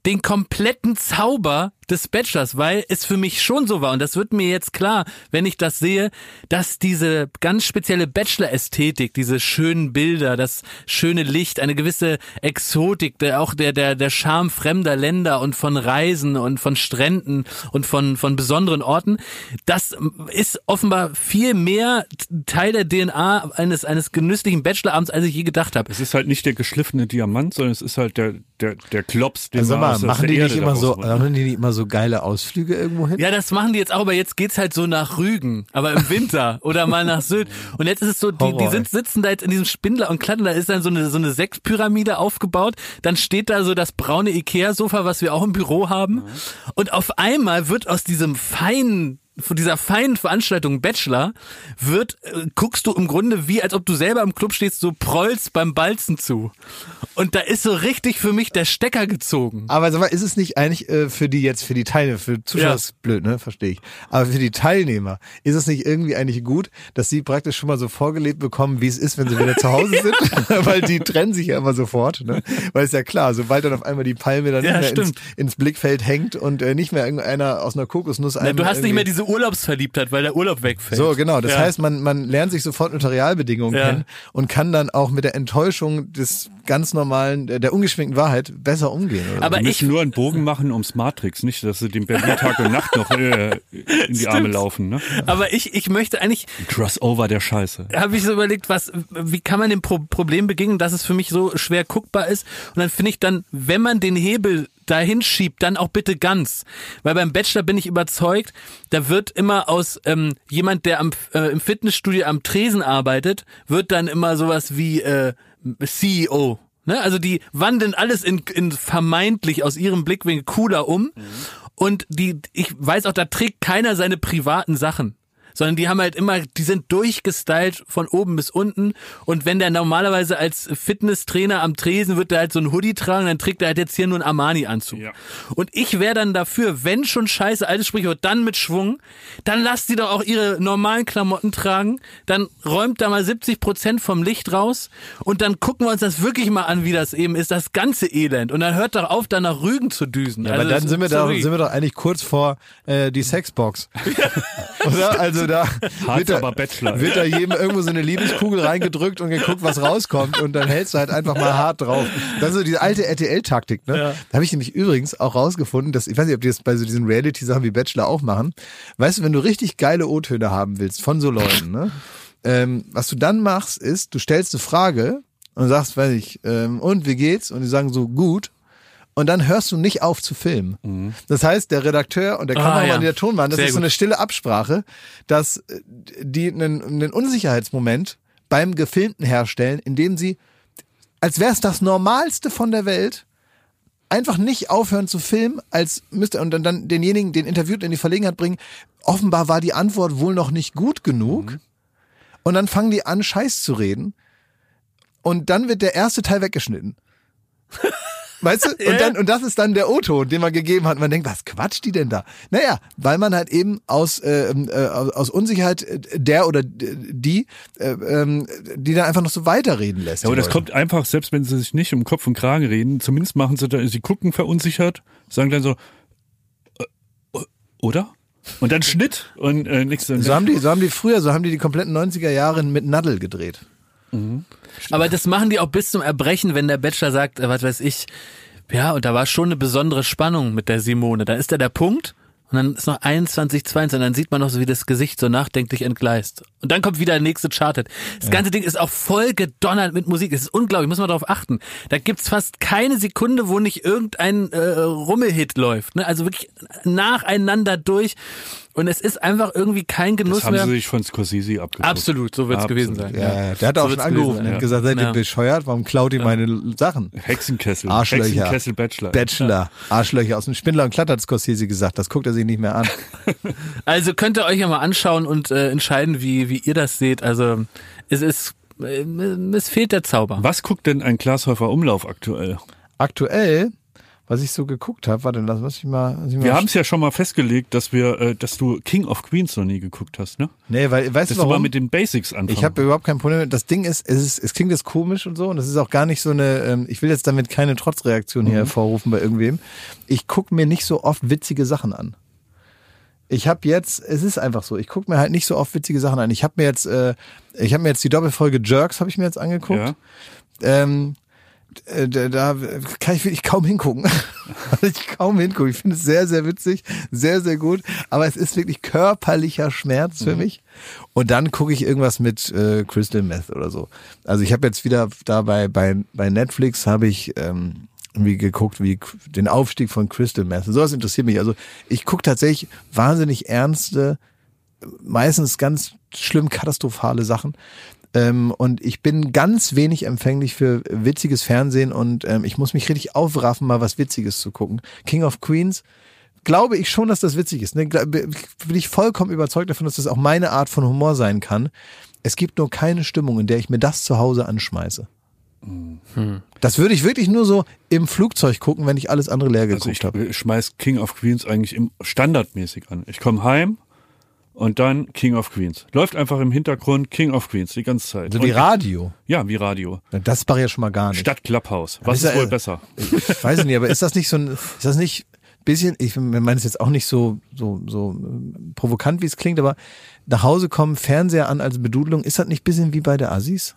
den kompletten Zauber des Bachelors, weil es für mich schon so war und das wird mir jetzt klar, wenn ich das sehe, dass diese ganz spezielle Bachelor-Ästhetik, diese schönen Bilder, das schöne Licht, eine gewisse Exotik, der auch der der der Charme fremder Länder und von Reisen und von Stränden und von von besonderen Orten, das ist offenbar viel mehr Teil der DNA eines eines genüsslichen Bachelorabends, als ich je gedacht habe. Es ist halt nicht der geschliffene Diamant, sondern es ist halt der, der, der Klops, den Also man mal, machen der die Erde nicht immer so, machen die nicht immer so geile Ausflüge irgendwo hin? Ja, das machen die jetzt auch, aber jetzt geht's halt so nach Rügen, aber im Winter oder mal nach Sylt. Und jetzt ist es so, die, die sind, sitzen da jetzt in diesem Spindler und Klatten, da ist dann so eine, so eine Sechspyramide aufgebaut, dann steht da so das braune Ikea-Sofa, was wir auch im Büro haben. Und auf einmal wird aus diesem feinen von dieser feinen Veranstaltung Bachelor wird, äh, guckst du im Grunde wie, als ob du selber im Club stehst, so prollst beim Balzen zu. Und da ist so richtig für mich der Stecker gezogen. Aber sag mal, ist es nicht eigentlich äh, für die jetzt, für die Teilnehmer, für Zuschauer Ja. ist blöd, ne? Verstehe ich. Aber für die Teilnehmer ist es nicht irgendwie eigentlich gut, dass sie praktisch schon mal so vorgelebt bekommen, wie es ist, wenn sie wieder zu Hause sind? Weil die trennen sich ja immer sofort, ne? Weil ist ja klar, sobald dann auf einmal die Palme dann Ja, ins, ins Blickfeld hängt und äh, nicht mehr irgendeiner aus einer Kokosnuss Na, du hast nicht mehr diese Urlaubsverliebtheit, weil der Urlaub wegfällt. So, genau. Das Ja. heißt, man, man lernt sich sofort unter Realbedingungen Ja. kennen und kann dann auch mit der Enttäuschung des ganz normalen, der ungeschminkten Wahrheit besser umgehen. Oder? Aber Die ich, müssen nur einen Bogen machen ums Matrix, nicht, dass sie dem Berlin Tag und Nacht noch äh, in die Arme laufen. Ne? aber ich, ich möchte eigentlich, Crossover der Scheiße. habe ich so überlegt, was, wie kann man dem Pro Problem begegnen, dass es für mich so schwer guckbar ist? Und dann finde ich dann, wenn man den Hebel dahin schiebt, dann auch bitte ganz. Weil beim Bachelor bin ich überzeugt, da wird immer aus ähm, jemand, der am, äh, im Fitnessstudio am Tresen arbeitet, wird dann immer sowas wie äh, CEO. Ne? Also die wandeln alles in, in vermeintlich aus ihrem Blickwinkel cooler um. Und die, ich weiß auch, da trägt keiner seine privaten Sachen sondern die haben halt immer, die sind durchgestylt von oben bis unten. Und wenn der normalerweise als Fitnesstrainer am Tresen wird der halt so ein Hoodie tragen, dann trägt er halt jetzt hier nur einen Armani-Anzug. Ja. Und ich wäre dann dafür, wenn schon scheiße, altes Sprichwort, dann mit Schwung, dann lasst die doch auch ihre normalen Klamotten tragen, dann räumt da mal 70 Prozent vom Licht raus und dann gucken wir uns das wirklich mal an, wie das eben ist, das ganze Elend. Und dann hört doch auf, da nach Rügen zu düsen. Ja, Also aber dann sind wir, da, sind wir doch eigentlich kurz vor äh, die Sexbox. Oder? Also da wird, da wird da jedem irgendwo so eine Liebeskugel reingedrückt und geguckt, was rauskommt und dann hältst du halt einfach mal hart drauf. Das ist so diese alte RTL-Taktik. Ne? Da habe ich nämlich übrigens auch rausgefunden, dass, ich weiß nicht, ob die das bei so diesen Reality-Sachen wie Bachelor auch machen. Weißt du, wenn du richtig geile O-Töne haben willst von so Leuten, ne? ähm, was du dann machst, ist, du stellst eine Frage und sagst, weiß ich, ähm, und wie geht's? Und die sagen so, gut. Und dann hörst du nicht auf zu filmen. Das heißt, der Redakteur und der Ah, Kameramann, ja. der Tonmann, das Sehr ist so eine stille Absprache, dass äh, die einen, einen Unsicherheitsmoment beim Gefilmten herstellen, indem sie, als wäre es das Normalste von der Welt, einfach nicht aufhören zu filmen, als müsste und dann, dann denjenigen, den Interviewten in die Verlegenheit bringen. Offenbar war die Antwort wohl noch nicht gut genug. Und dann fangen die an, Scheiß zu reden. Und dann wird der erste Teil weggeschnitten. Weißt du? Und, dann, und das ist dann der O-Ton, den man gegeben hat. Man denkt, was quatscht die denn da? Naja, weil man halt eben aus, äh, äh, aus Unsicherheit äh, der oder die, äh, ähm, die dann einfach noch so weiterreden lässt. Ja, aber das kommt einfach, selbst wenn sie sich nicht um Kopf und Kragen reden, zumindest machen sie da, sie gucken verunsichert, sagen dann so, äh, oder? Und dann Schnitt und äh, nichts. So haben die, so haben die früher, so haben die die kompletten 90er Jahre mit Nadel gedreht. Aber das machen die auch bis zum Erbrechen, wenn der Bachelor sagt, äh, was weiß ich, ja, und da war schon eine besondere Spannung mit der Simone. Da ist da der Punkt und dann ist noch 21, 22 und dann sieht man noch so, wie das Gesicht so nachdenklich entgleist. Und dann kommt wieder der nächste Charted. Das ganze Ding ist auch voll gedonnert mit Musik. Es ist unglaublich, muss man darauf achten. Da gibt's fast keine Sekunde, wo nicht irgendein äh, Rummelhit läuft. Ne? Also wirklich nacheinander durch. Und es ist einfach irgendwie kein Genuss Das haben mehr. sie sich von Scorsese abgeguckt. Absolut, so wird's Absolut. gewesen sein. Ja, der hat auch So schon wird's angerufen und gesagt, seid ihr Ja. bescheuert? Warum klaut ihr meine Sachen? Hexenkessel. Arschlöcher. Hexenkessel Bachelor. Bachelor, Arschlöcher aus dem Spindler und Klatt hat Scorsese gesagt. Das guckt er sich nicht mehr an. Also könnt ihr euch ja mal anschauen und äh, entscheiden, wie, wie ihr das seht. Also es ist, äh, es fehlt der Zauber. Was guckt denn ein Glashäufer Umlauf aktuell? Aktuell, was ich so geguckt habe, warte, lass was ich mal. Was ich Wir mal haben es ja schon mal festgelegt, dass wir, äh, dass du King of Queens noch nie geguckt hast, ne? Nee, weil, weißt Dass du du mal warum? mit den Basics anfangen. Ich habe überhaupt kein Problem. Das Ding ist, es ist, es klingt jetzt komisch und so, und es ist auch gar nicht so eine. Ähm, ich will jetzt damit keine Trotzreaktion hier hervorrufen bei irgendwem. Ich guck mir nicht so oft witzige Sachen an. Ich habe jetzt, es ist einfach so. Ich guck mir halt nicht so oft witzige Sachen an. Ich habe mir jetzt, äh, ich habe mir jetzt die Doppelfolge Jerks habe ich mir jetzt angeguckt. ja. Ähm, äh, da, kann ich wirklich kaum hingucken. ich kaum hingucken. Ich finde es sehr, sehr witzig, sehr, sehr gut. Aber es ist wirklich körperlicher Schmerz für mich. Und dann gucke ich irgendwas mit äh, Crystal Meth oder so. Also ich habe jetzt wieder da bei, bei, bei Netflix habe ich ähm, irgendwie geguckt, wie den Aufstieg von Crystal Meth. Sowas interessiert mich. Also ich gucke tatsächlich wahnsinnig ernste, meistens ganz schlimm katastrophale Sachen. Ähm, und ich bin ganz wenig empfänglich für witziges Fernsehen und ähm, ich muss mich richtig aufraffen, mal was Witziges zu gucken. King of Queens, glaube ich schon, dass das witzig ist. Ne? Bin ich vollkommen überzeugt davon, dass das auch meine Art von Humor sein kann. Es gibt nur keine Stimmung, in der ich mir das zu Hause anschmeiße. Das würde ich wirklich nur so im Flugzeug gucken, wenn ich alles andere leer Also geguckt ich habe. äh, schmeiß King of Queens eigentlich im standardmäßig an. Ich komme heim und dann King of Queens. Läuft einfach im Hintergrund King of Queens die ganze Zeit. So wie Und- Radio. Ja, wie Radio. Das war ja schon mal gar nicht. Stadt Clubhouse. Was ist ist ja, wohl äh, besser? Ich weiß nicht, aber ist das nicht so ein, ist das nicht bisschen, ich meine es jetzt auch nicht so, so, so äh, provokant, wie es klingt, aber nach Hause kommen, Fernseher an als Bedudelung, ist das nicht bisschen wie bei der Assis?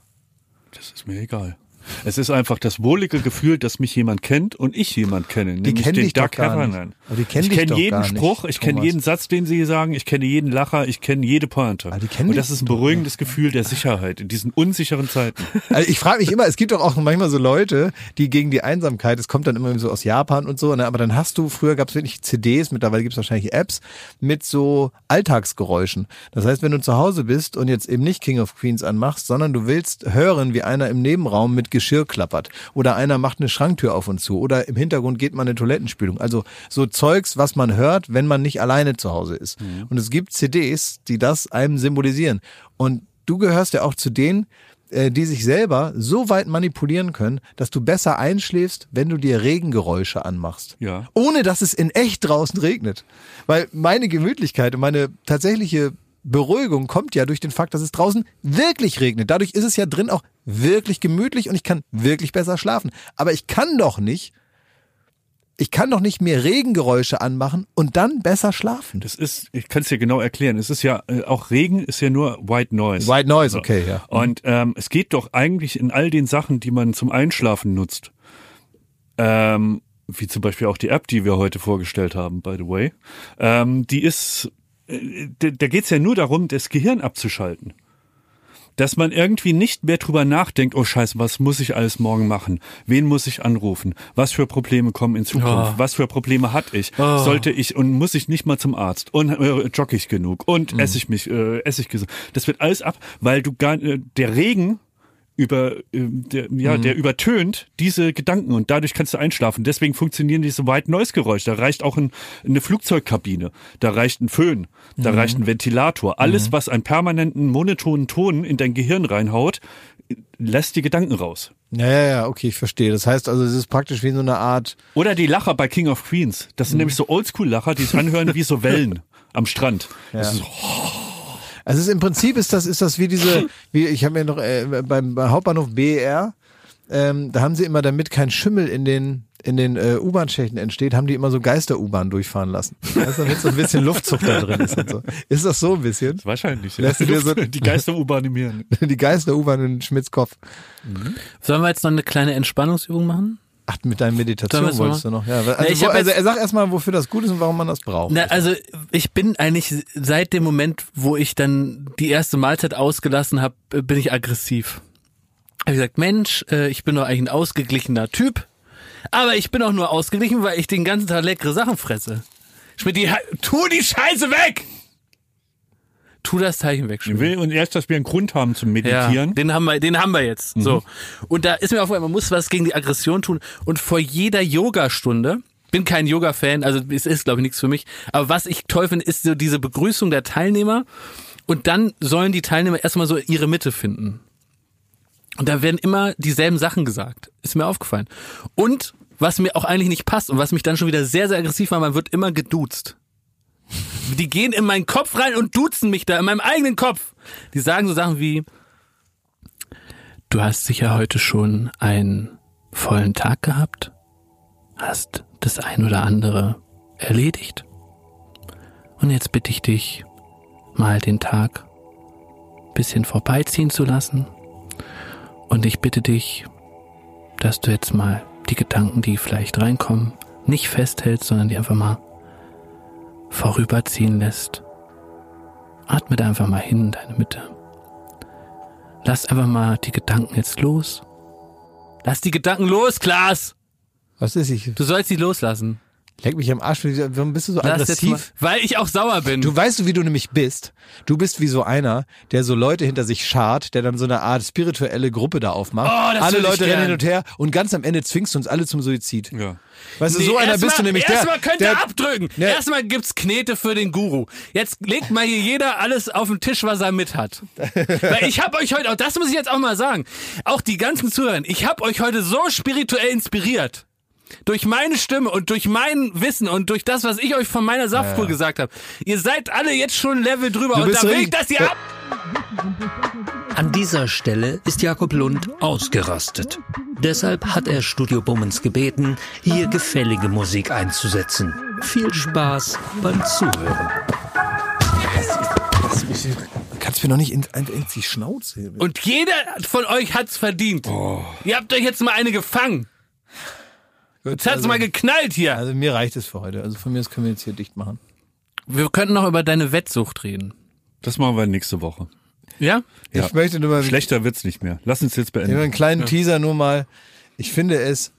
Das ist mir egal. Es ist einfach das wohlige Gefühl, dass mich jemand kennt und ich jemand kenne. Die kennen dich doch Doug gar nicht. Heffernan. Aber die kennen ich kenne doch jeden gar nicht, Spruch, ich kenne jeden Satz, den sie sagen, ich kenne jeden Lacher, ich kenne jede Pointe. Und das ist ein beruhigendes Gefühl der Sicherheit in diesen unsicheren Zeiten. Also ich frage mich immer, es gibt doch auch manchmal so Leute, die gegen die Einsamkeit, es kommt dann immer so aus Japan und so, ne, aber dann hast du, früher gab es wirklich CDs, mittlerweile gibt es wahrscheinlich Apps mit so Alltagsgeräuschen. Das heißt, wenn du zu Hause bist und jetzt eben nicht King of Queens anmachst, sondern du willst hören, wie einer im Nebenraum mit Geschirr klappert oder einer macht eine Schranktür auf und zu oder im Hintergrund geht mal eine Toilettenspülung. Also so Zeugs, was man hört, wenn man nicht alleine zu Hause ist. Und es gibt CDs, die das einem symbolisieren. Und du gehörst ja auch zu denen, äh, die sich selber so weit manipulieren können, dass du besser einschläfst, wenn du dir Regengeräusche anmachst. Ja. Ohne dass es in echt draußen regnet. Weil meine Gemütlichkeit und meine tatsächliche Beruhigung kommt ja durch den Fakt, dass es draußen wirklich regnet. Dadurch ist es ja drin auch wirklich gemütlich und ich kann wirklich besser schlafen. Aber ich kann doch nicht, ich kann doch nicht mehr Regengeräusche anmachen und dann besser schlafen. Das ist, ich kann es dir genau erklären. Es ist ja, äh, auch Regen ist ja nur White Noise. White Noise, okay, ja. Und ähm, es geht doch eigentlich in all den Sachen, die man zum Einschlafen nutzt, ähm, wie zum Beispiel auch die App, die wir heute vorgestellt haben, by the way, ähm, die ist, äh, da, da geht es ja nur darum, das Gehirn abzuschalten. Dass man irgendwie nicht mehr drüber nachdenkt, oh scheiße, was muss ich alles morgen machen? Wen muss ich anrufen? Was für Probleme kommen in Zukunft? Oh. Was für Probleme hatte ich? Sollte ich und muss ich nicht mal zum Arzt? Und äh, jogge ich genug? Und esse ich mich, äh, esse ich gesund? Das wird alles ab, weil du gar, äh, der Regen über, äh, der, ja, der übertönt diese Gedanken und dadurch kannst du einschlafen. Deswegen funktionieren diese White Noise Geräusche. Da reicht auch ein, eine Flugzeugkabine, da reicht ein Föhn, da reicht ein Ventilator. Alles, was einen permanenten monotonen Ton in dein Gehirn reinhaut, lässt die Gedanken raus. Ja, ja, ja, okay, ich verstehe. Das heißt also, es ist praktisch wie so eine Art. Oder die Lacher bei King of Queens. Das sind nämlich so Oldschool-Lacher, die sich anhören wie so Wellen am Strand. Das ist so, Also es ist, im Prinzip ist das, ist das wie diese, wie ich habe mir noch äh, beim, beim Hauptbahnhof BER, ähm, da haben sie immer, damit kein Schimmel in den in den äh, U-Bahn-Schächten entsteht, haben die immer so Geister-U-Bahn durchfahren lassen. Weißt du, damit so ein bisschen Luftzug da drin ist und so. Ist das so ein bisschen? wahrscheinlich. Ja. Lässt du dir so- die Geister-U-Bahn im Hirn. Die Geister-U-Bahn in Schmidts Kopf. Sollen wir jetzt noch eine kleine Entspannungsübung machen? Ach, mit deiner Meditation Sollen wir wolltest du noch. Ja, also, hab also sagt erstmal, wofür das gut ist und warum man das braucht. Na, also ich bin eigentlich seit dem Moment, wo ich dann die erste Mahlzeit ausgelassen habe, bin ich aggressiv. Hab ich gesagt, Mensch, äh, ich bin doch eigentlich ein ausgeglichener Typ, aber ich bin auch nur ausgeglichen, weil ich den ganzen Tag leckere Sachen fresse. Schmidt, die, tu die Scheiße weg! Tu das Zeichen weg, Ich Schmidt. will und erst, dass wir einen Grund haben zum Meditieren. den haben wir, den haben wir jetzt. So. Und da ist mir aufgefallen, man muss was gegen die Aggression tun. Und vor jeder Yogastunde, bin kein Yoga-Fan, also es ist, glaube ich, nichts für mich. Aber was ich toll finde, ist so diese Begrüßung der Teilnehmer. Und dann sollen die Teilnehmer erstmal so ihre Mitte finden. Und da werden immer dieselben Sachen gesagt. Ist mir aufgefallen. Und was mir auch eigentlich nicht passt und was mich dann schon wieder sehr, sehr aggressiv macht, man wird immer geduzt. Die gehen in meinen Kopf rein und duzen mich da, in meinem eigenen Kopf. Die sagen so Sachen wie, du hast sicher heute schon einen vollen Tag gehabt, hast das ein oder andere erledigt. Und jetzt bitte ich dich, mal den Tag bisschen vorbeiziehen zu lassen. Und ich bitte dich, dass du jetzt mal die Gedanken, die vielleicht reinkommen, nicht festhältst, sondern die einfach mal vorüberziehen lässt. Atme da einfach mal hin in deine Mitte. Lass einfach mal die Gedanken jetzt los. Lass die Gedanken los, Klaas! Was ist ich? Du sollst sie loslassen. Leck mich am Arsch. Warum bist du so Lass mal, aggressiv? weil ich auch sauer bin. Du weißt wie du nämlich bist? Du bist wie so einer, der so Leute hinter sich schart, der dann so eine Art spirituelle Gruppe da aufmacht. Oh, das alle Leute rennen hin und her und ganz am Ende zwingst du uns alle zum Suizid. Ja. Weißt du, Nee, so einer bist du nämlich der. Erstmal könnt ihr abdrücken. Nee. Erstmal gibt's Knete für den Guru. Jetzt legt mal hier jeder alles auf den Tisch, was er mit hat. Weil ich habe euch heute, auch das muss ich jetzt auch mal sagen, auch die ganzen Zuhörer, ich habe euch heute so spirituell inspiriert. Durch meine Stimme und durch mein Wissen und durch das, was ich euch von meiner Saftkur gesagt habe. Ihr seid alle jetzt schon ein Level drüber Du und da will ich, dass ihr Ja. ab... An dieser Stelle ist Jakob Lund ausgerastet. Deshalb hat er Studio Bummens gebeten, hier gefällige Musik einzusetzen. Viel Spaß beim Zuhören. Kannst du mir noch nicht in, in, in die Schnauze. Und jeder von euch hat's verdient. Ihr habt euch jetzt mal eine gefangen. Jetzt hat's mal geknallt hier. Also mir reicht es für heute. Also von mir aus können wir jetzt hier dicht machen. Wir könnten noch über deine Wettsucht reden. Das machen wir nächste Woche. Ja? Ja. Ich möchte nur mal Schlechter wird's nicht mehr. Lass uns jetzt beenden. einen kleinen Teaser nur mal. Ich finde es,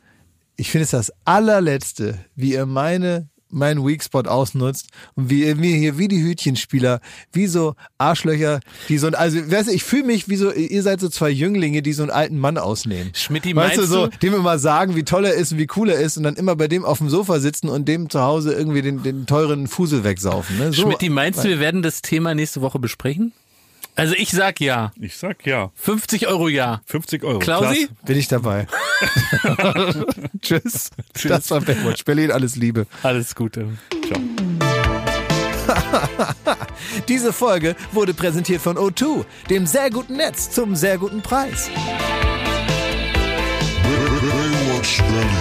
ich finde es das allerletzte, wie ihr meine meinen Weakspot ausnutzt und wie mir hier wie die Hütchenspieler, wie so Arschlöcher, die so ein, also weißt du, ich fühle mich wie so, ihr seid so zwei Jünglinge, die so einen alten Mann ausnehmen. Schmidti, Weißt du, meinst so, du? dem immer sagen, wie toll er ist und wie cool er ist und dann immer bei dem auf dem Sofa sitzen und dem zu Hause irgendwie den, den teuren Fusel wegsaufen. Ne? So, Schmidti, meinst du, wir werden das Thema nächste Woche besprechen? Also ich sag ja. Ich sag ja. 50 Euro ja. 50 Euro. Klausi? Klasse. bin ich dabei. Tschüss. Das war Baywatch Berlin, alles Liebe. Alles Gute. Ciao. Diese Folge wurde präsentiert von O2, dem sehr guten Netz zum sehr guten Preis. Baywatch Berlin.